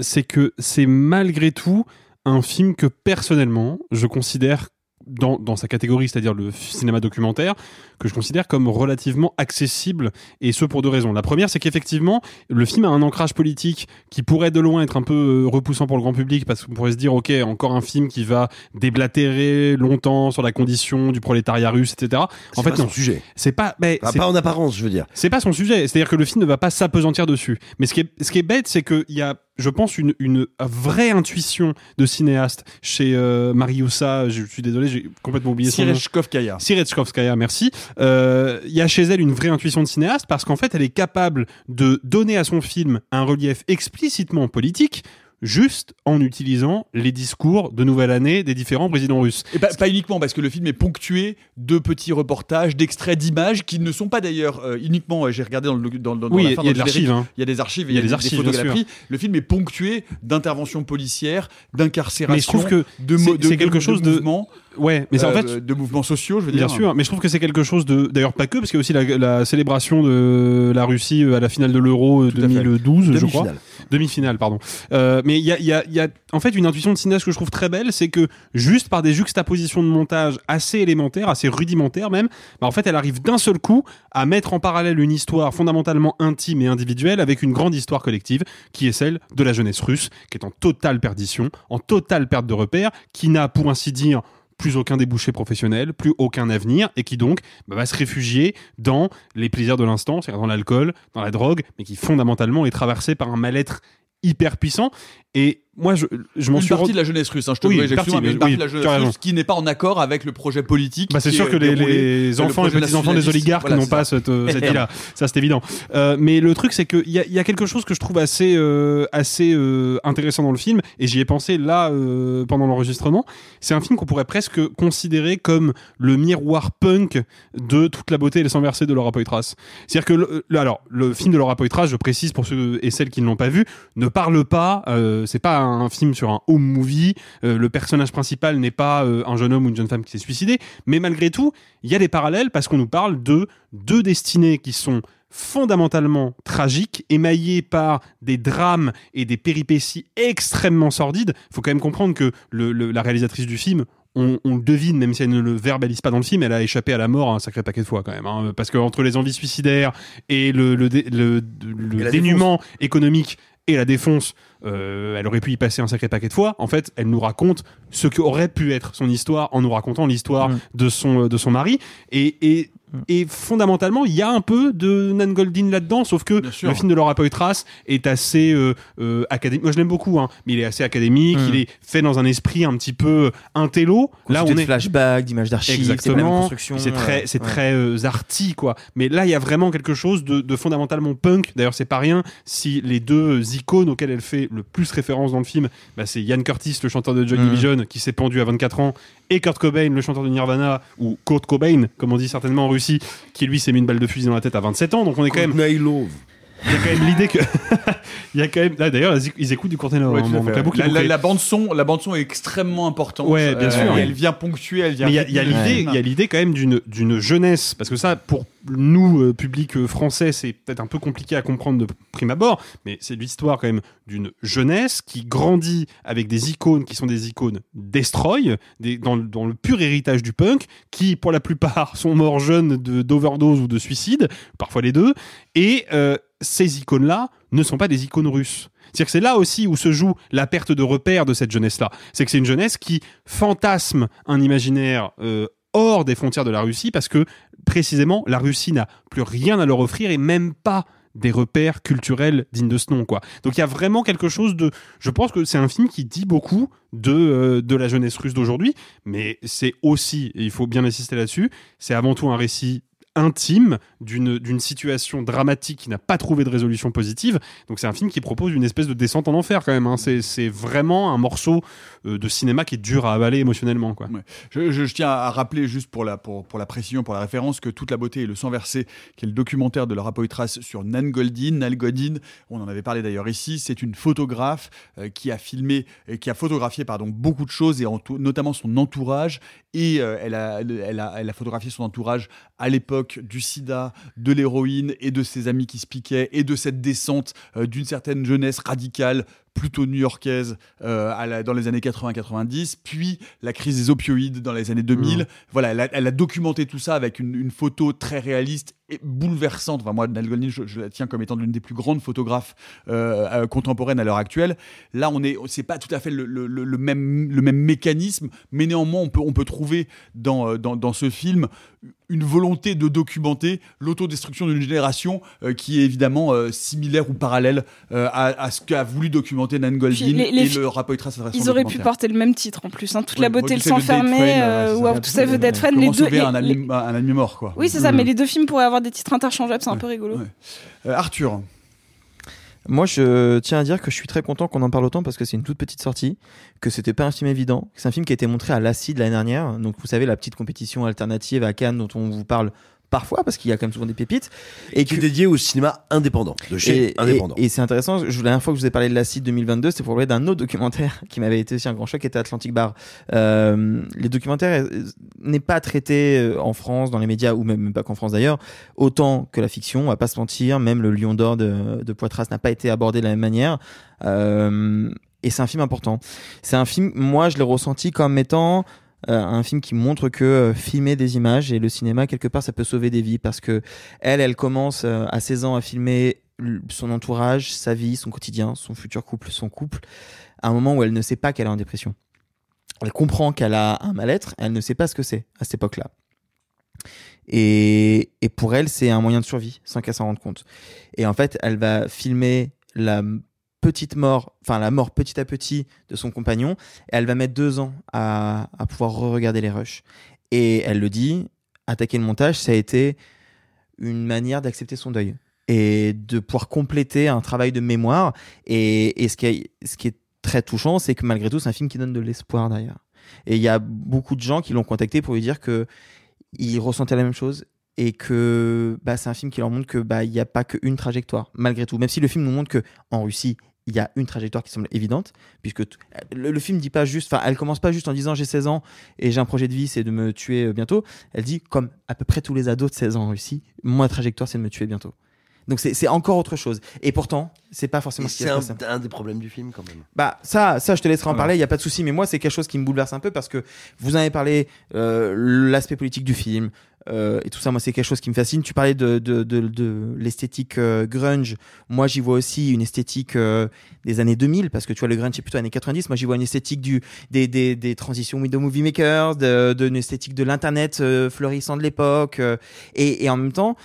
c'est que c'est malgré tout un film que personnellement, je considère dans, dans sa catégorie, c'est-à-dire le cinéma documentaire, que je considère comme relativement accessible, et ce pour deux raisons. La première, c'est qu'effectivement, le film a un ancrage politique qui pourrait de loin être un peu euh, repoussant pour le grand public, parce qu'on pourrait se dire, ok, encore un film qui va déblatérer longtemps sur la condition du prolétariat russe, etc. C'est pas son sujet. C'est pas, mais pas en apparence, je veux dire. c'est pas son sujet. C'est-à-dire que le film ne va pas s'apesantir dessus. Mais ce qui est, ce qui est bête, c'est qu'il y a, je pense, une, une vraie intuition de cinéaste chez euh, Mariusa. Je suis désolé, j'ai complètement oublié son nom. Sirechkovskaya. Sirechkovskaya, merci. Euh, Il y a chez elle une vraie intuition de cinéaste parce qu'en fait, elle est capable de donner à son film un relief explicitement politique juste en utilisant les discours de nouvelle année des différents présidents russes. Et pas, pas uniquement parce que le film est ponctué de petits reportages, d'extraits d'images qui ne sont pas d'ailleurs euh, uniquement. euh, J'ai regardé dans le dans, dans, dans Oui, la fin, il y a dans de le générique, l'archive, hein. Il y a des archives, Il y a des archives, photographies. Le film est ponctué d'interventions policières, d'incarcération, Mais je trouve que de, mo- de- quelque de- chose de de- Ouais, mais c'est en euh, fait de mouvements sociaux, je veux Bien dire. sûr, mais je trouve que c'est quelque chose de. D'ailleurs, pas que, parce qu'il y a aussi la, la célébration de la Russie euh, à la finale de l'Euro euh, Tout à fait. 2012, je crois. Demi-finale. Demi-finale, pardon. Euh, mais il y a, il y, a, il y a, en fait, une intuition de cinéaste que je trouve très belle, c'est que juste par des juxtapositions de montage assez élémentaires, assez rudimentaires même, bah, en fait, elle arrive d'un seul coup à mettre en parallèle une histoire fondamentalement intime et individuelle avec une grande histoire collective, qui est celle de la jeunesse russe, qui est en totale perdition, en totale perte de repères, qui n'a, pour ainsi dire, plus aucun débouché professionnel, plus aucun avenir, et qui donc bah, va se réfugier dans les plaisirs de l'instant, c'est-à-dire dans l'alcool, dans la drogue, mais qui fondamentalement est traversé par un mal-être hyper puissant. Et moi, je, je m'en une suis partie rendu- de la jeunesse russe, hein, je te Oui, une partie, mais une partie oui, de la jeunesse russe qui n'est pas en accord avec le projet politique. Bah, c'est sûr que les, enfants et petits-enfants des oligarques Voilà, n'ont pas cette, euh, cette vie-là. Ça, c'est évident. Euh, mais le truc, c'est qu'il y a, il y a quelque chose que je trouve assez, euh, assez euh, intéressant dans le film, et j'y ai pensé là pendant l'enregistrement. C'est un film qu'on pourrait presque considérer comme le miroir punk de toute la beauté et les sans versets de Laura Poitras. C'est-à-dire que, le, le- alors, le film de Laura Poitras, je précise pour ceux et celles qui ne l'ont pas vu, ne parle pas, c'est pas un film sur un home movie, euh, le personnage principal n'est pas euh, un jeune homme ou une jeune femme qui s'est suicidé, mais malgré tout, il y a des parallèles parce qu'on nous parle de deux destinées qui sont fondamentalement tragiques, émaillées par des drames et des péripéties extrêmement sordides. faut quand même comprendre que le- le- la réalisatrice du film, on, on le devine, même si elle ne le verbalise pas dans le film, elle a échappé à la mort un sacré paquet de fois quand même. hein, parce que entre les envies suicidaires et le, le, dé- le- le Et la dénuement économique et la défonce, euh, elle aurait pu y passer un sacré paquet de fois. En fait, elle nous raconte ce qu'aurait pu être son histoire en nous racontant l'histoire Mm. de son de son mari. Et, et et fondamentalement, il y a un peu de Nan Goldin là-dedans, sauf que le film de Laura Poitras est assez euh, euh, académique. Moi, je l'aime beaucoup, hein, mais il est assez académique. Mm. Il est fait dans un esprit un petit peu intello. Là, on de est flashbacks, d'images d'archives, Exactement. construction. C'est très, euh, c'est ouais. très euh, arty, quoi. Mais là, il y a vraiment quelque chose de, de fondamentalement punk. D'ailleurs, c'est pas rien si les deux icônes auxquelles elle fait le plus référence dans le film, bah, c'est Ian Curtis, le chanteur de Joy Mhm. Division, qui s'est pendu à 24 ans, et Kurt Cobain, le chanteur de Nirvana, ou Kurt Cobain, comme on dit certainement en Qui lui s'est mis une balle de fusil dans la tête à 27 ans. Donc on est quand même. Il y a quand même l'idée que il y a quand même là d'ailleurs ils écoutent du Courtenay Ouais, la bande son, la bande son est extrêmement importante. Ouais, bien Euh, sûr. elle vient ponctuer, elle vient. Mais il y a, y l'idée, il y a l'idée quand même d'une d'une jeunesse, parce que ça, pour nous euh, public euh, français, c'est peut-être un peu compliqué à comprendre de prime abord, mais c'est l'histoire quand même d'une jeunesse qui grandit avec des icônes qui sont des icônes destroy, des, dans, le- dans le pur héritage du punk, qui pour la plupart sont morts jeunes de d'overdose ou de suicide, parfois les deux, et euh, ces icônes-là ne sont pas des icônes russes. C'est-à-dire que c'est là aussi où se joue la perte de repère de cette jeunesse-là. C'est que c'est une jeunesse qui fantasme un imaginaire euh, hors des frontières de la Russie parce que précisément la Russie n'a plus rien à leur offrir et même pas des repères culturels dignes de ce nom quoi. Donc il y a vraiment quelque chose de je pense que c'est un film qui dit beaucoup de euh, de la jeunesse russe d'aujourd'hui mais c'est aussi et il faut bien insister là-dessus, c'est avant tout un récit intime d'une situation dramatique qui n'a pas trouvé de résolution positive. Donc c'est un film qui propose une espèce de descente en enfer quand même. hein. C'est vraiment un morceau euh, de cinéma qui est dur à avaler émotionnellement quoi. Je, tiens à rappeler, juste pour la, pour, pour la précision, pour la référence, que Toute la beauté et le sang versé, qui est le documentaire de Laura Poitras sur Nan Goldin. Nan Goldin, on en avait parlé d'ailleurs ici, c'est une photographe euh, qui a filmé, qui a photographié pardon, beaucoup de choses, et notamment son entourage. Et euh, elle, a, elle, a, elle a photographié son entourage à l'époque du sida, de l'héroïne et de ses amis qui se piquaient, et de cette descente euh, d'une certaine jeunesse radicale plutôt new-yorkaise euh, dans les années 80-90, puis la crise des opioïdes dans les années 2000. Mmh. Voilà, elle a, elle a documenté tout ça avec une, une photo très réaliste et bouleversante. Enfin, moi, Nal Goldin, je, je la tiens comme étant l'une des plus grandes photographes euh, euh, contemporaines à l'heure actuelle. Là, on est, c'est pas tout à fait le, le- le- le même, le même mécanisme, mais néanmoins, on peut, on peut trouver dans, dans, dans ce film une volonté de documenter l'autodestruction d'une génération euh, qui est évidemment similaire ou parallèle à, à ce qu'a voulu documenter Nan Goldin les- les et le Rapoitras Ils auraient pu porter le même titre en plus, hein. toute Oui, la beauté, le sang fermé, euh, ou How ça. to Save the Dead Friend, les Comment deux. les- un, ami, les- un ami mort, quoi. Oui, c'est ça, mais les deux films pourraient avoir des titres interchangeables, c'est un peu rigolo. Euh, Arthur. Moi, je tiens à dire que je suis très content qu'on en parle autant parce que c'est une toute petite sortie, que c'était pas un film évident. que C'est un film qui a été montré à l'Acide l'année dernière. Donc, vous savez, la petite compétition alternative à Cannes dont on vous parle parfois parce qu'il y a quand même souvent des pépites. Et qui est dédié au cinéma indépendant, de chez et, indépendant. et- et c'est intéressant. Je, la dernière fois que je vous ai parlé de l'acide 2022, c'est pour parler d'un autre documentaire qui m'avait été aussi un grand choc, qui était Atlantic Bar. Euh, les documentaires euh, n'est pas traité euh, en France, dans les médias, ou même, même pas qu'en France d'ailleurs, autant que la fiction. On va pas se mentir. Même le Lion d'Or de, de Poitras n'a pas été abordé de la même manière. Euh, et c'est un film important. C'est un film, moi, je l'ai ressenti comme étant un film qui montre que euh, filmer des images et le cinéma quelque part ça peut sauver des vies parce que elle elle commence euh, à 16 ans à filmer son entourage, sa vie, son quotidien, son futur couple, son couple à un moment où elle ne sait pas qu'elle est en dépression. Elle comprend qu'elle a un mal-être, elle ne sait pas ce que c'est à cette époque-là. Et, et pour elle, c'est un moyen de survie, sans qu'elle s'en rende compte. Et en fait, elle va filmer la petite mort, enfin la mort petit à petit de son compagnon, et elle va mettre deux ans à, pouvoir re-regarder les rushs. Et elle le dit, attaquer le montage, ça a été une manière d'accepter son deuil et de pouvoir compléter un travail de mémoire. Et, ce, qui est, très touchant, c'est que malgré tout, c'est un film qui donne de l'espoir derrière. Et il y a beaucoup de gens qui l'ont contacté pour lui dire que il ressentait la même chose et que bah, c'est un film qui leur montre que bah il n'y a pas qu'une trajectoire malgré tout. Même si le film nous montre que en Russie il y a une trajectoire qui semble évidente puisque le, le film dit pas juste, enfin elle commence pas juste en disant j'ai 16 ans et j'ai un projet de vie c'est de me tuer euh, bientôt. Elle dit comme à peu près tous les ados de 16 ans en Russie, ma trajectoire c'est de me tuer bientôt. Donc c'est encore autre chose. Et pourtant, c'est pas forcément ce qui C'est un, des problèmes du film quand même. Bah ça, ça je te laisserai en parler, il y a pas de souci. Mais moi c'est quelque chose qui me bouleverse un peu parce que vous en avez parlé, euh, l'aspect politique du film euh, et tout ça. Moi c'est quelque chose qui me fascine. Tu parlais de de, de, l'esthétique euh, grunge. Moi j'y vois aussi une esthétique euh, des années 2000 parce que tu vois le grunge c'est plutôt années 90. Moi j'y vois une esthétique du des des, des transitions Windows Movie Makers, de, de une esthétique de l'internet florissant de l'époque et, et en même temps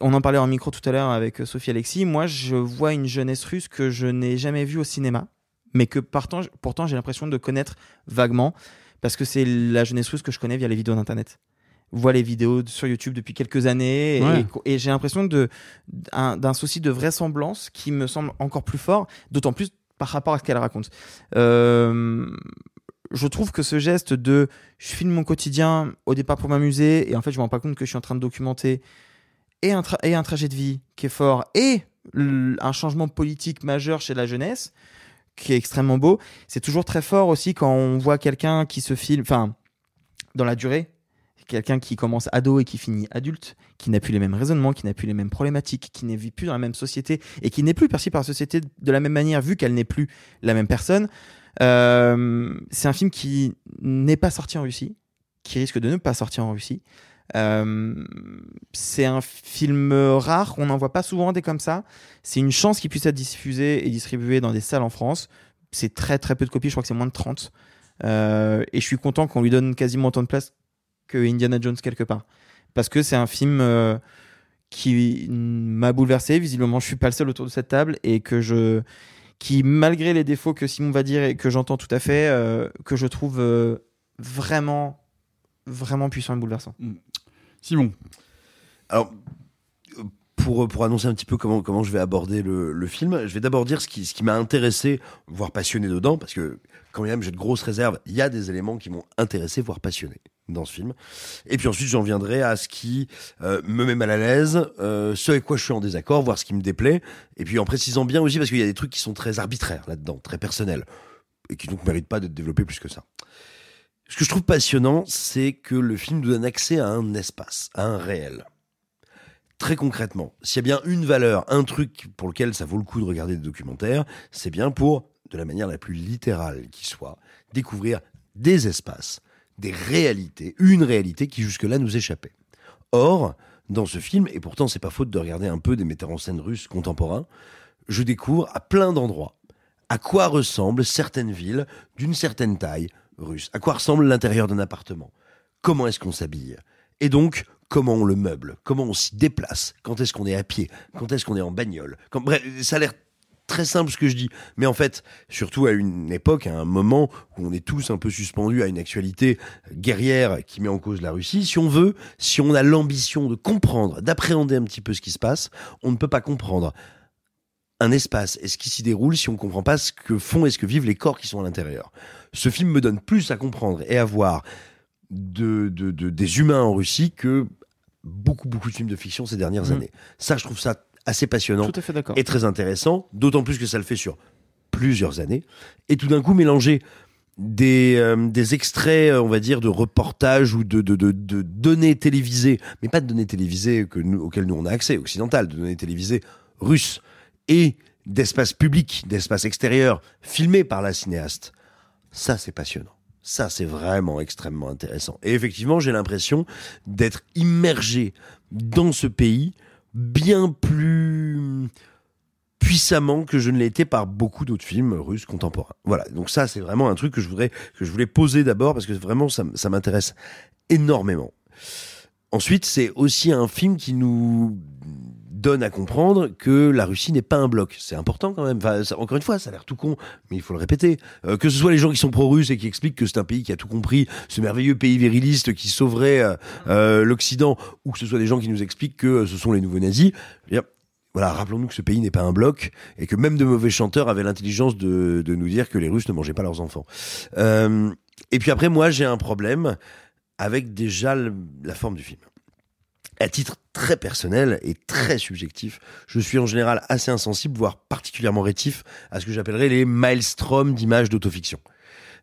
on en parlait en micro tout à l'heure avec Sophie Alexis. Moi, je vois une jeunesse russe que je n'ai jamais vue au cinéma, mais que pourtant, pourtant j'ai l'impression de connaître vaguement, parce que c'est la jeunesse russe que je connais via les vidéos d'internet. Vois les vidéos sur YouTube depuis quelques années, et, Ouais. et j'ai l'impression de d'un souci de vraisemblance qui me semble encore plus fort, d'autant plus par rapport à ce qu'elle raconte. Euh, je trouve que ce geste de je filme mon quotidien au départ pour m'amuser et en fait je me rends pas compte que je suis en train de documenter et un, tra- et un trajet de vie qui est fort et un changement politique majeur chez la jeunesse, qui est extrêmement beau. C'est toujours très fort aussi quand on voit quelqu'un qui se filme, enfin, dans la durée, quelqu'un qui commence ado et qui finit adulte, qui n'a plus les mêmes raisonnements, qui n'a plus les mêmes problématiques, qui ne vit plus dans la même société et qui n'est plus perçu par la société de la même manière vu qu'elle n'est plus la même personne. Euh, c'est un film qui n'est pas sorti en Russie, qui risque de ne pas sortir en Russie. Euh, c'est un film rare, on n'en voit pas souvent des comme ça. C'est une chance qu'il puisse être diffusé et distribué dans des salles en France. C'est très très peu de copies, je crois que c'est moins de 30. Euh, et je suis content qu'on lui donne quasiment autant de place que Indiana Jones quelque part. Parce que c'est un film euh, qui m'a bouleversé. Visiblement, je suis pas le seul autour de cette table et que je, qui malgré les défauts que Simon va dire et que j'entends tout à fait, euh, que je trouve euh, vraiment, vraiment puissant et bouleversant. Simon. Alors, pour, pour annoncer un petit peu comment, comment je vais aborder le, le film, je vais d'abord dire ce qui, ce qui m'a intéressé, voire passionné dedans, parce que quand même j'ai de grosses réserves, il y a des éléments qui m'ont intéressé, voire passionné dans ce film. Et puis ensuite, j'en viendrai à ce qui euh, me met mal à l'aise, euh, ce avec quoi je suis en désaccord, voir ce qui me déplaît, et puis en précisant bien aussi, parce qu'il y a des trucs qui sont très arbitraires là-dedans, très personnels, et qui donc méritent pas d'être développés plus que ça. Ce que je trouve passionnant, c'est que le film nous donne accès à un espace, à un réel. Très concrètement, s'il y a bien une valeur, un truc pour lequel ça vaut le coup de regarder des documentaires, c'est bien pour, de la manière la plus littérale qui soit, découvrir des espaces, des réalités, une réalité qui jusque-là nous échappait. Or, dans ce film, et pourtant c'est pas faute de regarder un peu des metteurs en scène russes contemporains, je découvre à plein d'endroits à quoi ressemblent certaines villes d'une certaine taille russe, à quoi ressemble l'intérieur d'un appartement, comment est-ce qu'on s'habille, et donc comment on le meuble, comment on s'y déplace, quand est-ce qu'on est à pied, quand est-ce qu'on est en bagnole. Quand... Bref, ça a l'air très simple ce que je dis, mais en fait, surtout à une époque, à un moment où on est tous un peu suspendus à une actualité guerrière qui met en cause la Russie, si on veut, si on a l'ambition de comprendre, d'appréhender un petit peu ce qui se passe, on ne peut pas comprendre un espace et ce qui s'y déroule si on ne comprend pas ce que font et ce que vivent les corps qui sont à l'intérieur. Ce film me donne plus à comprendre et à voir de, de, de- des humains en Russie que beaucoup, beaucoup de films de fiction ces dernières Mhm. années. Ça, je trouve ça assez passionnant Tout à fait d'accord. et très intéressant, d'autant plus que ça le fait sur plusieurs années. Et tout d'un coup, mélanger des, euh, des extraits, euh, on va dire, de reportages ou de, de, de, de données télévisées, mais pas de données télévisées que nous, auxquelles nous on a accès, occidentales, de données télévisées russes, et d'espaces publics, d'espaces extérieurs, filmés par la cinéaste. Ça, c'est passionnant. Ça, c'est vraiment extrêmement intéressant. Et effectivement, j'ai l'impression d'être immergé dans ce pays bien plus puissamment que je ne l'ai été par beaucoup d'autres films russes contemporains. Voilà. Donc ça, c'est vraiment un truc que je voudrais, que je voulais poser d'abord parce que vraiment, ça, ça m'intéresse énormément. Ensuite, c'est aussi un film qui nous donne à comprendre que la Russie n'est pas un bloc. C'est important quand même. Enfin, encore une fois, ça a l'air tout con, mais il faut le répéter. Euh, que ce soit les gens qui sont pro-russes et qui expliquent que c'est un pays qui a tout compris, ce merveilleux pays viriliste qui sauverait euh, euh, l'Occident, ou que ce soit des gens qui nous expliquent que euh, ce sont les nouveaux nazis. Dire, voilà, rappelons-nous que ce pays n'est pas un bloc et que même de mauvais chanteurs avaient l'intelligence de, de nous dire que les Russes ne mangeaient pas leurs enfants. Euh, et puis après, moi, j'ai un problème avec déjà la forme du film. À titre très personnel et très subjectif, je suis en général assez insensible, voire particulièrement rétif à ce que j'appellerais les maelstroms d'images d'autofiction.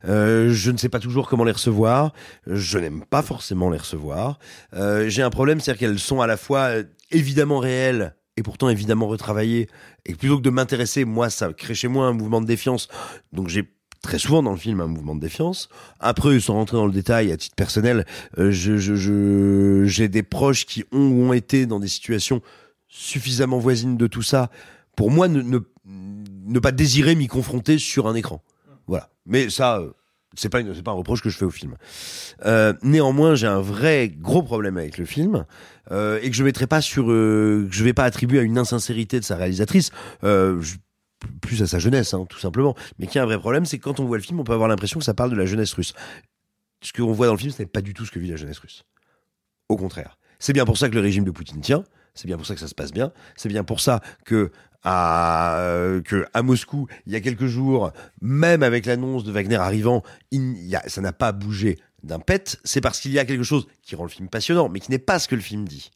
Euh, je ne sais pas toujours comment les recevoir. Je n'aime pas forcément les recevoir. Euh, J'ai un problème, c'est-à-dire qu'elles sont à la fois euh, évidemment réelles et pourtant évidemment retravaillées. Et plutôt que de m'intéresser, moi, ça crée chez moi un mouvement de défiance. Donc j'ai très souvent dans le film un mouvement de défiance. Après, sans rentrer dans le détail, à titre personnel, euh, je, je, je- j'ai des proches qui ont ou ont été dans des situations suffisamment voisines de tout ça pour moi ne, ne, ne pas désirer m'y confronter sur un écran. Voilà. Mais ça, euh, c'est pas pas un reproche que je fais au film. Euh, néanmoins, j'ai un vrai gros problème avec le film euh, et que je mettrai pas sur, euh, que je vais pas attribuer à une insincérité de sa réalisatrice. Euh, plus à sa jeunesse, hein, tout simplement. Mais qui a un vrai problème, c'est que quand on voit le film, on peut avoir l'impression que ça parle de la jeunesse russe. Ce qu'on voit dans le film, ce n'est pas du tout ce que vit la jeunesse russe. Au contraire. C'est bien pour ça que le régime de Poutine tient. C'est bien pour ça que ça se passe bien. C'est bien pour ça que à, euh, Moscou, il y a quelques jours, même avec l'annonce de Wagner arrivant, il a, ça n'a pas bougé d'un pet. C'est parce qu'il y a quelque chose qui rend le film passionnant, mais qui n'est pas ce que le film dit.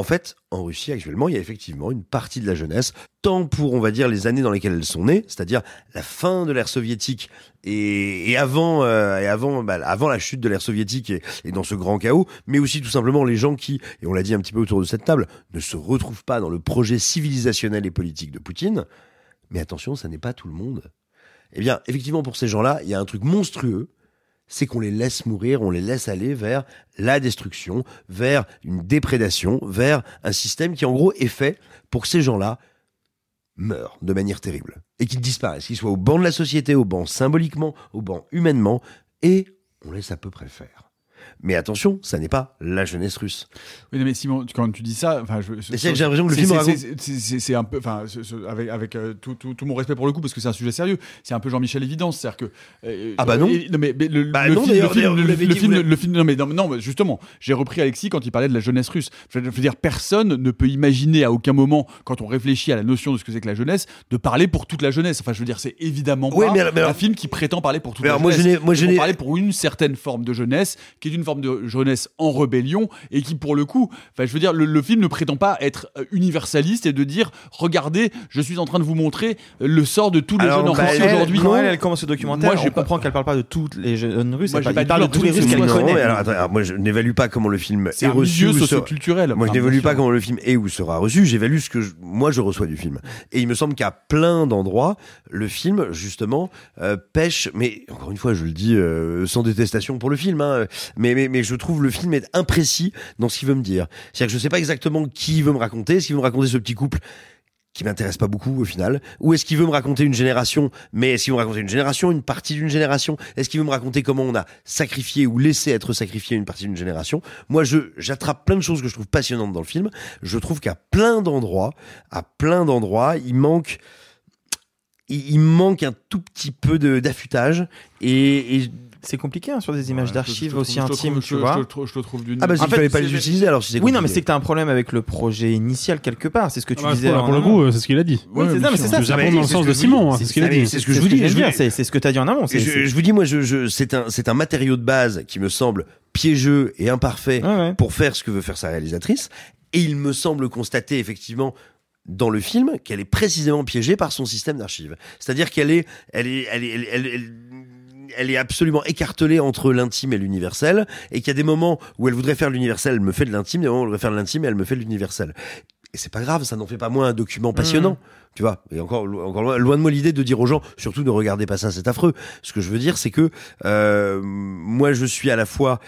En fait, en Russie actuellement, il y a effectivement une partie de la jeunesse, tant pour, on va dire, les années dans lesquelles elles sont nées, c'est-à-dire la fin de l'ère soviétique et, avant, euh, et avant, bah, avant la chute de l'ère soviétique et, et dans ce grand chaos, mais aussi tout simplement les gens qui, et on l'a dit un petit peu autour de cette table, ne se retrouvent pas dans le projet civilisationnel et politique de Poutine. Mais attention, ça n'est pas tout le monde. Eh bien, effectivement, pour ces gens-là, il y a un truc monstrueux, c'est qu'on les laisse mourir, on les laisse aller vers la destruction, vers une déprédation, vers un système qui en gros est fait pour que ces gens-là meurent de manière terrible et qu'ils disparaissent, qu'ils soient au banc de la société, au banc symboliquement, au banc humainement, et on laisse à peu près faire. Mais attention, ça n'est pas la jeunesse russe. Oui, non, mais Simon, quand tu dis ça, enfin, j'ai l'impression que le film c'est- raconte- un peu, enfin, avec, avec euh, tout, tout, tout mon respect pour le coup, parce que c'est un sujet sérieux. C'est un peu Jean-Michel Évidence, c'est-à-dire que. euh, Ah bah non. et- mais, mais le, Bah le non, film, le film, le, le film, le non mais non, non, mais justement, j'ai repris Alexis quand il parlait de la jeunesse russe. Je veux dire, personne ne peut imaginer à aucun moment, quand on réfléchit à la notion de ce que c'est que la jeunesse, de parler pour toute la jeunesse. Enfin, je veux dire, c'est évidemment pas mais alors- un film qui prétend parler pour toute la moi, jeunesse. je moi, je n'ai- parler pour une certaine forme de jeunesse, qui est une forme de jeunesse en rébellion et qui, pour le coup, enfin, je veux dire, le, le film ne prétend pas être euh, universaliste et de dire, regardez, je suis en train de vous montrer euh, le sort de tous les Alors, jeunes en bah, Russie elle- aujourd'hui. Quand elle, elle commence ce documentaire, Moi, j'ai on pas- comprend qu'elle parle pas de tous les jeunes russes, Moi, elle j'ai parle- pas elle parle de dit tous les russes l'impression qu'elle que Non, connaît. mais alors, attends, alors, moi je n'évalue pas comment le film est un reçu. ou sera- socioculturel. Moi je n'évalue pas comment le film est ou sera reçu. J'évalue ce que je- moi je reçois du film. Et il me semble qu'à plein d'endroits, le film justement euh, pêche. Mais encore une fois, je le dis euh, sans détestation pour le film. Hein, mais, mais je trouve le film est imprécis dans ce qu'il veut me dire. C'est-à-dire que je sais pas exactement qui il veut me raconter. Est-ce qu'il veut me raconter ce petit couple qui m'intéresse pas beaucoup au final? Ou est-ce qu'il veut me raconter une génération Mais est-ce qu'il veut me raconter une génération, une partie d'une génération? Est-ce qu'il veut me raconter comment on a sacrifié ou laissé être sacrifié une partie d'une génération? Moi, je j'attrape plein de choses que je trouve passionnantes dans le film. Je trouve qu'à plein d'endroits, à plein d'endroits, il manque manque un tout petit peu d'affûtage et C'est compliqué hein, sur des images Ouais, d'archives je- je aussi trouve- je intimes, trouve- tu je- vois. je- je trouve- je le trouve d'une. ah bah En fait, fallait pas les utiliser alors si c'est Oui, non, mais c'est que t'as un problème avec le projet initial quelque part. C'est ce que tu Ah bah, disais. pour, en pour le coup, euh, c'est ce qu'il a dit. Oui, c'est ça, mais c'est ça. Je dans le sens de je Simon, hein, c'est ce qu'il a dit. c'est ce que je vous dis, je C'est ce que t'as dit en amont. je, je vous dis, moi, je, je, c'est un, c'est un matériau de base qui me semble piégeux et imparfait pour faire ce que veut faire sa réalisatrice. Et il me semble constater effectivement dans le film qu'elle est précisément piégée par son système d'archives. C'est-à-dire qu'elle est, elle est, elle est, elle, elle- elle- elle est absolument écartelée entre l'intime et l'universel, et qu'il y a des moments où elle voudrait faire l'universel, elle me fait de l'intime, des moments où elle voudrait faire de l'intime, et elle me fait de l'universel. Et c'est pas grave, ça n'en fait pas moins un document passionnant. Tu vois, et encore, encore loin, loin de moi l'idée de dire aux gens, surtout ne regardez pas ça, c'est affreux. Ce que je veux dire, c'est que euh, moi, je suis à la fois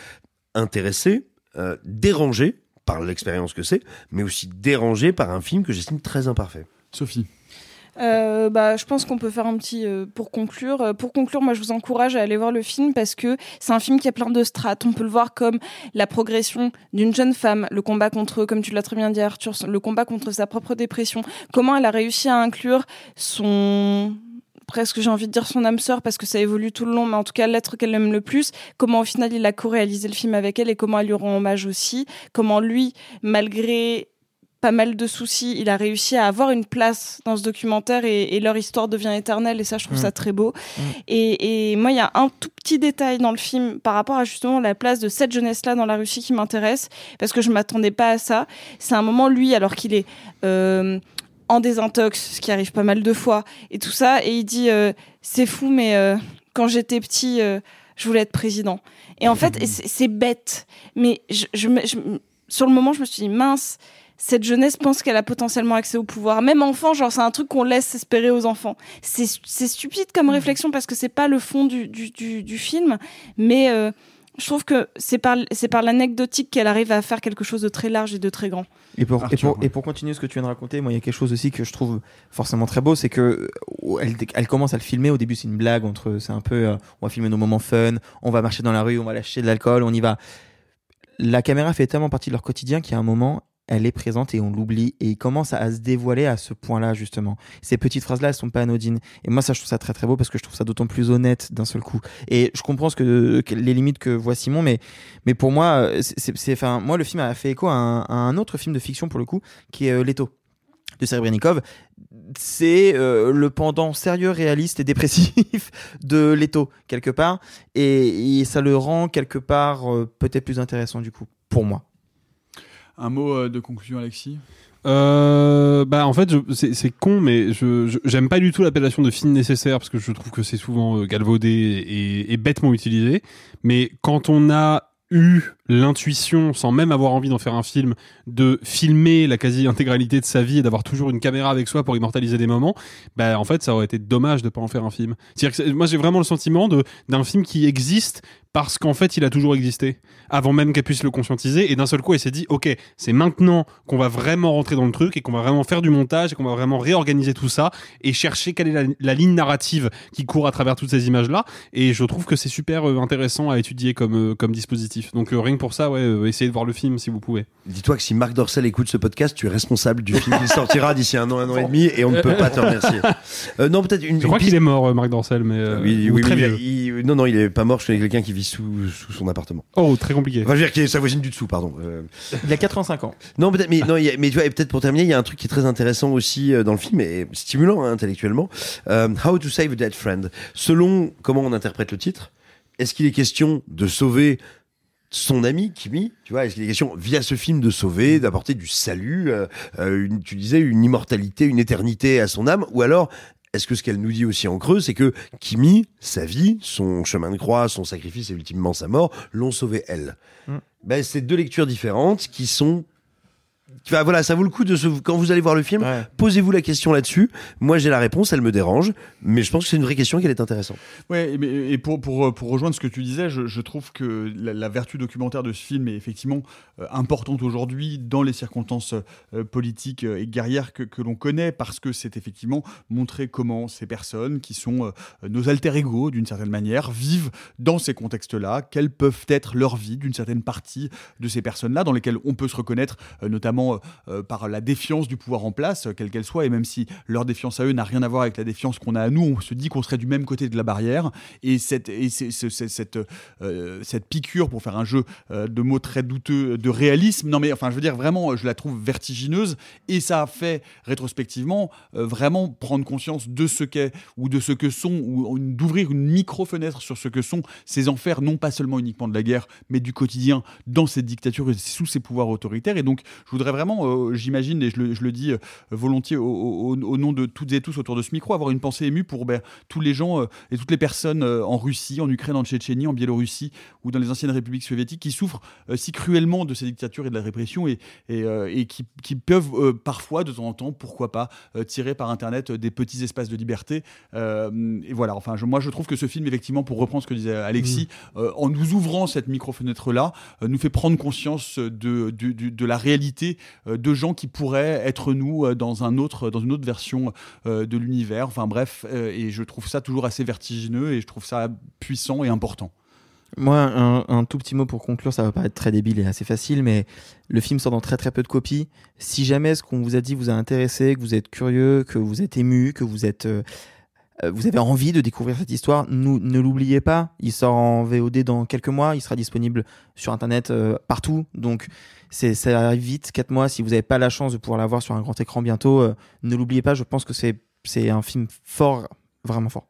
intéressé, euh, dérangé par l'expérience que c'est, mais aussi dérangé par un film que j'estime très imparfait. Sophie. Euh, bah, je pense qu'on peut faire un petit euh, pour conclure. Euh, pour conclure, moi, je vous encourage à aller voir le film parce que c'est un film qui a plein de strates. On peut le voir comme la progression d'une jeune femme, le combat contre, comme tu l'as très bien dit, Arthur, le combat contre sa propre dépression. Comment elle a réussi à inclure son presque j'ai envie de dire son âme sœur parce que ça évolue tout le long mais en tout cas l'être qu'elle aime le plus comment au final il a co-réalisé le film avec elle et comment elle lui rend hommage aussi comment lui malgré pas mal de soucis, il a réussi à avoir une place dans ce documentaire et, et leur histoire devient éternelle et ça je trouve Mm. ça très beau. Et, et moi il y a un tout petit détail dans le film par rapport à justement la place de cette jeunesse-là dans la Russie qui m'intéresse parce que je m'attendais pas à ça. C'est un moment lui alors qu'il est euh, en désintox, ce qui arrive pas mal de fois et tout ça et il dit euh, c'est fou mais euh, quand j'étais petit euh, je voulais être président. Et en fait et c'est bête mais je, je- sur le moment je me suis dit mince cette jeunesse pense qu'elle a potentiellement accès au pouvoir. Même enfant, genre, c'est un truc qu'on laisse espérer aux enfants. C'est c'est stupide comme réflexion parce que c'est pas le fond du, du, du, du film, mais euh, je trouve que c'est par, c'est par l'anecdotique qu'elle arrive à faire quelque chose de très large et de très grand. Et pour, et, pour, et pour continuer ce que tu viens de raconter, moi, il y a quelque chose aussi que je trouve forcément très beau, c'est que euh, elle, elle commence à le filmer. Au début, c'est une blague entre, c'est un peu, euh, on va filmer nos moments fun, on va marcher dans la rue, on va lâcher de l'alcool, on y va. La caméra fait tellement partie de leur quotidien qu'il y a un moment, elle est présente et on l'oublie et il commence à, se dévoiler à ce point-là justement. Ces petites phrases-là, elles sont pas anodines. Et moi, ça, je trouve ça très très beau parce que je trouve ça d'autant plus honnête d'un seul coup. Et je comprends ce que, les limites que voit Simon, mais mais pour moi, euh, c'est, enfin, moi, le film a fait écho à un, autre film de fiction pour le coup, qui est euh, Leto de Serebrennikov. C'est euh, le pendant sérieux, réaliste et dépressif de Leto quelque part, et, et ça le rend quelque part euh, peut-être plus intéressant du coup pour moi. Un mot euh, de conclusion, Alexis? Euh, bah en fait c'est con mais je j'aime pas du tout l'appellation de film nécessaire parce que je trouve que c'est souvent euh, galvaudé et bêtement utilisé. Mais quand on a eu l'intuition sans même avoir envie d'en faire un film de filmer la quasi-intégralité de sa vie et d'avoir toujours une caméra avec soi pour immortaliser des moments bah en fait ça aurait été dommage de pas en faire un film. C'est-à-dire que moi j'ai vraiment le sentiment d'un film qui existe parce qu'en fait il a toujours existé avant même qu'elle puisse le conscientiser et d'un seul coup elle s'est dit ok c'est maintenant qu'on va vraiment rentrer dans le truc et qu'on va vraiment faire du montage et qu'on va vraiment réorganiser tout ça et chercher quelle est la, la ligne narrative qui court à travers toutes ces images là et je trouve que c'est super euh, intéressant à étudier comme euh, comme dispositif. Donc euh, rien que pour ça ouais euh, essayez de voir le film si vous pouvez Dis-toi que si Marc Dorcel écoute ce podcast, tu es responsable du film qui sortira d'ici un an, un an et demi, et on ne peut pas te remercier. Euh, non, peut-être une. je crois qu'il est mort euh, Marc Dorcel mais euh, Oui, ou oui, très oui, vieux. il- non, non, il est pas mort. Je connais quelqu'un qui vit sous, sous son appartement. oh très compliqué Enfin, je veux dire, qui est sa voisine du dessous, pardon. Euh, Il a 85 ans. Non, peut-être, mais, non, il y a- mais tu vois, et peut-être pour terminer, il y a un truc qui est très intéressant aussi euh, dans le film et stimulant hein, intellectuellement. Euh, How to Save a Dead Friend. Selon comment on interprète le titre, est-ce qu'il est question de sauver son ami Kimi Tu vois, est-ce qu'il est question via ce film de sauver, d'apporter du salut, euh, euh, une, tu disais une immortalité, une éternité à son âme, ou alors est-ce que ce qu'elle nous dit aussi en creux, c'est que Kimi, sa vie, son chemin de croix, son sacrifice et ultimement sa mort, l'ont sauvé elle Mm. ben, C'est deux lectures différentes qui sont Enfin, voilà, ça vaut le coup de se... quand vous allez voir le film, posez-vous la question là-dessus. Moi, j'ai la réponse, elle me dérange, mais je pense que c'est une vraie question et qu'elle est intéressante. Ouais, et, pour, pour, pour rejoindre ce que tu disais, je, je trouve que la, la vertu documentaire de ce film est effectivement euh, importante aujourd'hui dans les circonstances euh, politiques euh, et guerrières que, que l'on connaît, parce que c'est effectivement montrer comment ces personnes, qui sont euh, nos alter ego d'une certaine manière, vivent dans ces contextes-là, quelles peuvent être leur vie d'une certaine partie de ces personnes-là, dans lesquelles on peut se reconnaître, euh, notamment euh, par la défiance du pouvoir en place, euh, quelle qu'elle soit, et même si leur défiance à eux n'a rien à voir avec la défiance qu'on a à nous, on se dit qu'on serait du même côté de la barrière, et cette, cette, euh, cette piqûre, pour faire un jeu euh, de mots très douteux, de réalisme, non mais enfin je veux dire vraiment, je la trouve vertigineuse, et ça a fait rétrospectivement euh, vraiment prendre conscience de ce qu'est, ou de ce que sont, ou d'ouvrir une micro-fenêtre sur ce que sont ces enfers, non pas seulement uniquement de la guerre, mais du quotidien dans cette dictature et sous ces pouvoirs autoritaires. Et donc, je voudrais vraiment, euh, j'imagine, et je le, je le dis euh, volontiers au, au- au nom de toutes et tous autour de ce micro, avoir une pensée émue pour ben, tous les gens euh, et toutes les personnes en Russie, en Ukraine, en Tchétchénie, en Biélorussie ou dans les anciennes républiques soviétiques qui souffrent si cruellement de ces dictatures et de la répression et, et, et qui, qui peuvent parfois, de temps en temps, pourquoi pas, tirer par Internet des petits espaces de liberté. Et voilà, enfin, je- moi je trouve que ce film, effectivement, pour reprendre ce que disait Alexis, euh, en nous ouvrant cette micro-fenêtre-là, nous fait prendre conscience de la réalité euh, de gens qui pourraient être nous euh, dans, un autre, dans une autre version euh, de l'univers. Enfin bref, et je trouve ça toujours assez vertigineux et je trouve ça puissant et important. Moi, un, tout petit mot pour conclure, ça va paraître très débile et assez facile, mais le film sort dans très très peu de copies. Si jamais ce qu'on vous a dit vous a intéressé, que vous êtes curieux, que vous êtes ému, que vous êtes vous avez envie de découvrir cette histoire, nous, ne l'oubliez pas. Il sort en VOD dans quelques mois. Il sera disponible sur Internet euh, partout. Donc, ça arrive vite, 4 mois. Si vous n'avez pas la chance de pouvoir la voir sur un grand écran bientôt, euh, ne l'oubliez pas. Je pense que c'est un film fort, vraiment fort.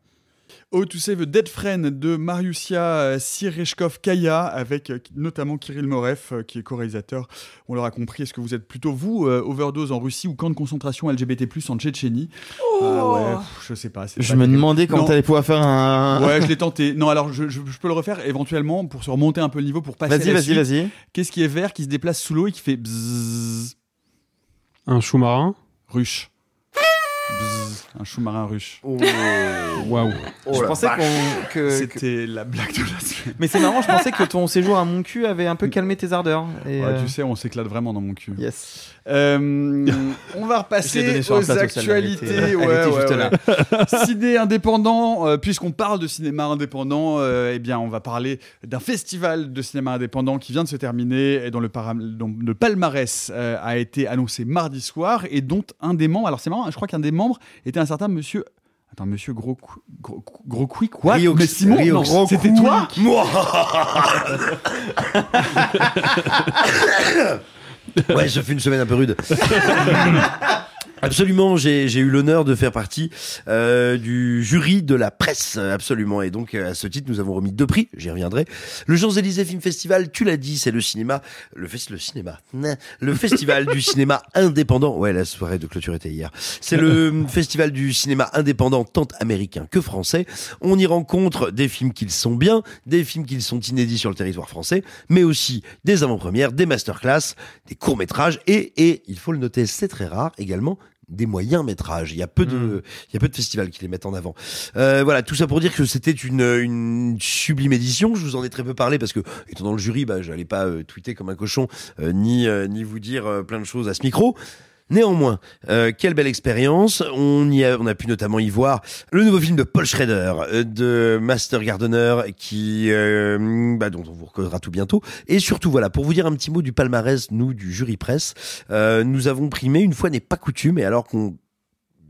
Oh to Save a Dead Friend de Mariusia Sireshkov-Kaya avec euh, notamment Kirill Morev euh, qui est co-réalisateur. On l'aura compris. Est-ce que vous êtes plutôt vous, euh, overdose en Russie ou camp de concentration LGBT+ en Tchétchénie? Ah ouais, pff, je sais pas. Je pas me demandais comment Non. t'allais pouvoir faire un. Ouais, je l'ai tenté. Non, alors je, je- je peux le refaire éventuellement pour se remonter un peu le niveau pour passer. Vas-y, vas-y, vas-y. Qu'est-ce qui est vert, qui se déplace sous l'eau et qui fait bzzz? Un sous-marin? Ruche. Un sous-marin ruche. Waouh. je pensais que C'était la blague de la semaine. Mais c'est marrant, je pensais que ton séjour à mon cul avait un peu calmé tes ardeurs. Et Ouais, euh, Tu sais, on s'éclate vraiment dans mon cul. Yes. Euh, on va repasser aux actualités. Ciné indépendant, euh, puisqu'on parle de cinéma indépendant, euh, eh bien, on va parler d'un festival de cinéma indépendant qui vient de se terminer et dont le, para- dont le palmarès euh, a été annoncé mardi soir et dont un des membres, alors c'est marrant, je crois qu'un des membres était un certain monsieur. Attends, monsieur Gros Gros, Gros quoi? Rioux. Mais Simon, Rioux. non, Gros c'était toi? Moi Ouais, ça fait une semaine un peu rude. Absolument, j'ai j'ai eu l'honneur de faire partie euh, du jury de la presse, absolument. Et donc euh, à ce titre, nous avons remis deux prix. J'y reviendrai. Le Champs-Élysées Film Festival, tu l'as dit, c'est le cinéma, le, fes- le cinéma, Nah. le festival du cinéma indépendant. Ouais, la soirée de clôture était hier. C'est le festival du cinéma indépendant, tant américain que français. On y rencontre des films qui sont bien, des films qui sont inédits sur le territoire français, mais aussi des avant-premières, des masterclass, des courts-métrages et, et, il faut le noter, c'est très rare également, des moyens métrages. Il y a peu de, il y a peu de festivals qui les mettent en avant. Euh, voilà, tout ça pour dire que c'était une, une sublime édition. Je vous en ai très peu parlé parce que, étant dans le jury, bah, j'allais pas euh, tweeter comme un cochon, euh, ni, euh, ni vous dire plein de choses à ce micro. Néanmoins, euh, quelle belle expérience. On y a, on a pu notamment y voir le nouveau film de Paul Schrader, euh, de Master Gardener, qui, euh, bah, dont on vous reconnera tout bientôt. Et surtout, voilà, pour vous dire un petit mot du palmarès, nous, du jury presse, euh, nous avons primé, une fois n'est pas coutume, et alors qu'on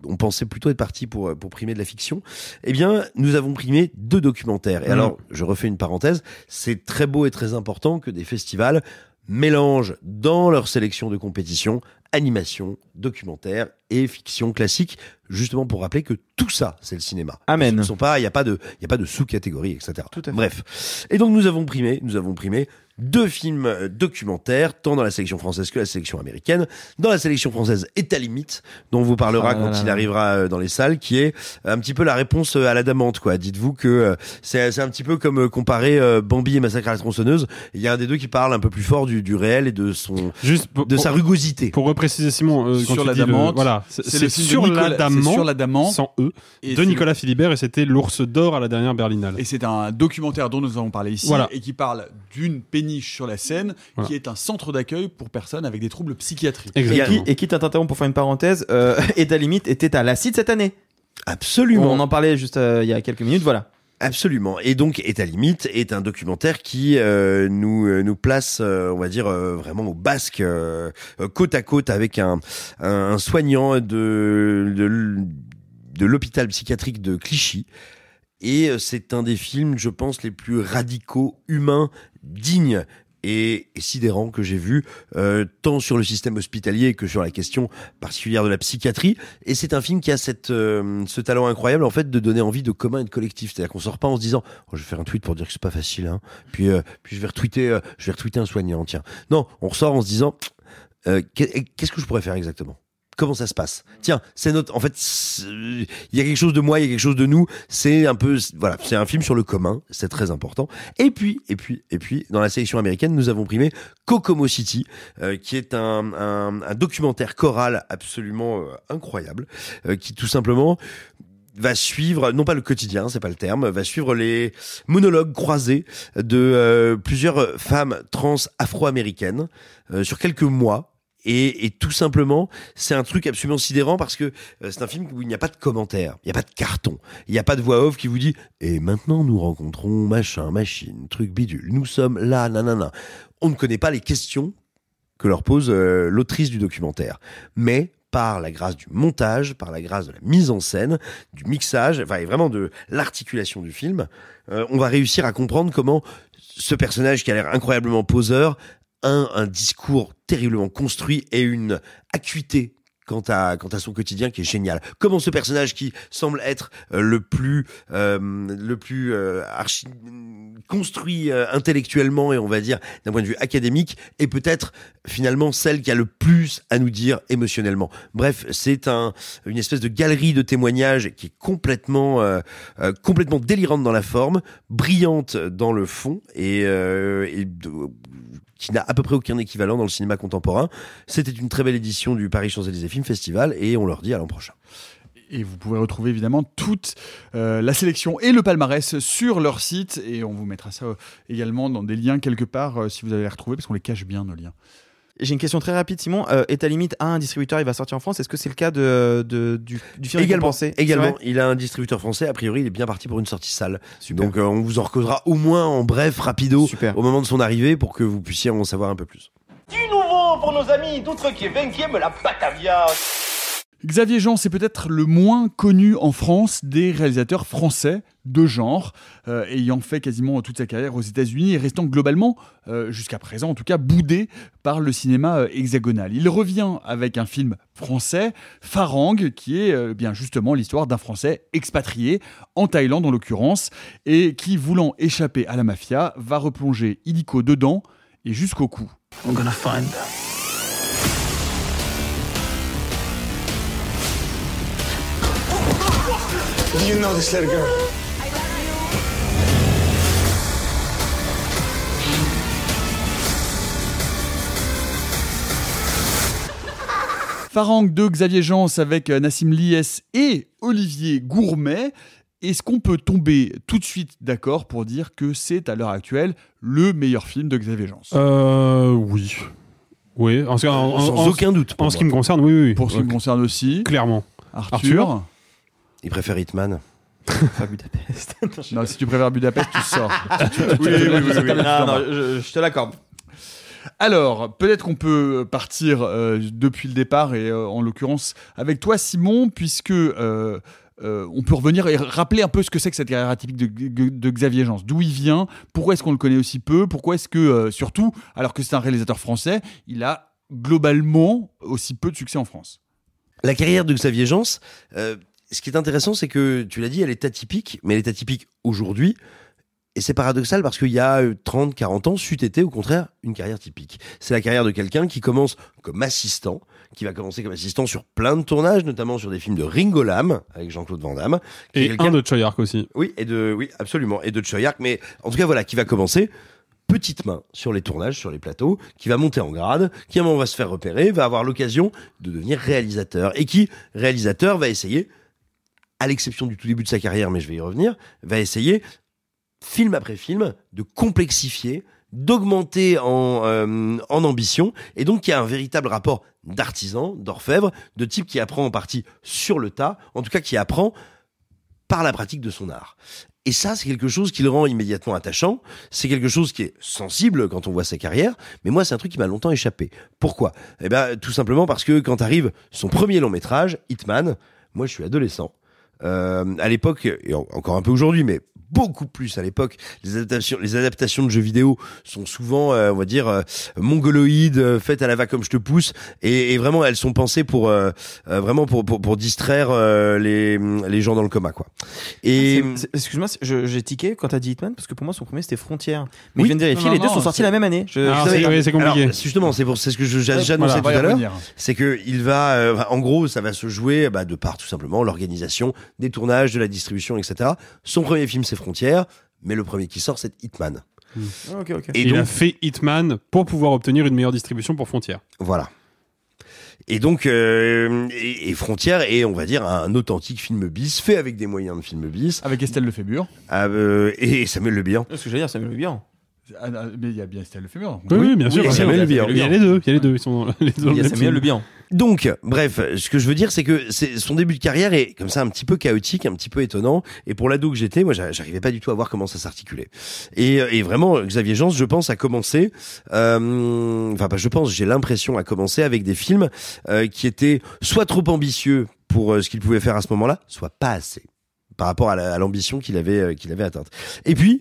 on pensait plutôt être parti pour, pour primer de la fiction, eh bien, nous avons primé deux documentaires. Et Mhm. alors, je refais une parenthèse, c'est très beau et très important que des festivals mélangent dans leur sélection de compétition animation, documentaire et fiction classique, justement pour rappeler que tout ça, c'est le cinéma. Amen. Ils ne sont pas, il n'y a pas de, il y a pas de sous-catégorie, etc. Bref. Et donc nous avons primé, nous avons primé deux films euh, documentaires, tant dans la sélection française que la sélection américaine. Dans la sélection française, Est à limite, dont on vous parlera Ah là quand là il là. arrivera euh, dans les salles, qui est un petit peu la réponse euh, à la damante, quoi. Dites-vous que euh, c'est un petit peu comme euh, comparer euh, Bambi et Massacre à la tronçonneuse. Il y a un des deux qui parle un peu plus fort du, du réel et de son, Juste pour- de sa rugosité. Pour repréciser Simon, euh, quand Sur tu la le- Damante. voilà, c'est C'est c'est le film de sur Nicolas- la Damante, sur la Damante. sans E, Et de Nicolas Philibert et c'était l'ours d'or à la dernière Berlinale. Et c'est un documentaire dont nous avons parlé ici Voilà. et qui parle d'une péniche sur la Seine Voilà. qui est un centre d'accueil pour personnes avec des troubles psychiatriques. Et qui, et quitte à t'interrompre pour faire une parenthèse, euh, et ta limite était à la CID cette année. Absolument. On en parlait juste euh, il y a quelques minutes, voilà. Absolument. Et donc, Est à limite est un documentaire qui euh, nous euh, nous place, euh, on va dire euh, vraiment au basque, côte à côte avec un un, soignant de de, l'hôpital psychiatrique de Clichy. Et c'est un des films, je pense, les plus radicaux, humains, dignes et, sidérants que j'ai vu, euh, tant sur le système hospitalier que sur la question particulière de la psychiatrie. Et c'est un film qui a cette, euh, ce talent incroyable, en fait, de donner envie de commun et de collectif. C'est-à-dire qu'on sort pas en se disant, oh, je vais faire un tweet pour dire que c'est pas facile, hein. Puis, euh, puis je vais retweeter, euh, je vais retweeter un soignant, tiens. Non, on ressort en se disant, euh, qu'est- qu'est-ce que je pourrais faire exactement? Comment ça se passe? Tiens, c'est notre. En fait, il y a quelque chose de moi, il y a quelque chose de nous. C'est un peu, voilà, c'est un film sur le commun. C'est très important. Et puis, et puis, et puis, dans la sélection américaine, nous avons primé Kokomo City, euh, qui est un, un, un documentaire choral absolument euh, incroyable, euh, qui tout simplement va suivre, non pas le quotidien, c'est pas le terme, va suivre les monologues croisés de euh, plusieurs femmes trans afro-américaines euh, sur quelques mois. Et, et tout simplement, c'est un truc absolument sidérant parce que euh, c'est un film où il n'y a pas de commentaires, il n'y a pas de carton, il n'y a pas de voix off qui vous dit et maintenant nous rencontrons machin, machine, truc bidule, nous sommes là, nanana. On ne connaît pas les questions que leur pose euh, l'autrice du documentaire, mais par la grâce du montage, par la grâce de la mise en scène, du mixage, enfin et vraiment de l'articulation du film, euh, on va réussir à comprendre comment ce personnage qui a l'air incroyablement poseur a un discours terriblement construit et une acuité quant à, quant à son quotidien qui est génial. Comment ce personnage qui semble être euh, le plus, euh, le plus euh, archi- construit euh, intellectuellement et on va dire d'un point de vue académique est peut-être finalement celle qui a le plus à nous dire émotionnellement. Bref, c'est un, une espèce de galerie de témoignages qui est complètement, euh, complètement délirante dans la forme, brillante dans le fond et, et qui n'a à peu près aucun équivalent dans le cinéma contemporain. C'était une très belle édition du Paris Champs-Élysées Film Festival et on leur dit à l'an prochain. Et vous pouvez retrouver évidemment toute euh, la sélection et le palmarès sur leur site. Et on vous mettra ça euh, également dans des liens quelque part euh, si vous allez les retrouver, parce qu'on les cache bien, nos liens. J'ai une question très rapide, Simon. Euh, et ta limite a un distributeur, il va sortir en France? Est-ce que c'est le cas de, de- du, du film également, également, il a un distributeur français. A priori, il est bien parti pour une sortie salle. Donc, euh, on vous en recausera au moins en bref, rapido, au moment de son arrivée, pour que vous puissiez en savoir un peu plus. Du nouveau pour nos amis d'outre-Québec qui aiment la Batavia? Xavier Jean, c'est peut-être le moins connu en France des réalisateurs français de genre, euh, ayant fait quasiment toute sa carrière aux États-Unis et restant globalement, euh, jusqu'à présent en tout cas, boudé par le cinéma euh, hexagonal. Il revient avec un film français, Farang, qui est euh, bien justement l'histoire d'un Français expatrié, en Thaïlande en l'occurrence, et qui, voulant échapper à la mafia, va replonger illico dedans et jusqu'au cou. Find. Do you know this little girl? Farang de Xavier Jans avec euh, Nassim Lies et Olivier Gourmet. Est-ce qu'on peut tomber tout de suite d'accord pour dire que c'est à l'heure actuelle le meilleur film de Xavier Jans? Euh, oui. Oui, en, en- en- Sans en- aucun doute, En ce qui me concerne, oui, oui. oui. Pour ce qui me concerne aussi. Clairement. Arthur, Il préfère Hitman. Non, si tu préfères Budapest, tu sors. Oui, oui, oui, oui. Non, non, je, je te l'accorde. Alors, peut-être qu'on peut partir euh, depuis le départ, et euh, en l'occurrence avec toi, Simon, puisque euh, euh, on peut revenir et rappeler un peu ce que c'est que cette carrière atypique de, de Xavier Jans. D'où il vient, pourquoi est-ce qu'on le connaît aussi peu, pourquoi est-ce que, euh, surtout, alors que c'est un réalisateur français, il a globalement aussi peu de succès en France? La carrière de Xavier Jans, euh, ce qui est intéressant, c'est que tu l'as dit, elle est atypique, mais elle est atypique aujourd'hui. Et c'est paradoxal parce qu'il y a euh, 30, 40 ans, c'eût été au contraire une carrière typique. C'est la carrière de quelqu'un qui commence comme assistant, qui va commencer comme assistant sur plein de tournages, notamment sur des films de Ringo Lam avec Jean-Claude Van Damme. Et un de Choyark aussi. Oui, et de, oui, absolument, et de Choyak, mais en tout cas voilà, qui va commencer petite main sur les tournages, sur les plateaux, qui va monter en grade, qui à un moment va se faire repérer, va avoir l'occasion de devenir réalisateur, et qui, réalisateur, va essayer, à l'exception du tout début de sa carrière, mais je vais y revenir, va essayer, film après film, de complexifier, d'augmenter en, euh, en ambition, et donc qui a un véritable rapport d'artisan, d'orfèvre, de type qui apprend en partie sur le tas, en tout cas qui apprend par la pratique de son art. Et ça, c'est quelque chose qui le rend immédiatement attachant. C'est quelque chose qui est sensible quand on voit sa carrière. Mais moi, c'est un truc qui m'a longtemps échappé. Pourquoi? Eh ben, tout simplement parce que quand arrive son premier long métrage, Hitman, moi, je suis adolescent. Euh, à l'époque, et en- encore un peu aujourd'hui, mais beaucoup plus à l'époque, les adaptations, les adaptations de jeux vidéo sont souvent, euh, on va dire, euh, mongoloïdes, euh, faites à la va comme je te pousse, et, et vraiment, elles sont pensées pour, euh, euh, vraiment pour, pour, pour distraire euh, les, les gens dans le coma, quoi. Et c'est- Excuse-moi, j'ai tiqué quand t'as dit Hitman parce que pour moi son premier c'était Frontière. Mais Oui. je viens de vérifier, Non, les non, deux sont sortis la même année. Je, c'est- pas. oui, c'est compliqué. Alors, justement, c'est pour c'est ce que j'annonçais voilà, tout à l'heure. C'est que il va, euh, en gros, ça va se jouer bah, de par tout simplement l'organisation des tournages, de la distribution, etc. Son premier film, c'est Frontières, mais le premier qui sort, c'est Hitman. Ah. Et il a donc, fait Hitman pour pouvoir obtenir une meilleure distribution pour Frontières. voilà. Et donc, euh, et, et Frontières est, on va dire, un authentique film bis, fait avec des moyens de film bis, Avec Estelle Lefébure. Ah, euh, et Samuel Le Bihan. Ce que j'allais dire, ça me le bien. Ah, ah, mais il y a bien Estelle Lefébure. Oui, oui, bien sûr. et. Samuel Le Bihan. Il y a les deux. Il y a les deux. Ils sont les deux. Il y a Samuel film. Le bien. Donc, bref, ce que je veux dire, c'est que son début de carrière est comme ça un petit peu chaotique, un petit peu étonnant. Et pour l'ado que j'étais, moi, j'a- j'arrivais pas du tout à voir comment ça s'articulait. Et, et vraiment, Xavier Jans, je pense, a commencé. euh, enfin, pas je pense, j'ai l'impression à commencer avec des films euh, qui étaient soit trop ambitieux pour euh, ce qu'il pouvait faire à ce moment-là, soit pas assez par rapport à la- à l'ambition qu'il avait euh, qu'il avait atteinte. Et puis.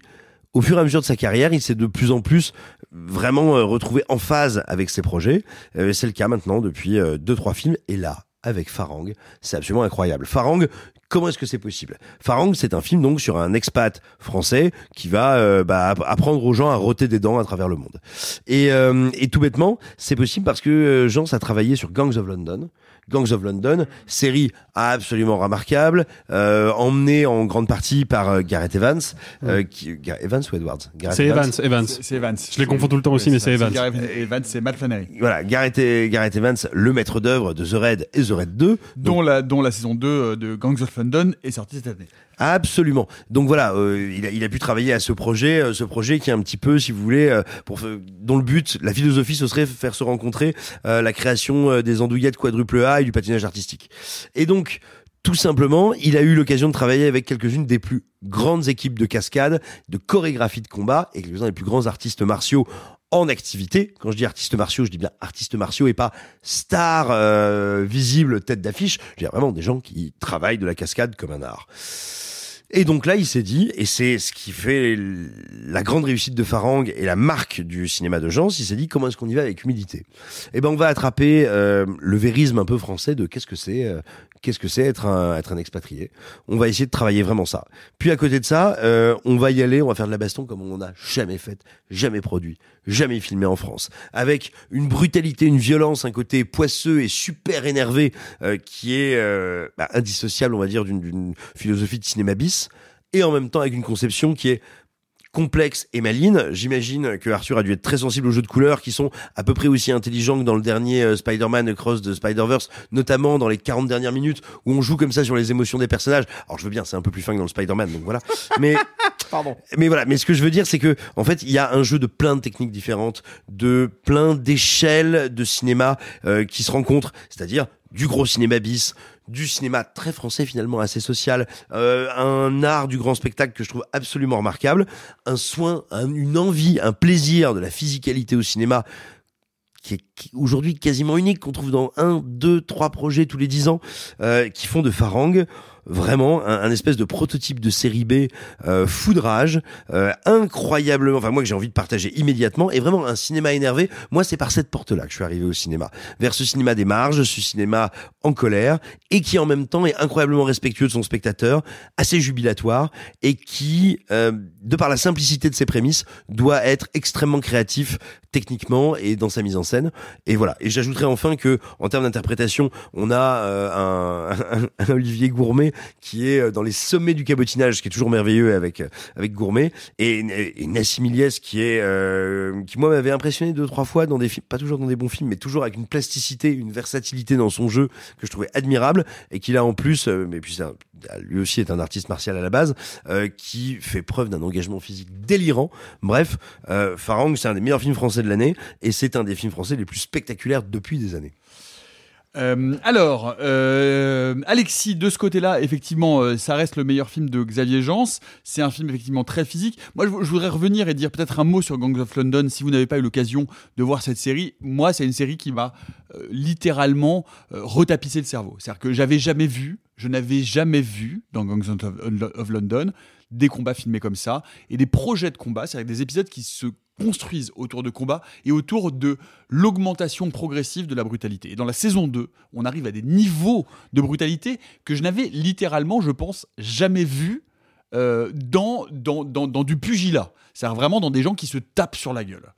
Au fur et à mesure de sa carrière, il s'est de plus en plus vraiment euh, retrouvé en phase avec ses projets. Euh, c'est le cas maintenant depuis euh, deux trois films. Et là, avec Farang, c'est absolument incroyable. Farang, comment est-ce que c'est possible? Farang, c'est un film donc sur un expat français qui va euh, bah, app- apprendre aux gens à roter des dents à travers le monde. Et, euh, et tout bêtement, c'est possible parce que euh, Jean a travaillé sur Gangs of London. Gangs of London, série absolument remarquable, euh, emmenée en grande partie par euh, Gareth Evans, euh, qui, Gar- Evans ou Edwards? Gareth C'est Evans. Evans. C'est Evans. Je les confonds tout le temps aussi, mais c'est Evans. Gareth Evans, c'est Matt Flannery. Voilà, Gareth, et- Gareth Evans, le maître d'œuvre de The Raid et The Raid 2. Dont la, dont la saison 2 euh, de Gangs of London est sortie cette année. Absolument. Donc voilà, euh, il, a, il a pu travailler à ce projet, euh, ce projet qui est un petit peu, si vous voulez, euh, pour dont le but, la philosophie, ce serait faire se rencontrer euh, la création euh, des andouillettes quadruple A et du patinage artistique. Et donc, tout simplement, il a eu l'occasion de travailler avec quelques-unes des plus grandes équipes de cascade, de chorégraphie de combat et quelques-uns des plus grands artistes martiaux en activité. Quand je dis artistes martiaux, je dis bien artistes martiaux et pas stars euh, visibles tête d'affiche. Je veux dire vraiment des gens qui travaillent de la cascade comme un art. Et donc là, il s'est dit, et c'est ce qui fait la grande réussite de Farang et la marque du cinéma de genre, il s'est dit comment est-ce qu'on y va avec humilité Eh ben, on va attraper euh, le vérisme un peu français de qu'est-ce que c'est, euh, qu'est-ce que c'est être un être un expatrié. On va essayer de travailler vraiment ça. Puis à côté de ça, euh, on va y aller, on va faire de la baston comme on n'a jamais fait, jamais produit, jamais filmé en France, avec une brutalité, une violence, un côté poisseux et super énervé euh, qui est bah, indissociable, on va dire, d'une philosophie de cinéma bis et en même temps avec une conception qui est complexe et maline. J'imagine que Arthur a dû être très sensible aux jeux de couleurs qui sont à peu près aussi intelligents que dans le dernier euh, Spider-Man Across the Spider-Verse, notamment dans les 40 dernières minutes où on joue comme ça sur les émotions des personnages. Alors je veux bien, c'est un peu plus fin que dans le Spider-Man, donc voilà. Mais Pardon. mais voilà, mais ce que je veux dire, c'est que en fait, il y a un jeu de plein de techniques différentes, de plein d'échelles de cinéma euh, qui se rencontrent, c'est-à-dire du gros cinéma bis, du cinéma très français finalement assez social, euh, un art du grand spectacle que je trouve absolument remarquable, un soin, un- une envie, un plaisir de la physicalité au cinéma qui est qui est aujourd'hui quasiment unique, qu'on trouve dans un, deux, trois projets tous les dix ans, euh, qui font de Farang vraiment un, un espèce de prototype de série B euh, foudrage, euh, incroyablement, enfin moi que j'ai envie de partager immédiatement, et vraiment un cinéma énervé. Moi, c'est par cette porte-là que je suis arrivé au cinéma, vers ce cinéma des marges, ce cinéma en colère, et qui en même temps est incroyablement respectueux de son spectateur, assez jubilatoire, et qui, euh, de par la simplicité de ses prémices, doit être extrêmement créatif techniquement et dans sa mise en scène. Et voilà. Et j'ajouterais enfin que, en termes d'interprétation, on a euh, un, un- un Olivier Gourmet qui est euh, dans les sommets du cabotinage, ce qui est toujours merveilleux avec euh, avec Gourmet, et, et qui est euh, qui moi m'avait impressionné deux trois fois dans des films, pas toujours dans des bons films, mais toujours avec une plasticité, une versatilité dans son jeu que je trouvais admirable, et qu'il a en plus, euh, mais puis lui aussi est un artiste martial à la base, euh, qui fait preuve d'un engagement physique délirant. Bref, Farang, c'est un des meilleurs films français de l'année, et c'est un des films français les plus spectaculaires depuis des années. Euh, alors, euh, Alexis, de ce côté-là, effectivement, euh, ça reste le meilleur film de Xavier Jans. C'est un film effectivement très physique. Moi, je, voudrais revenir et dire peut-être un mot sur Gangs of London si vous n'avez pas eu l'occasion de voir cette série. Moi, c'est une série qui m'a euh, littéralement euh, retapissé le cerveau. C'est-à-dire que j'avais jamais vu, je n'avais jamais vu dans Gangs of London des combats filmés comme ça et des projets de combat, c'est-à-dire des épisodes qui se construisent autour de combats et autour de l'augmentation progressive de la brutalité. Et dans la saison 2, on arrive à des niveaux de brutalité que je n'avais littéralement, je pense, jamais vu euh, dans, dans, dans, dans du pugilat. C'est-à-dire vraiment dans des gens qui se tapent sur la gueule.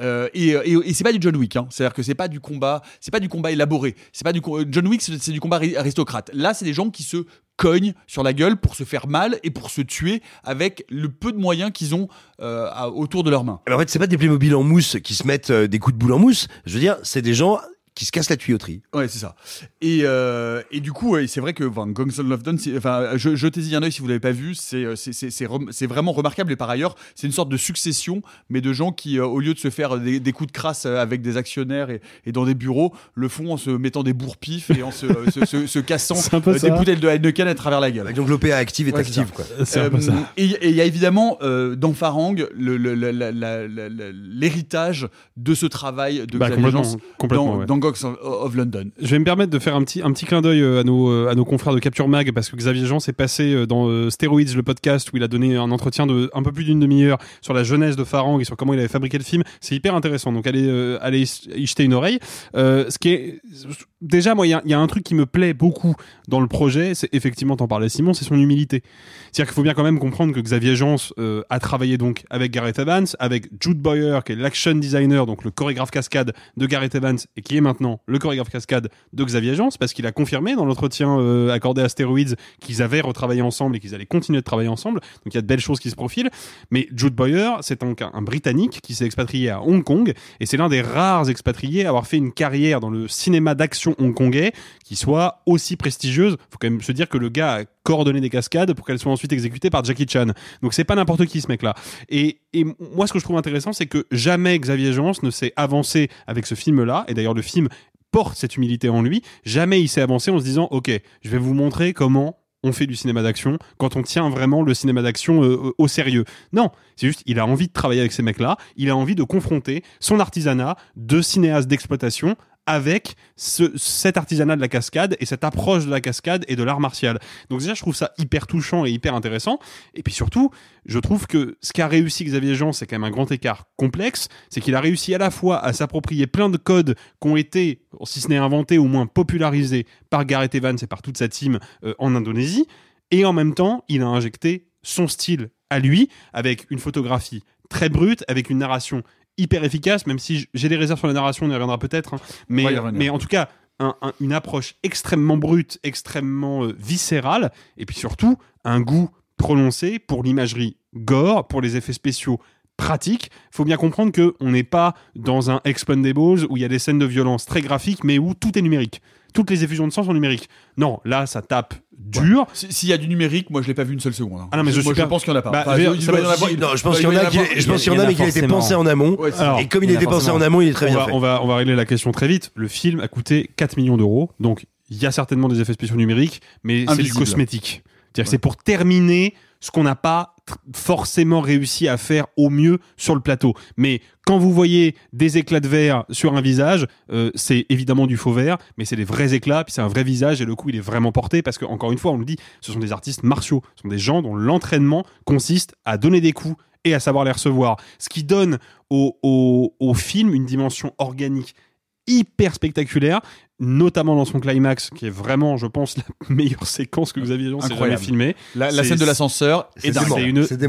Euh, et, et, et c'est pas du John Wick, hein. c'est-à-dire que c'est pas du combat, c'est pas du combat élaboré. C'est pas du John Wick, c'est du combat ari- aristocrate. Là, c'est des gens qui se cognent sur la gueule pour se faire mal et pour se tuer avec le peu de moyens qu'ils ont euh, autour de leurs mains. En fait, c'est pas des Playmobil en mousse qui se mettent euh, des coups de boule en mousse. Je veux dire, c'est des gens qui se cassent la tuyauterie. Ouais, c'est ça. Et, euh, et du coup, ouais, c'est vrai que enfin, Gangs of London, enfin, je- jetez-y un œil si vous l'avez pas vu, c'est euh, c'est- c'est- c'est rem- c'est vraiment remarquable. Et par ailleurs, c'est une sorte de succession, mais de gens qui, euh, au lieu de se faire des, des coups de crasse avec des actionnaires et, et dans des bureaux, le font en se mettant des bourre-pifs et en se, euh, se, se- se cassant euh, des bouteilles de Heineken à travers la gueule. Donc l'OPA active est Ouais, active, quoi. C'est un peu ça. Et il y a évidemment euh, dans Farang l'héritage de ce travail de Bah, complètement, complètement, dans, ouais. dans Of, London. Je vais me permettre de faire un petit, un petit clin d'œil euh, à nos, euh, à nos confrères de Capture Mag parce que Xavier Jean s'est passé euh, dans Steroids, le podcast, où il a donné un entretien de un peu plus d'une demi-heure sur la jeunesse de Farang et sur comment il avait fabriqué le film. C'est hyper intéressant. Donc allez, allez y jeter une oreille. Ce qui est déjà moi, il y a, un truc qui me plaît beaucoup dans le projet, c'est effectivement, t'en parlais Simon, c'est son humilité. C'est-à-dire qu'il faut bien quand même comprendre que Xavier euh, a travaillé donc avec Gareth Evans, avec Jude Boyer, qui est l'action designer, donc le chorégraphe cascade de Gareth Evans, et qui est maintenant le chorégraphe cascade de Xavier Jans, parce qu'il a confirmé dans l'entretien euh, accordé à Steroids qu'ils avaient retravaillé ensemble et qu'ils allaient continuer de travailler ensemble. Donc il y a de belles choses qui se profilent. Mais Jude Boyer, c'est un Britannique qui s'est expatrié à Hong Kong, et c'est l'un des rares expatriés à avoir fait une carrière dans le cinéma d'action hongkongais qui soit aussi prestigieuse. Faut quand même se dire que le gars a coordonné des cascades pour qu'elles soient ensuite exécutées par Jackie Chan. Donc c'est pas n'importe qui ce mec-là. Et, et moi ce que je trouve intéressant, c'est que jamais Xavier Jans ne s'est avancé avec ce film-là. Et d'ailleurs le film porte cette humilité en lui. Jamais il s'est avancé en se disant, ok, je vais vous montrer comment on fait du cinéma d'action, quand on tient vraiment le cinéma d'action euh, au sérieux. Non, c'est juste, il a envie de travailler avec ces mecs-là, il a envie de confronter son artisanat de cinéaste d'exploitation avec ce, cet artisanat de la cascade et cette approche de la cascade et de l'art martial. Donc déjà, je trouve ça hyper touchant et hyper intéressant. Et puis surtout, je trouve que ce qu'a réussi Xavier Jean, c'est quand même un grand écart complexe. C'est qu'il a réussi à la fois à s'approprier plein de codes qui ont été, si ce n'est inventés, au moins popularisés par Gareth Evans et par toute sa team euh, en Indonésie. Et en même temps, il a injecté son style à lui, avec une photographie très brute, avec une narration hyper efficace, même si j'ai des réserves sur la narration, on y reviendra peut-être. hein. Mais, mais en tout cas, un- un- une approche extrêmement brute, extrêmement euh, viscérale, et puis surtout, un goût prononcé pour l'imagerie gore, pour les effets spéciaux pratiques. faut bien comprendre que on n'est pas dans un Expendables où il y a des scènes de violence très graphiques, mais où tout est numérique. Toutes les effusions de sang sont numériques. Non, là, ça tape dur. Si- S'il y a du numérique, moi je l'ai pas vu une seule seconde. hein. Ah non, mais je moi, pas- pense qu'il y en a pas. Bah, Enfin, je- ça Non, je pense il qu'il y en a je pense qu'il y en a, mais été pensé en amont. Ouais, c'est Alors, et comme il a pensé en amont, il est très on bien va, fait. on, va, on va régler la question très vite. Le film a coûté 4 millions d'euros, donc il y a certainement des effets spéciaux numériques, mais c'est du cosmétique. C'est-à-dire que c'est pour terminer ce qu'on n'a pas forcément réussi à faire au mieux sur le plateau. Mais quand vous voyez des éclats de verre sur un visage, euh, c'est évidemment du faux vert, mais c'est des vrais éclats, puis c'est un vrai visage, et le coup il est vraiment porté, parce que encore une fois, on le dit, ce sont des artistes martiaux, ce sont des gens dont l'entraînement consiste à donner des coups et à savoir les recevoir. Ce qui donne au film une dimension organique hyper spectaculaire, notamment dans son climax, qui est vraiment, je pense, la meilleure séquence que Xavier Jean s'est jamais filmée. La, scène de l'ascenseur c'est une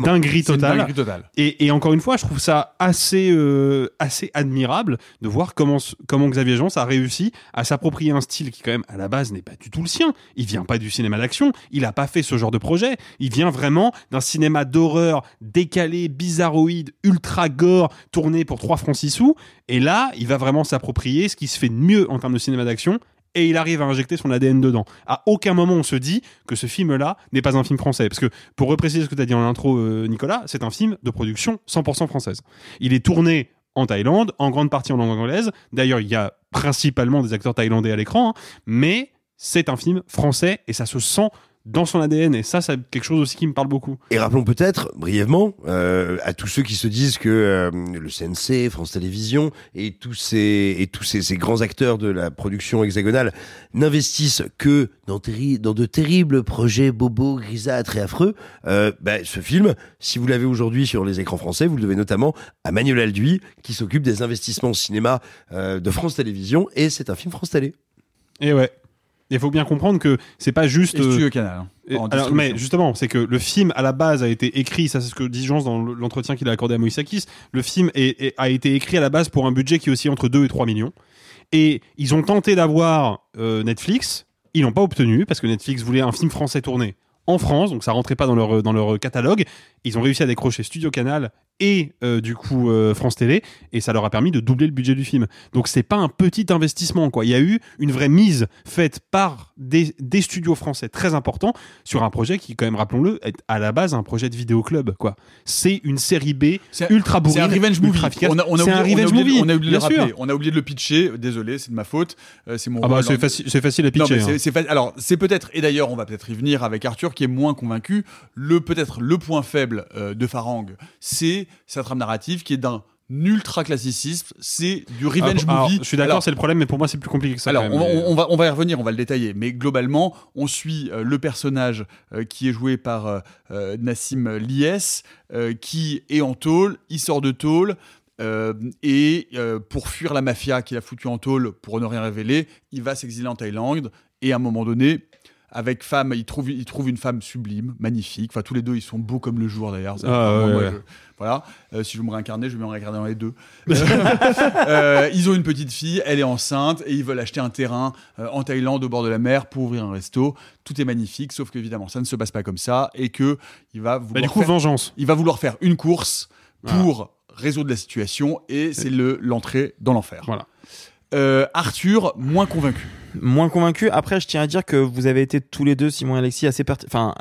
dinguerie une totale. dinguerie totale. Et, et encore une fois, je trouve ça assez, euh, assez admirable de voir comment, comment Xavier Jean a réussi à s'approprier un style qui, quand même, à la base, n'est pas du tout le sien. Il vient pas du cinéma d'action. Il n'a pas fait ce genre de projet. Il vient vraiment d'un cinéma d'horreur décalé, bizarroïde, ultra gore, tourné pour 3 francs 6 sous. Et là, il va vraiment s'approprier ce qui se fait de mieux en termes de cinéma d'action. Et il arrive à injecter son ADN dedans. À aucun moment on se dit que ce film-là n'est pas un film français. Parce que, pour repréciser ce que tu as dit en intro, euh, Nicolas, c'est un film de production 100% française. Il est tourné en Thaïlande, en grande partie en langue anglaise. D'ailleurs, il y a principalement des acteurs thaïlandais à l'écran, hein. mais c'est un film français et ça se sent dans son ADN. Et ça, c'est quelque chose aussi qui me parle beaucoup. Et rappelons peut-être, brièvement, euh, à tous ceux qui se disent que euh, le CNC, France Télévisions et tous ces et tous ces, ces grands acteurs de la production hexagonale n'investissent que dans, terri- dans de terribles projets bobos, grisâtres et affreux. Euh, bah, ce film, si vous l'avez aujourd'hui sur les écrans français, vous le devez notamment à Manuel Alduy, qui s'occupe des investissements au cinéma euh, de France Télévisions, et c'est un film France Télé. Et ouais. Il faut bien comprendre que c'est pas juste. Et Studio euh, Canal. hein, en alors, mais justement, c'est que le film à la base a été écrit, ça c'est ce que dit Jean dans l'entretien qu'il a accordé à Moïsakis. Le film est- est- a été écrit à la base pour un budget qui est aussi entre 2 et 3 millions. Et ils ont tenté d'avoir euh, Netflix, ils l'ont pas obtenu parce que Netflix voulait un film français tourné en France, donc ça rentrait pas dans leur dans leur catalogue. Ils ont réussi à décrocher Studio Canal et euh, du coup euh, France Télé et ça leur a permis de doubler le budget du film. Donc c'est pas un petit investissement quoi. Il y a eu une vraie mise faite par des, des studios français très importants sur un projet qui quand même rappelons-le est à la base un projet de vidéo club quoi. C'est une série B ultra bourrine, C'est un revenge movie. On a, on a C'est oublié, un on a revenge oublié- movie. On a oublié de le bien sûr. rappeler. On a oublié de le pitcher. Désolé, c'est de ma faute. Euh, c'est mon. Ah bah c'est dans- facile, à pitcher. c'est- hein. c'est Alors, c'est peut-être, et d'ailleurs, on va peut-être y venir avec Arthur, qui est moins convaincu. Le peut-être le point faible de Farang, c'est sa trame narrative qui est d'un ultra classicisme. C'est du revenge Ah, alors, movie. je suis d'accord, c'est le problème, mais pour moi c'est plus compliqué que ça. alors, quand on, même, va- mais- on va, on va y revenir, on va le détailler. Mais globalement, on suit euh, le personnage euh, qui est joué par euh, euh, Nassim Lies, euh, qui est en tôle, il sort de tôle. euh, et euh, pour fuir la mafia qui l'a foutu en tôle, pour ne rien révéler, il va s'exiler en Thaïlande. Et à un moment donné, avec femme, il trouve, il trouve une femme sublime, magnifique. Enfin, tous les deux, ils sont beaux comme le jour d'ailleurs. Ah, ouais, ouais. voilà. Euh, si je veux me réincarner, je vais me réincarner dans les deux. Euh, ils ont une petite fille, elle est enceinte et ils veulent acheter un terrain euh, en Thaïlande au bord de la mer pour ouvrir un resto. Tout est magnifique, sauf qu'évidemment ça ne se passe pas comme ça et que il va vouloir Bah, du coup, faire, vengeance. il va vouloir faire une course pour résoudre la situation et c'est le l'entrée dans l'enfer. Voilà. Euh, Arthur moins convaincu. moins convaincu. Après, je tiens à dire que vous avez été tous les deux, Simon et Alexis, assez enfin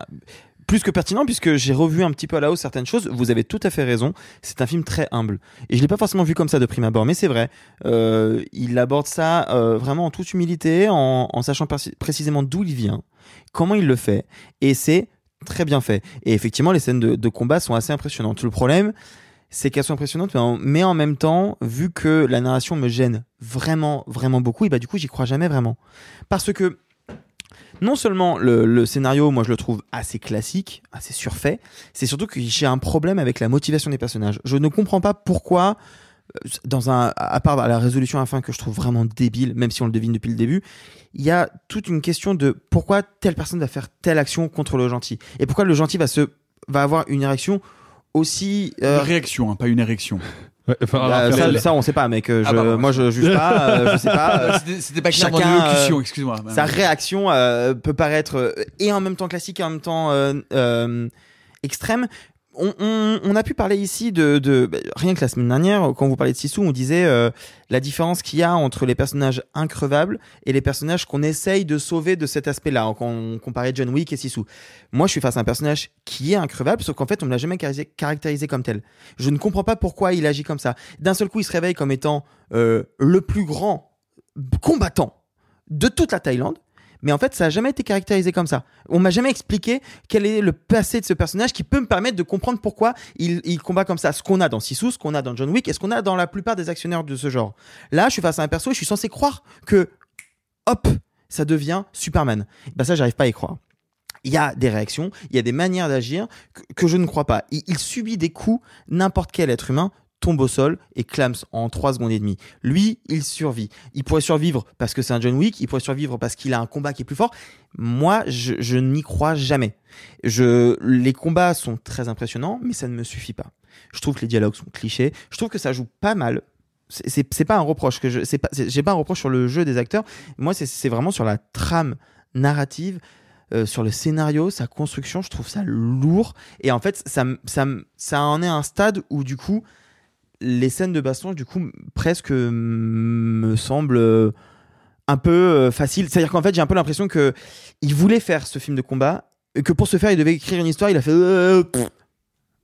plus que pertinent puisque j'ai revu un petit peu à la hausse certaines choses. Vous avez tout à fait raison. C'est un film très humble et je l'ai pas forcément vu comme ça de prime abord, mais c'est vrai. Euh, il aborde ça euh, vraiment en toute humilité, en, sachant préci- précisément d'où il vient, comment il le fait, et c'est très bien fait. Et effectivement, les scènes de combat sont assez impressionnantes. Le problème, c'est qu'elles sont impressionnantes, mais en, même temps, vu que la narration me gêne vraiment, vraiment beaucoup, et bah du coup, j'y crois jamais vraiment. Parce que non seulement le, scénario, moi je le trouve assez classique, assez surfait, c'est surtout que j'ai un problème avec la motivation des personnages. Je ne comprends pas pourquoi, euh, dans un, à part la résolution à fin que je trouve vraiment débile, même si on le devine depuis le début, il y a toute une question de pourquoi telle personne va faire telle action contre le gentil et pourquoi le gentil va se va avoir une réaction aussi euh, Une réaction, hein, pas une érection. Ouais, enfin, bah, ça, ça, on sait pas, mec. euh, Ah Je, bah, moi, je juge pas. euh, je sais pas. euh, C'était- pas chacun, euh, excuse-moi. Sa réaction euh, peut paraître euh, et en même temps classique et en même temps euh, euh, extrême. On, a pu parler ici de, bah, rien que la semaine dernière quand vous parlez de Sissou, on disait euh, la différence qu'il y a entre les personnages increvables et les personnages qu'on essaye de sauver de cet aspect-là. Quand on comparait John Wick et Sissou, moi je suis face à un personnage qui est increvable, sauf qu'en fait on ne l'a jamais caractérisé, caractérisé comme tel. Je ne comprends pas pourquoi il agit comme ça. D'un seul coup, il se réveille comme étant euh, le plus grand combattant de toute la Thaïlande. Mais en fait, ça a jamais été caractérisé comme ça. On m'a jamais expliqué quel est le passé de ce personnage qui peut me permettre de comprendre pourquoi il, combat comme ça. Ce qu'on a dans Sisu, ce qu'on a dans John Wick et ce qu'on a dans la plupart des actionnaires de ce genre. Là, je suis face à un perso et je suis censé croire que, hop, ça devient Superman. Bah ça, j'arrive pas à y croire. Il y a des réactions, il y a des manières d'agir que, je ne crois pas. Il subit des coups, n'importe quel être humain tombe au sol et clams en 3 secondes et demie. Lui, il survit. Il pourrait survivre parce que c'est un John Wick, il pourrait survivre parce qu'il a un combat qui est plus fort. Moi, je, n'y crois jamais. Je, les combats sont très impressionnants, mais ça ne me suffit pas. Je trouve que les dialogues sont clichés. Je trouve que ça joue pas mal. C'est- pas un reproche que je, pas, j'ai pas un reproche sur le jeu des acteurs. Moi, c'est- vraiment sur la trame narrative, euh, sur le scénario, sa construction. Je trouve ça lourd. Et en fait, ça, ça, en est un stade où du coup, les scènes de baston, du coup, presque me semblent euh, un peu euh, faciles. C'est-à-dire qu'en fait, j'ai un peu l'impression que il voulait faire ce film de combat et que pour ce faire, il devait écrire une histoire. Il a fait. euh.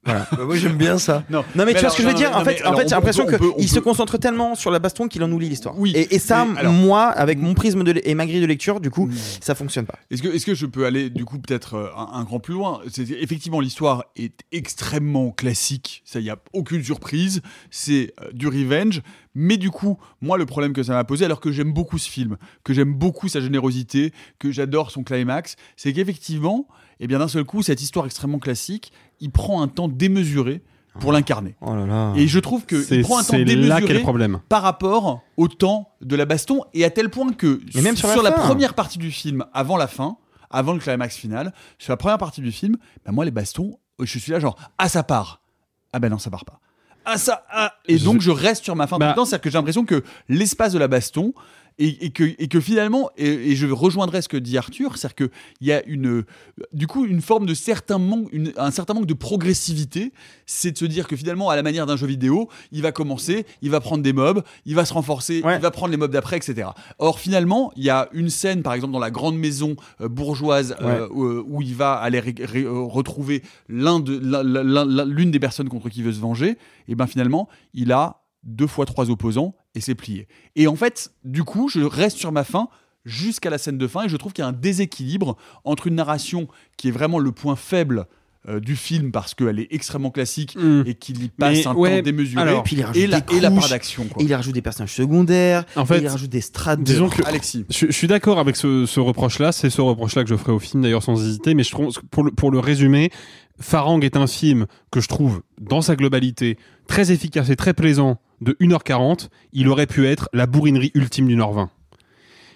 Voilà. Bah, moi j'aime bien ça. Non, Non mais, tu vois ce que je veux dire non, En fait, en alors, fait, on j'ai l'impression qu'il se concentre tellement sur la baston qu'il en oublie l'histoire. Oui, Et, et ça, alors- moi, avec mon prisme de, et ma grille de lecture, du coup, ça fonctionne pas. Est-ce que, est-ce que je peux aller du coup peut-être euh, un, un grand plus loin? C'est effectivement l'histoire est extrêmement classique, ça y a aucune surprise, c'est euh, du revenge, mais du coup moi le problème que ça m'a posé alors que j'aime beaucoup ce film, que j'aime beaucoup sa générosité, que j'adore son climax, c'est qu'effectivement, et bien d'un seul coup cette histoire extrêmement classique, il prend un temps démesuré pour l'incarner. Oh là là. Et je trouve que C'est- il prend un temps démesuré qu'est le problème. par rapport au temps de la baston et à tel point que Mais même sur la première partie du film, avant la fin, avant le climax final, sur la première partie du film, bah moi les bastons, je suis là genre ah ça part, ah ben non ça part pas. Ah ça ah et donc je reste sur ma fin Bah- tout le temps, c'est-à-dire que j'ai l'impression que l'espace de la baston et, et que, et que finalement, et, et je rejoindrai ce que dit Arthur, c'est-à-dire qu'il y a une, du coup, une forme de certain manque, une- un certain manque de progressivité, c'est de se dire que finalement, à la manière d'un jeu vidéo, il va commencer, il va prendre des mobs, il va se renforcer, il va prendre les mobs d'après, etc. Or, finalement, il y a une scène, par exemple, dans la grande maison euh, bourgeoise, euh, où, où il va aller euh, retrouver de, l'une des personnes contre qui il veut se venger, et ben finalement, il a deux fois trois opposants et c'est plié. Et en fait, du coup, je reste sur ma fin jusqu'à la scène de fin et je trouve qu'il y a un déséquilibre entre une narration qui est vraiment le point faible euh, du film parce qu'elle est extrêmement classique et qu'il y passe Mais un ouais, temps démesuré alors, Puis il rajoute et, la, des et la couches, part d'action. il rajoute des personnages secondaires. En fait, il rajoute des strates. de- Disons que Alexis. Je, je suis d'accord avec ce, ce reproche-là. C'est ce reproche-là que je ferai au film, d'ailleurs, sans hésiter. Mais je trouve, pour le, pour le résumer, Farang est un film que je trouve, dans sa globalité, très efficace et très plaisant de 1h40. Il aurait pu être la bourrinerie ultime d'une heure 20.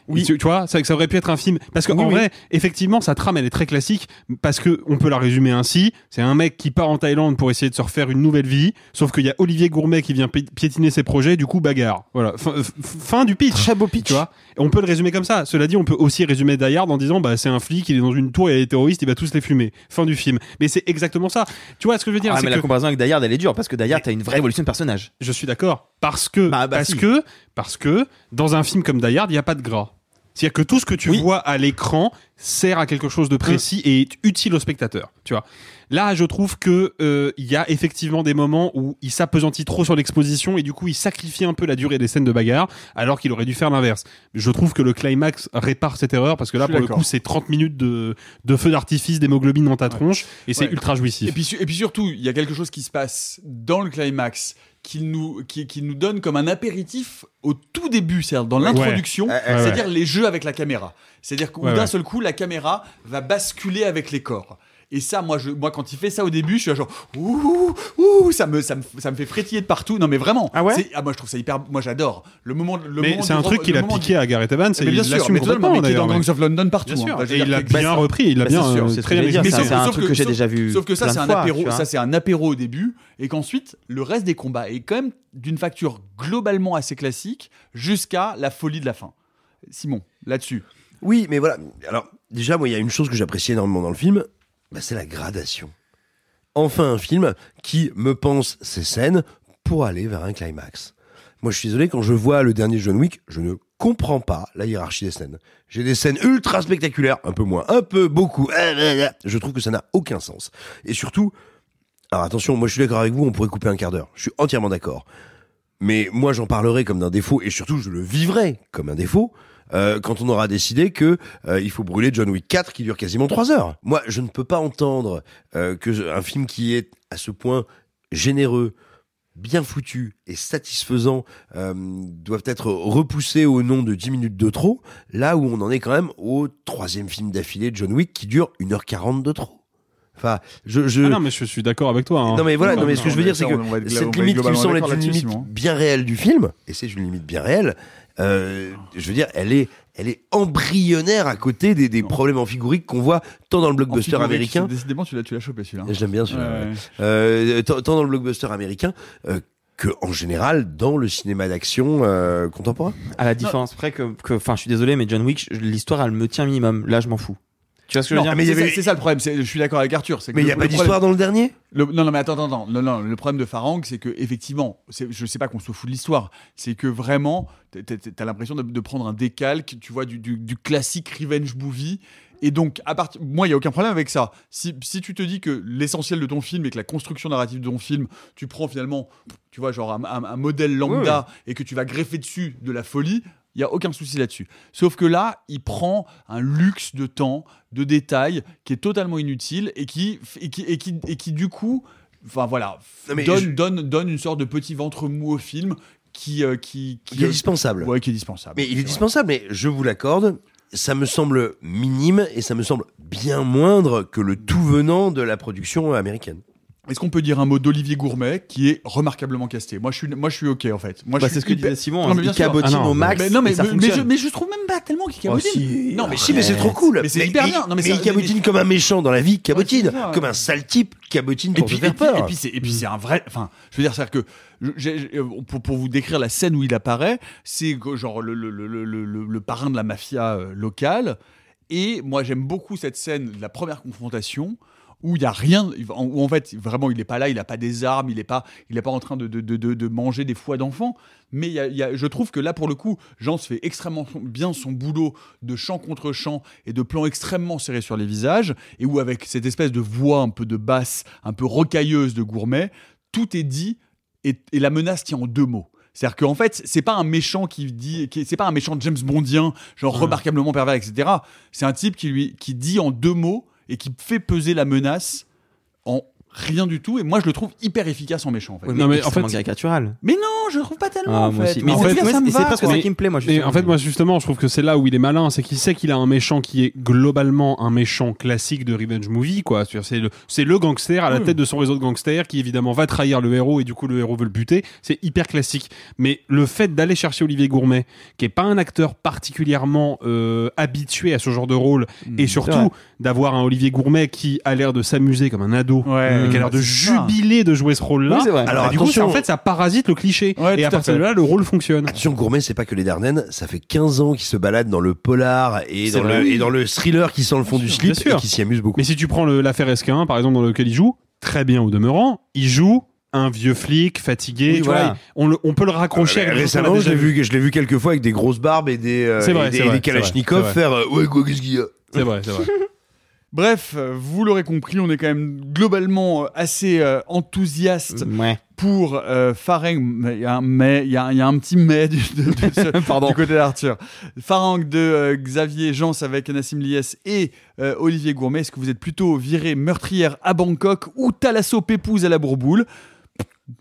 Oui. Tu, tu vois, ça, ça aurait pu être un film. Parce qu'en Oui, oui. vrai, effectivement, sa trame, elle est très classique. Parce que on peut la résumer ainsi. C'est un mec qui part en Thaïlande pour essayer de se refaire une nouvelle vie. Sauf qu'il y a Olivier Gourmet qui vient pi- piétiner ses projets. Du coup, bagarre. Voilà. Fin, fin du pitch. Très beau pitch. Tu vois? On peut le résumer comme ça. Cela dit, on peut aussi résumer Die Hard en disant, bah, c'est un flic, il est dans une tour, il y a des terroristes, il va tous les fumer. Fin du film. Mais c'est exactement ça. Tu vois ce que je veux dire? Ah, mais la que- comparaison avec Die Hard, elle est dure parce que Die Hard, t'as une vraie évolution de personnage. je suis d'accord. Parce que, Bah, bah, parce si. que, parce que, dans un film comme Die Hard, il n'y a pas de gras. C'est-à-dire que tout ce que tu vois à l'écran sert à quelque chose de précis et est utile au spectateur. Tu vois. Là, je trouve que euh, il y a effectivement des moments où il s'apesantit trop sur l'exposition et du coup il sacrifie un peu la durée des scènes de bagarre, alors qu'il aurait dû faire l'inverse. Je trouve que le climax répare cette erreur parce que là, pour le coup, c'est 30 minutes de, de feu d'artifice, d'hémoglobine dans ta tronche et c'est ultra jouissif. Et puis, su- et puis surtout, il y a quelque chose qui se passe dans le climax qui nous, qui, qui nous donne comme un apéritif au tout début, c'est-à-dire dans l'introduction, Ouais, c'est-à-dire ouais. les jeux avec la caméra. C'est-à-dire qu'au Ouais, d'un seul coup, la caméra va basculer avec les corps. Et ça, moi, je, moi, quand il fait ça au début, je suis là genre, ouh, ouh, ça me, ça me, ça me fait frétiller de partout. Non, mais vraiment. Ah ouais. Ah, moi, je trouve ça hyper. Moi, j'adore. Le moment. Le Mais moment c'est un truc qu'il a piqué à Gareth Evans et mais bien il sûr, l'assume mais totalement, complètement mais qui est dans d'ailleurs. Gangs of London partout. Bien hein. sûr. Bah, Et il l'a bien repris, il l'a bien, c'est sûr, euh, très bien c'est un truc que j'ai déjà vu Sauf que ça, c'est un apéro. Ça, c'est un apéro au début, et qu'ensuite le reste des combats est quand même d'une facture globalement assez classique jusqu'à la folie de la fin. Simon, là-dessus. Oui, mais voilà. Alors, déjà, moi, il y a une chose que j'apprécie énormément dans le film, bah, c'est la gradation. Enfin, un film qui me pense ses scènes pour aller vers un climax. Moi, je suis désolé, quand je vois le dernier John Wick, je ne comprends pas la hiérarchie des scènes. J'ai des scènes ultra spectaculaires, un peu moins, un peu, beaucoup. Je trouve que ça n'a aucun sens. Et surtout, alors attention, moi je suis d'accord avec vous, on pourrait couper un quart d'heure. Je suis entièrement d'accord. Mais moi j'en parlerai comme d'un défaut, et surtout je le vivrai comme un défaut, euh, quand on aura décidé que euh, il faut brûler John Wick 4 qui dure quasiment 3 heures. Moi je ne peux pas entendre euh, que un film qui est à ce point généreux, bien foutu et satisfaisant euh, doivent être repoussés au nom de 10 minutes de trop, là où on en est quand même au troisième film d'affilée de John Wick qui dure 1h40 de trop. Enfin, je, je... Ah non, mais je suis d'accord avec toi. hein. Non mais voilà, non, mais ce que je veux dire c'est être que cette limite qui me semble être une limite bien réelle du film, et c'est une limite bien réelle, euh, je veux dire, elle est, elle est embryonnaire à côté des, des problèmes amphigoriques qu'on voit tant dans le blockbuster américain. Décidément, tu l'as, tu l'as chopé celui-là. Je l'aime bien celui-là. Ouais, ouais. ouais. Euh, tant, tant dans le blockbuster américain euh, que en général dans le cinéma d'action euh, contemporain. À la différence près que, enfin, je suis désolé, mais John Wick, l'histoire, elle me tient minimum. Là, je m'en fous. Tu vois ce que je veux dire mais c'est ça, le problème. Je suis d'accord avec Arthur. Mais il n'y a le pas problème- d'histoire dans le dernier? Le- non, non, mais attends, attends, attends. Non, non, le problème de Farang, c'est que effectivement, je sais pas qu'on se fout de l'histoire, c'est que vraiment, t'as l'impression de, de prendre un décalque, tu vois, du, du- du classique revenge movie. Et donc, à partir, moi, il y a aucun problème avec ça. Si, si tu te dis que l'essentiel de ton film et que la construction narrative de ton film, tu prends finalement, tu vois, genre un, un- un modèle lambda et que tu vas greffer dessus de la folie. Il y a aucun souci là-dessus. Sauf que là, il prend un luxe de temps, de détails qui est totalement inutile et qui, et qui, et qui, et qui du coup, enfin voilà, donne, je- donne, donne une sorte de petit ventre mou au film qui, euh, qui, qui Qui est dispensable. Ouais, qui est dispensable. Mais il est dispensable, mais je vous l'accorde, ça me semble minime et ça me semble bien moindre que le tout venant de la production américaine. Est-ce qu'on peut dire un mot d'Olivier Gourmet qui est remarquablement casté? Moi, je suis, moi, je suis ok en fait. Moi, Bah, je suis c'est ce que disait Simon, Non, mais il bien sûr. cabotine Ah non, au max Mais non, mais, ça mais, fonctionne. je, mais je trouve même pas tellement qu'il cabotine. Oh, si. Non, mais si, mais c'est trop cool. Mais c'est hyper il- bien. Non, mais mais c'est- il cabotine comme un méchant dans la vie, cabotine. c'est ça, ouais. comme un sale type, cabotine Et pour puis, te faire et puis, peur. et puis c'est et puis c'est un vrai. Enfin, je veux dire, c'est que euh, pour, pour vous décrire la scène où il apparaît, c'est que, genre le, le, le, le, le- le parrain de la mafia euh, locale. Et moi, j'aime beaucoup cette scène de la première confrontation où il y a rien, où en fait vraiment il n'est pas là, il n'a pas des armes, il n'est pas, il est pas en train de, de, de, de- manger des foies d'enfants. Mais il y a- y a- je trouve que là pour le coup, Jean se fait extrêmement bien son boulot de chant contre chant et de plans extrêmement serrés sur les visages et où avec cette espèce de voix un peu de basse, un peu rocailleuse de gourmet, tout est dit et, et la menace tient en deux mots. C'est-à-dire qu'en fait, c'est pas un méchant qui dit, c'est pas un méchant James Bondien, genre remarquablement pervers, etc. C'est un type qui lui, qui dit en deux mots et qui fait peser la menace en rien du tout. Et moi, je le trouve hyper efficace en méchant. En fait. Oui, mais extrêmement caricatural. Mais non, je le trouve pas tellement. Ah, en fait. aussi. Mais En en fait, fait, ça me c'est presque quoi. ça qui me plaît, moi. Justement. en fait, moi justement, je trouve que c'est là où il est malin, c'est qu'il sait qu'il a un méchant qui est globalement un méchant classique de revenge movie, quoi. C'est le, c'est le gangster à la Oui. tête de son réseau de gangsters qui évidemment va trahir le héros et du coup le héros veut le buter. C'est hyper classique. Mais le fait d'aller chercher Olivier Gourmet, qui est pas un acteur particulièrement euh, habitué à ce genre de rôle, Hmm, et c'est surtout d'avoir un Olivier Gourmet qui a l'air de s'amuser comme un ado, Ouais, et qui a l'air de ça. jubiler de jouer ce rôle-là. Oui. Alors, Bah, du coup, attention. ça, en fait, ça parasite le cliché. Ouais, et à partir de là, le rôle fonctionne. Attention, Gourmet, c'est pas que les Dardennes, ça fait 15 ans qu'il se balade dans le polar et dans, le, et dans le thriller qui sent le fond du slip et qui s'y amuse beaucoup. Mais si tu prends l'affaire Esquin, par exemple, dans lequel il joue, très bien au demeurant, il joue un vieux flic fatigué. Oui, tu voilà. vois, on, le- on peut le raccrocher. Euh, avec récemment, je l'ai vu, je l'ai vu quelques fois avec des grosses barbes et des, euh, C'est vrai, et des, et des Kalachnikov faire euh, ouais quoi qu'est-ce qu'il y a? C'est vrai, c'est vrai. Bref, euh, vous l'aurez compris, on est quand même globalement euh, assez euh, enthousiaste Ouais. pour euh, Farang. mais Il y a un mais, il y a, un- il y a un petit mais du, de- de ce- Pardon. du côté d'Arthur. Farang de euh, Xavier Jans avec Nassim Lies et euh, Olivier Gourmet. Est-ce que vous êtes plutôt viré meurtrière à Bangkok ou Thalasso Pépouze à la Bourboule?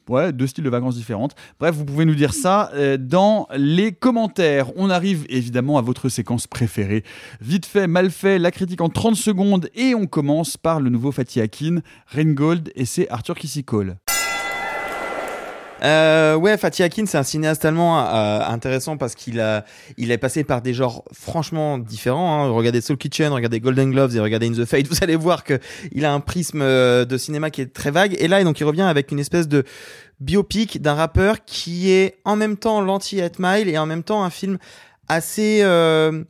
Ouais, deux styles de vacances différentes. Bref, vous pouvez nous dire ça euh, dans les commentaires. On arrive évidemment à votre séquence préférée. Vite fait, mal fait, la critique en 30 secondes et on commence par le nouveau Fatih Akin, Reingold et c'est Arthur qui s'y colle. Euh, ouais, Fatih Akin, c'est un cinéaste allemand euh, intéressant parce qu'il a, il est passé par des genres franchement différents. Hein. Regardez Soul Kitchen, regardez Golden Gloves et regardez In the Fate. Vous allez voir que il a un prisme euh, de cinéma qui est très vague. Et là, donc, il revient avec une espèce de biopic d'un rappeur qui est en même temps l'anti-Hate Mile et en même temps un film assez euh,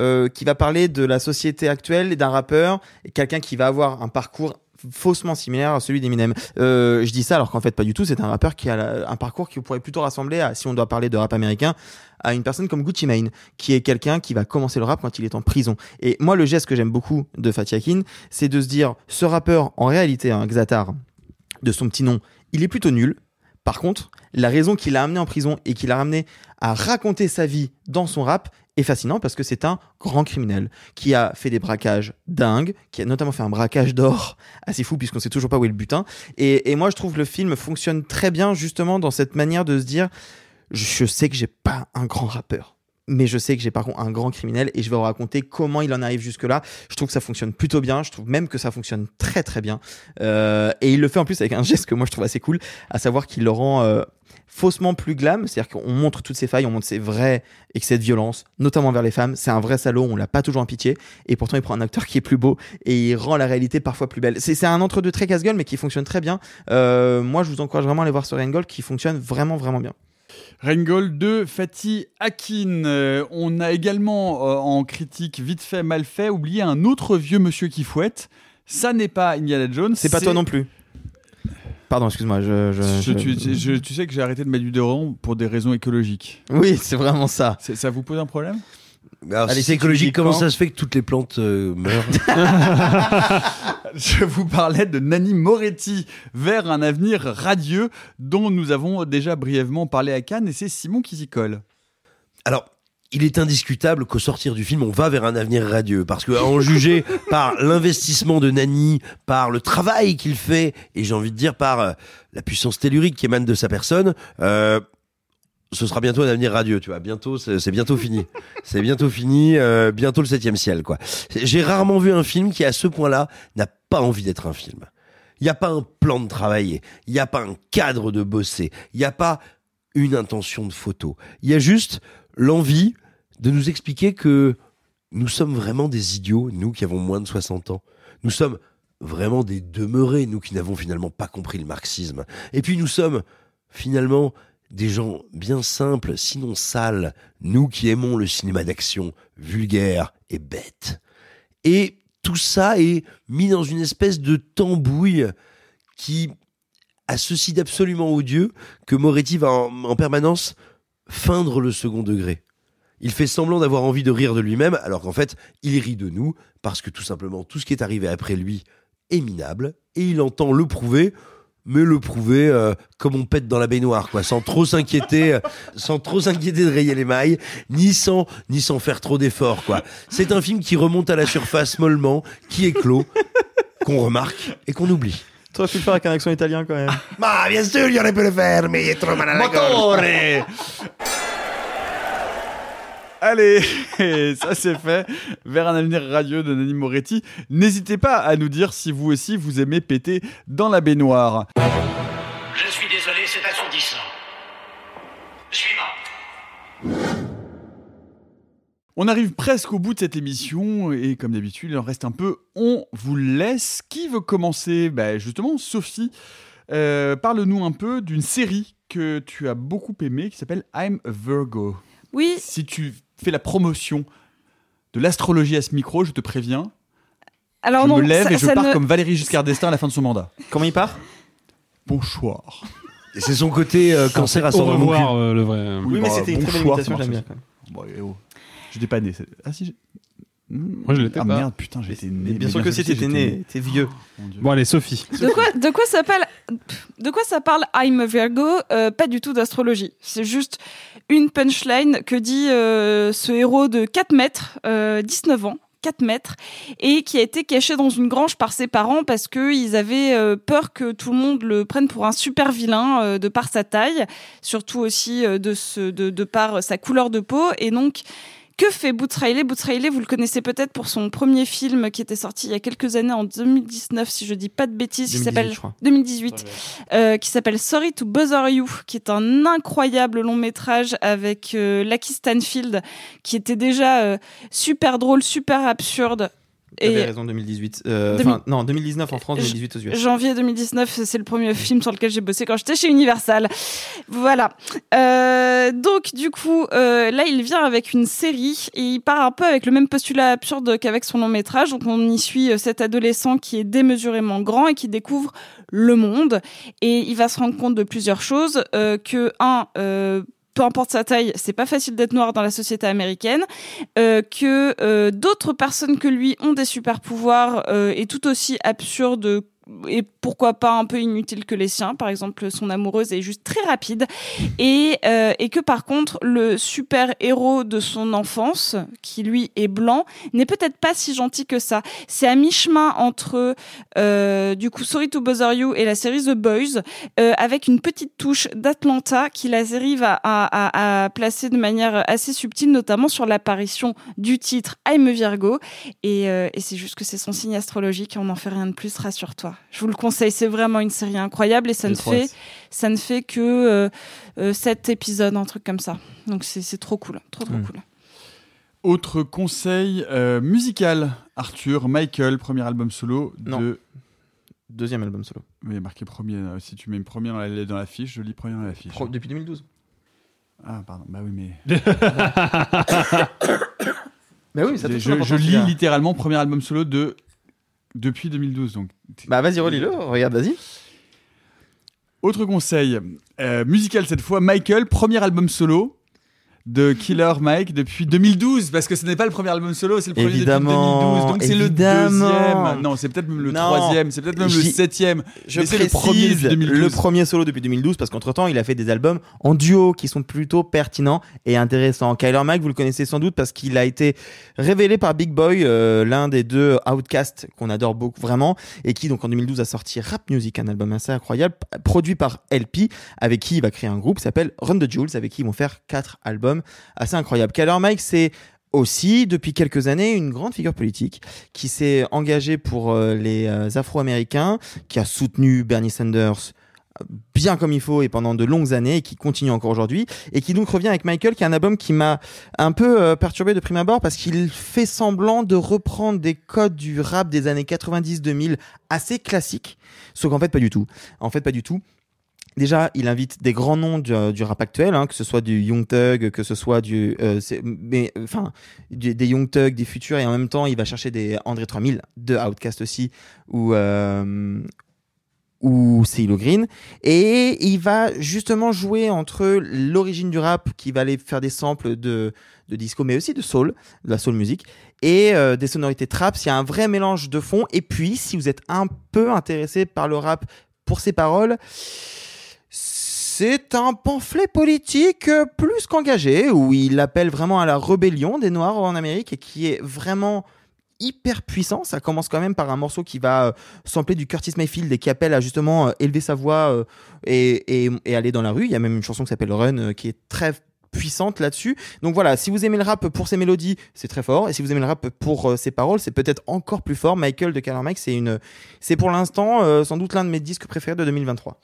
euh, qui va parler de la société actuelle et d'un rappeur, quelqu'un qui va avoir un parcours faussement similaire à celui d'Eminem. Euh, je dis ça alors qu'en fait pas du tout, c'est un rappeur qui a la- un parcours qui pourrait plutôt rassembler, à, si on doit parler de rap américain, à une personne comme Gucci Mane, qui est quelqu'un qui va commencer le rap quand il est en prison. Et moi le geste que j'aime beaucoup de Fatih Akin, c'est de se dire, ce rappeur, en réalité, un Xatar, de son petit nom, il est plutôt nul. Par contre, la raison qu'il a amené en prison et qu'il a ramené à raconter sa vie dans son rap est fascinant parce que c'est un grand criminel qui a fait des braquages dingues, qui a notamment fait un braquage d'or assez fou puisqu'on sait toujours pas où est le butin. Et, moi, je trouve que le film fonctionne très bien justement dans cette manière de se dire, je sais que j'ai pas un grand rappeur. Mais je sais que j'ai par contre un grand criminel et je vais vous raconter comment il en arrive jusque-là. Je trouve que ça fonctionne plutôt bien. Je trouve même que ça fonctionne très très bien. Euh, et il le fait en plus avec un geste que moi je trouve assez cool, à savoir qu'il le rend euh, faussement plus glam. C'est-à-dire qu'on montre toutes ses failles, on montre ses vrais excès de violence, notamment vers les femmes. C'est un vrai salaud, on l'a pas toujours en pitié. Et pourtant, il prend un acteur qui est plus beau et il rend la réalité parfois plus belle. C'est un entre-deux très casse-gueule, mais qui fonctionne très bien. Euh, moi, je vous encourage vraiment à aller voir ce Gold qui fonctionne vraiment vraiment bien. Reingold de Fatih Akin. Euh, on a également euh, en critique vite fait, mal fait, oublié un autre vieux monsieur qui fouette. Ça n'est pas Indiana Jones. C'est pas toi non plus. Pardon, excuse-moi. Je, je- Je- je- tu, je- tu sais que j'ai arrêté de mettre du déodorant pour des raisons écologiques. Oui, c'est vraiment ça. C'est- Ça vous pose un problème? Alors, Allez, c'est écologique, comment ça se fait que toutes les plantes euh, meurent? Je vous parlais de Nani Moretti vers un avenir radieux dont nous avons déjà brièvement parlé à Cannes et c'est Simon qui s'y colle. Alors, il est indiscutable qu'au sortir du film, on va vers un avenir radieux. Parce que, à en juger par l'investissement de Nani, par le travail qu'il fait, et j'ai envie de dire par euh, la puissance tellurique qui émane de sa personne, euh, ce sera bientôt un avenir radieux, tu vois. Bientôt, c'est bientôt fini. C'est bientôt fini, euh, bientôt le septième ciel, quoi. J'ai rarement vu un film qui, à ce point-là, n'a pas envie d'être un film. Il n'y a pas un plan de travailler. Il n'y a pas un cadre de bosser. Il n'y a pas une intention de photo. Il y a juste l'envie de nous expliquer que nous sommes vraiment des idiots, nous qui avons moins de 60 ans. Nous sommes vraiment des demeurés, nous qui n'avons finalement pas compris le marxisme. Et puis nous sommes finalement des gens bien simples, sinon sales, nous qui aimons le cinéma d'action vulgaire et bête. Et tout ça est mis dans une espèce de tambouille qui a ceci d'absolument odieux que Moretti va en, en permanence feindre le second degré. Il fait semblant d'avoir envie de rire de lui-même, alors qu'en fait, il rit de nous, parce que tout simplement, tout ce qui est arrivé après lui est minable, et il entend le prouver, mais le prouver euh, comme on pète dans la baignoire, quoi, sans trop s'inquiéter, euh, sans trop s'inquiéter de rayer les mailles, ni sans, ni sans faire trop d'efforts, quoi. C'est un film qui remonte à la surface mollement, qui éclot, qu'on remarque et qu'on oublie. Tu aurais pu le faire avec un accent italien quand même. Ma bien sûr, il aurait pu le faire, mais il est trop mal à la gorge. Allez, ça c'est fait. Vers un avenir radieux de Nani Moretti. N'hésitez pas à nous dire si vous aussi vous aimez péter dans la baignoire. Je suis désolé, c'est assourdissant. Suivant. On arrive presque au bout de cette émission et comme d'habitude, il en reste un peu. On vous laisse. Qui veut commencer? Bah, Justement, Sophie, euh, parle-nous un peu d'une série que tu as beaucoup aimée qui s'appelle I'm a Virgo. Oui. Si tu fais la promotion de l'astrologie à ce micro, je te préviens. Alors je non, me lève ça- et je pars ne- comme Valérie Giscard d'Estaing à la fin de son mandat. Comment il part? Bonsoir. Et c'est son côté euh, cancer mon cul. revoir, euh, le vrai. Oui, mais bah, c'était une très belle bonsoir, imitation, j'aime bien. Bon, eh oh. J'étais pas né. Ah si. Moi, je l'étais Ah pas. merde, putain, j'étais né. Mais bien Mais sûr que si t'étais né, t'es vieux. Dieu. Bon, allez, Sophie. De quoi, de quoi ça parle De quoi ça parle I'm a Virgo Euh, Pas du tout d'astrologie. C'est juste une punchline que dit euh, ce héros de 4 mètres, euh, 19 ans. 4 mètres et qui a été caché dans une grange par ses parents parce qu'ils avaient euh, peur que tout le monde le prenne pour un super vilain de par sa taille, surtout aussi de, ce, de, de par sa couleur de peau. Et donc, que fait Boots Riley Boots Riley, vous le connaissez peut-être pour son premier film qui était sorti il y a quelques années, en 2019, si je dis pas de bêtises, qui 2018, s'appelle je crois. 2018, euh, qui s'appelle Sorry to Bother You, qui est un incroyable long métrage avec euh, Lucky Stanfield, qui était déjà euh, super drôle, super absurde. T'avais raison, 2018. Euh, non, 2019 en France, 2018 aux US. Janvier 2019, c'est le premier film sur lequel j'ai bossé quand j'étais chez Universal. Voilà. Euh, donc, du coup, euh, là, il vient avec une série et il part un peu avec le même postulat absurde qu'avec son long métrage. Donc, on y suit cet adolescent qui est démesurément grand et qui découvre le monde. Et il va se rendre compte de plusieurs choses. Que, un, peu importe sa taille, c'est pas facile d'être noir dans la société américaine, euh, que euh, d'autres personnes que lui ont des super pouvoirs euh, et tout aussi absurdes et pourquoi pas un peu inutiles que les siens. Par exemple, son amoureuse est juste très rapide et, euh, et que par contre le super héros de son enfance, qui lui est blanc, n'est peut-être pas si gentil que ça. C'est à mi-chemin entre euh, du coup Sorry to Bother You et la série The Boys, euh, avec une petite touche d'Atlanta qui la série va à, à- à placer de manière assez subtile, notamment sur l'apparition du titre I'm a Virgo. Et, euh, et c'est juste que c'est son signe astrologique et on n'en fait rien de plus, rassure-toi. Je vous le conseille, c'est vraiment une série incroyable et ça ne fait, ça ne fait que euh, euh, sept épisodes, un truc comme ça. Donc c'est c'est trop cool, trop trop Mm. cool. Autre conseil euh, musical. Arthur, Michael, premier album solo Non. de. Deuxième album solo. Mais marqué premier. euh, Si tu mets une première dans la, dans la fiche, je lis premier dans la fiche. Pro- depuis 2012. Ah, pardon. Bah oui, mais. Bah oui, mais ça je, je, lis littéralement premier album solo de depuis 2012. Donc. Bah vas-y, relis-le, regarde, vas-y. Autre conseil, euh, musical cette fois, Michael, premier album solo de Killer Mike depuis 2012, parce que ce n'est pas le premier album solo, c'est le premier Évidemment, depuis 2012, donc c'est le deuxième. Non, c'est peut-être même le Non. troisième, c'est peut-être même le septième. Je mais c'est le précise premier depuis 2012. le premier solo depuis 2012 parce qu'entre temps il a fait des albums en duo qui sont plutôt pertinents et intéressants. Kyler Mike vous le connaissez sans doute parce qu'il a été révélé par Big Boy, euh, l'un des deux Outcasts qu'on adore beaucoup vraiment et qui donc en 2012 a sorti Rap Music, un album assez incroyable produit par LP avec qui il va créer un groupe s'appelle Run the Jewels avec qui ils vont faire quatre albums assez incroyables. Kyler Mike c'est aussi depuis quelques années une grande figure politique qui s'est engagée pour euh, les euh, Afro-Américains, qui a soutenu Bernie Sanders euh, bien comme il faut et pendant de longues années et qui continue encore aujourd'hui et qui donc revient avec Michael qui est un album qui m'a un peu perturbé de prime abord parce qu'il fait semblant de reprendre des codes du rap des années 90-2000 assez classiques sauf qu'en fait pas du tout en fait pas du tout Déjà, il invite des grands noms du, euh, rap actuel, hein, que ce soit du Young Thug, que ce soit du, euh, mais enfin, des Young Thug, des futurs, et en même temps, il va chercher des André 3000, de Outcast aussi, ou euh, ou Green, et il va justement jouer entre l'origine du rap, qui va aller faire des samples de de disco, mais aussi de soul, de la soul music, et euh, des sonorités trap. Il y a un vrai mélange de fond. Et puis, si vous êtes un peu intéressé par le rap pour ses paroles, c'est un pamphlet politique euh, plus qu'engagé, où il appelle vraiment à la rébellion des Noirs en Amérique et qui est vraiment hyper puissant. Ça commence quand même par un morceau qui va euh, sampler du Curtis Mayfield et qui appelle à justement euh, élever sa voix euh, et, aller dans la rue. Il y a même une chanson qui s'appelle Run qui est très puissante là-dessus. Donc voilà, si vous aimez le rap pour ses mélodies, c'est très fort. Et si vous aimez le rap pour ses paroles, c'est peut-être encore plus fort. Michael de Killer Mike, c'est une, c'est pour l'instant sans doute l'un de mes disques préférés de 2023.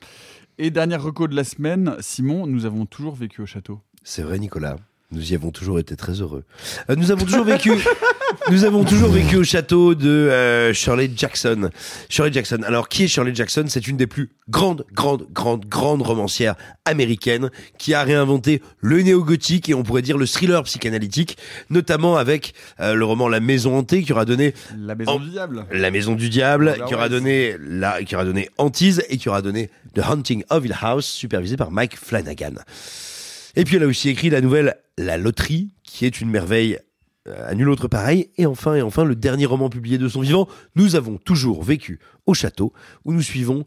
Et dernière reco de la semaine, Simon, nous avons toujours vécu au château. C'est vrai, Nicolas. Nous y avons toujours été très heureux. Euh, nous avons toujours vécu, nous avons toujours vécu au château de euh, Shirley Jackson. Shirley Jackson. Alors, qui est Shirley Jackson? C'est une des plus grandes, grandes, grandes, grandes romancières américaines qui a réinventé le néo-gothique et on pourrait dire le thriller psychanalytique, notamment avec euh, le roman La Maison hantée qui aura donné La maison du diable. La Maison du Diable, qui aura donné la, qui aura donné Antise et qui aura donné The Hunting of Hill House, supervisé par Mike Flanagan. Et puis elle a aussi écrit la nouvelle La Loterie, qui est une merveille euh, à nul autre pareil. Et enfin, et enfin, le dernier roman publié de son vivant, Nous avons toujours vécu au château, où nous suivons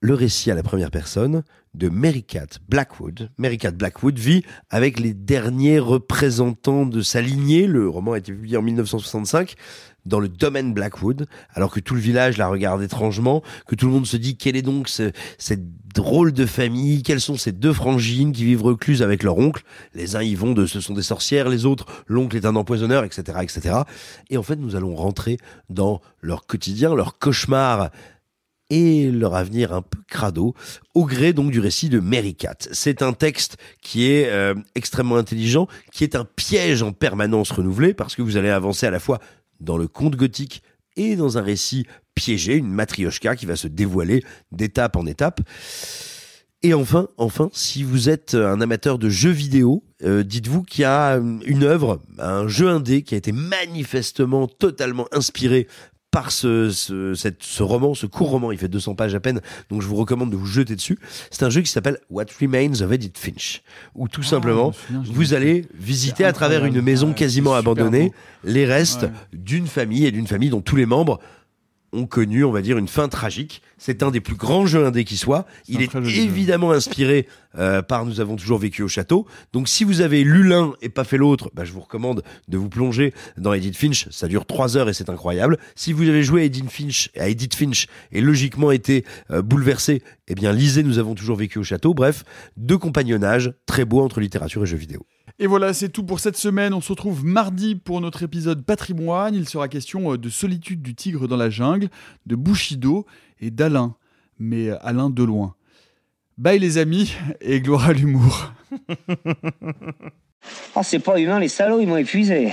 le récit à la première personne de Mary Cat Blackwood. Mary Cat Blackwood vit avec les derniers représentants de sa lignée. Le roman a été publié en 1965 dans le domaine Blackwood, alors que tout le village la regarde étrangement, que tout le monde se dit quelle est donc ce- cette drôle de famille, quelles sont ces deux frangines qui vivent recluses avec leur oncle? Les uns y vont de ce sont des sorcières, les autres l'oncle est un empoisonneur, etc., etc. Et en fait, nous allons rentrer dans leur quotidien, leur cauchemar et leur avenir un peu crado, au gré donc du récit de Mary Cat. C'est un texte qui est euh, extrêmement intelligent, qui est un piège en permanence renouvelé, parce que vous allez avancer à la fois dans le conte gothique et dans un récit piégé, une matrioshka qui va se dévoiler d'étape en étape. Et enfin, enfin, si vous êtes un amateur de jeux vidéo, euh, dites-vous qu'il y a une œuvre, un jeu indé qui a été manifestement totalement inspiré par ce, ce, cette- ce roman, ce court roman, il fait 200 pages à peine, donc je vous recommande de vous jeter dessus. C'est un jeu qui s'appelle What Remains of Edith Finch, où tout simplement, souviens, je vous allez visiter à travers une maison Ouais, quasiment abandonnée beau. les restes Ouais. d'une famille et d'une famille dont tous les membres ont connu, on va dire, une fin tragique. C'est un des plus grands jeux indés qui soit. Il est jeu. évidemment inspiré euh, par Nous avons toujours vécu au château. Donc si vous avez lu l'un et pas fait l'autre, bah, je vous recommande de vous plonger dans Edith Finch. Ça dure trois heures et c'est incroyable. Si vous avez joué à Edith Finch, à Edith Finch et logiquement été euh, bouleversé, eh bien lisez Nous avons toujours vécu au château. Bref, deux compagnonnages très beaux entre littérature et jeux vidéo. Et voilà, c'est tout pour cette semaine. On se retrouve mardi pour notre épisode patrimoine. Il sera question euh, de Solitude du tigre dans la jungle, de Bushido et d'Alain, mais euh, Alain de loin. Bye les amis et gloire à l'humour. Oh, c'est pas humain, les salauds, ils m'ont épuisé.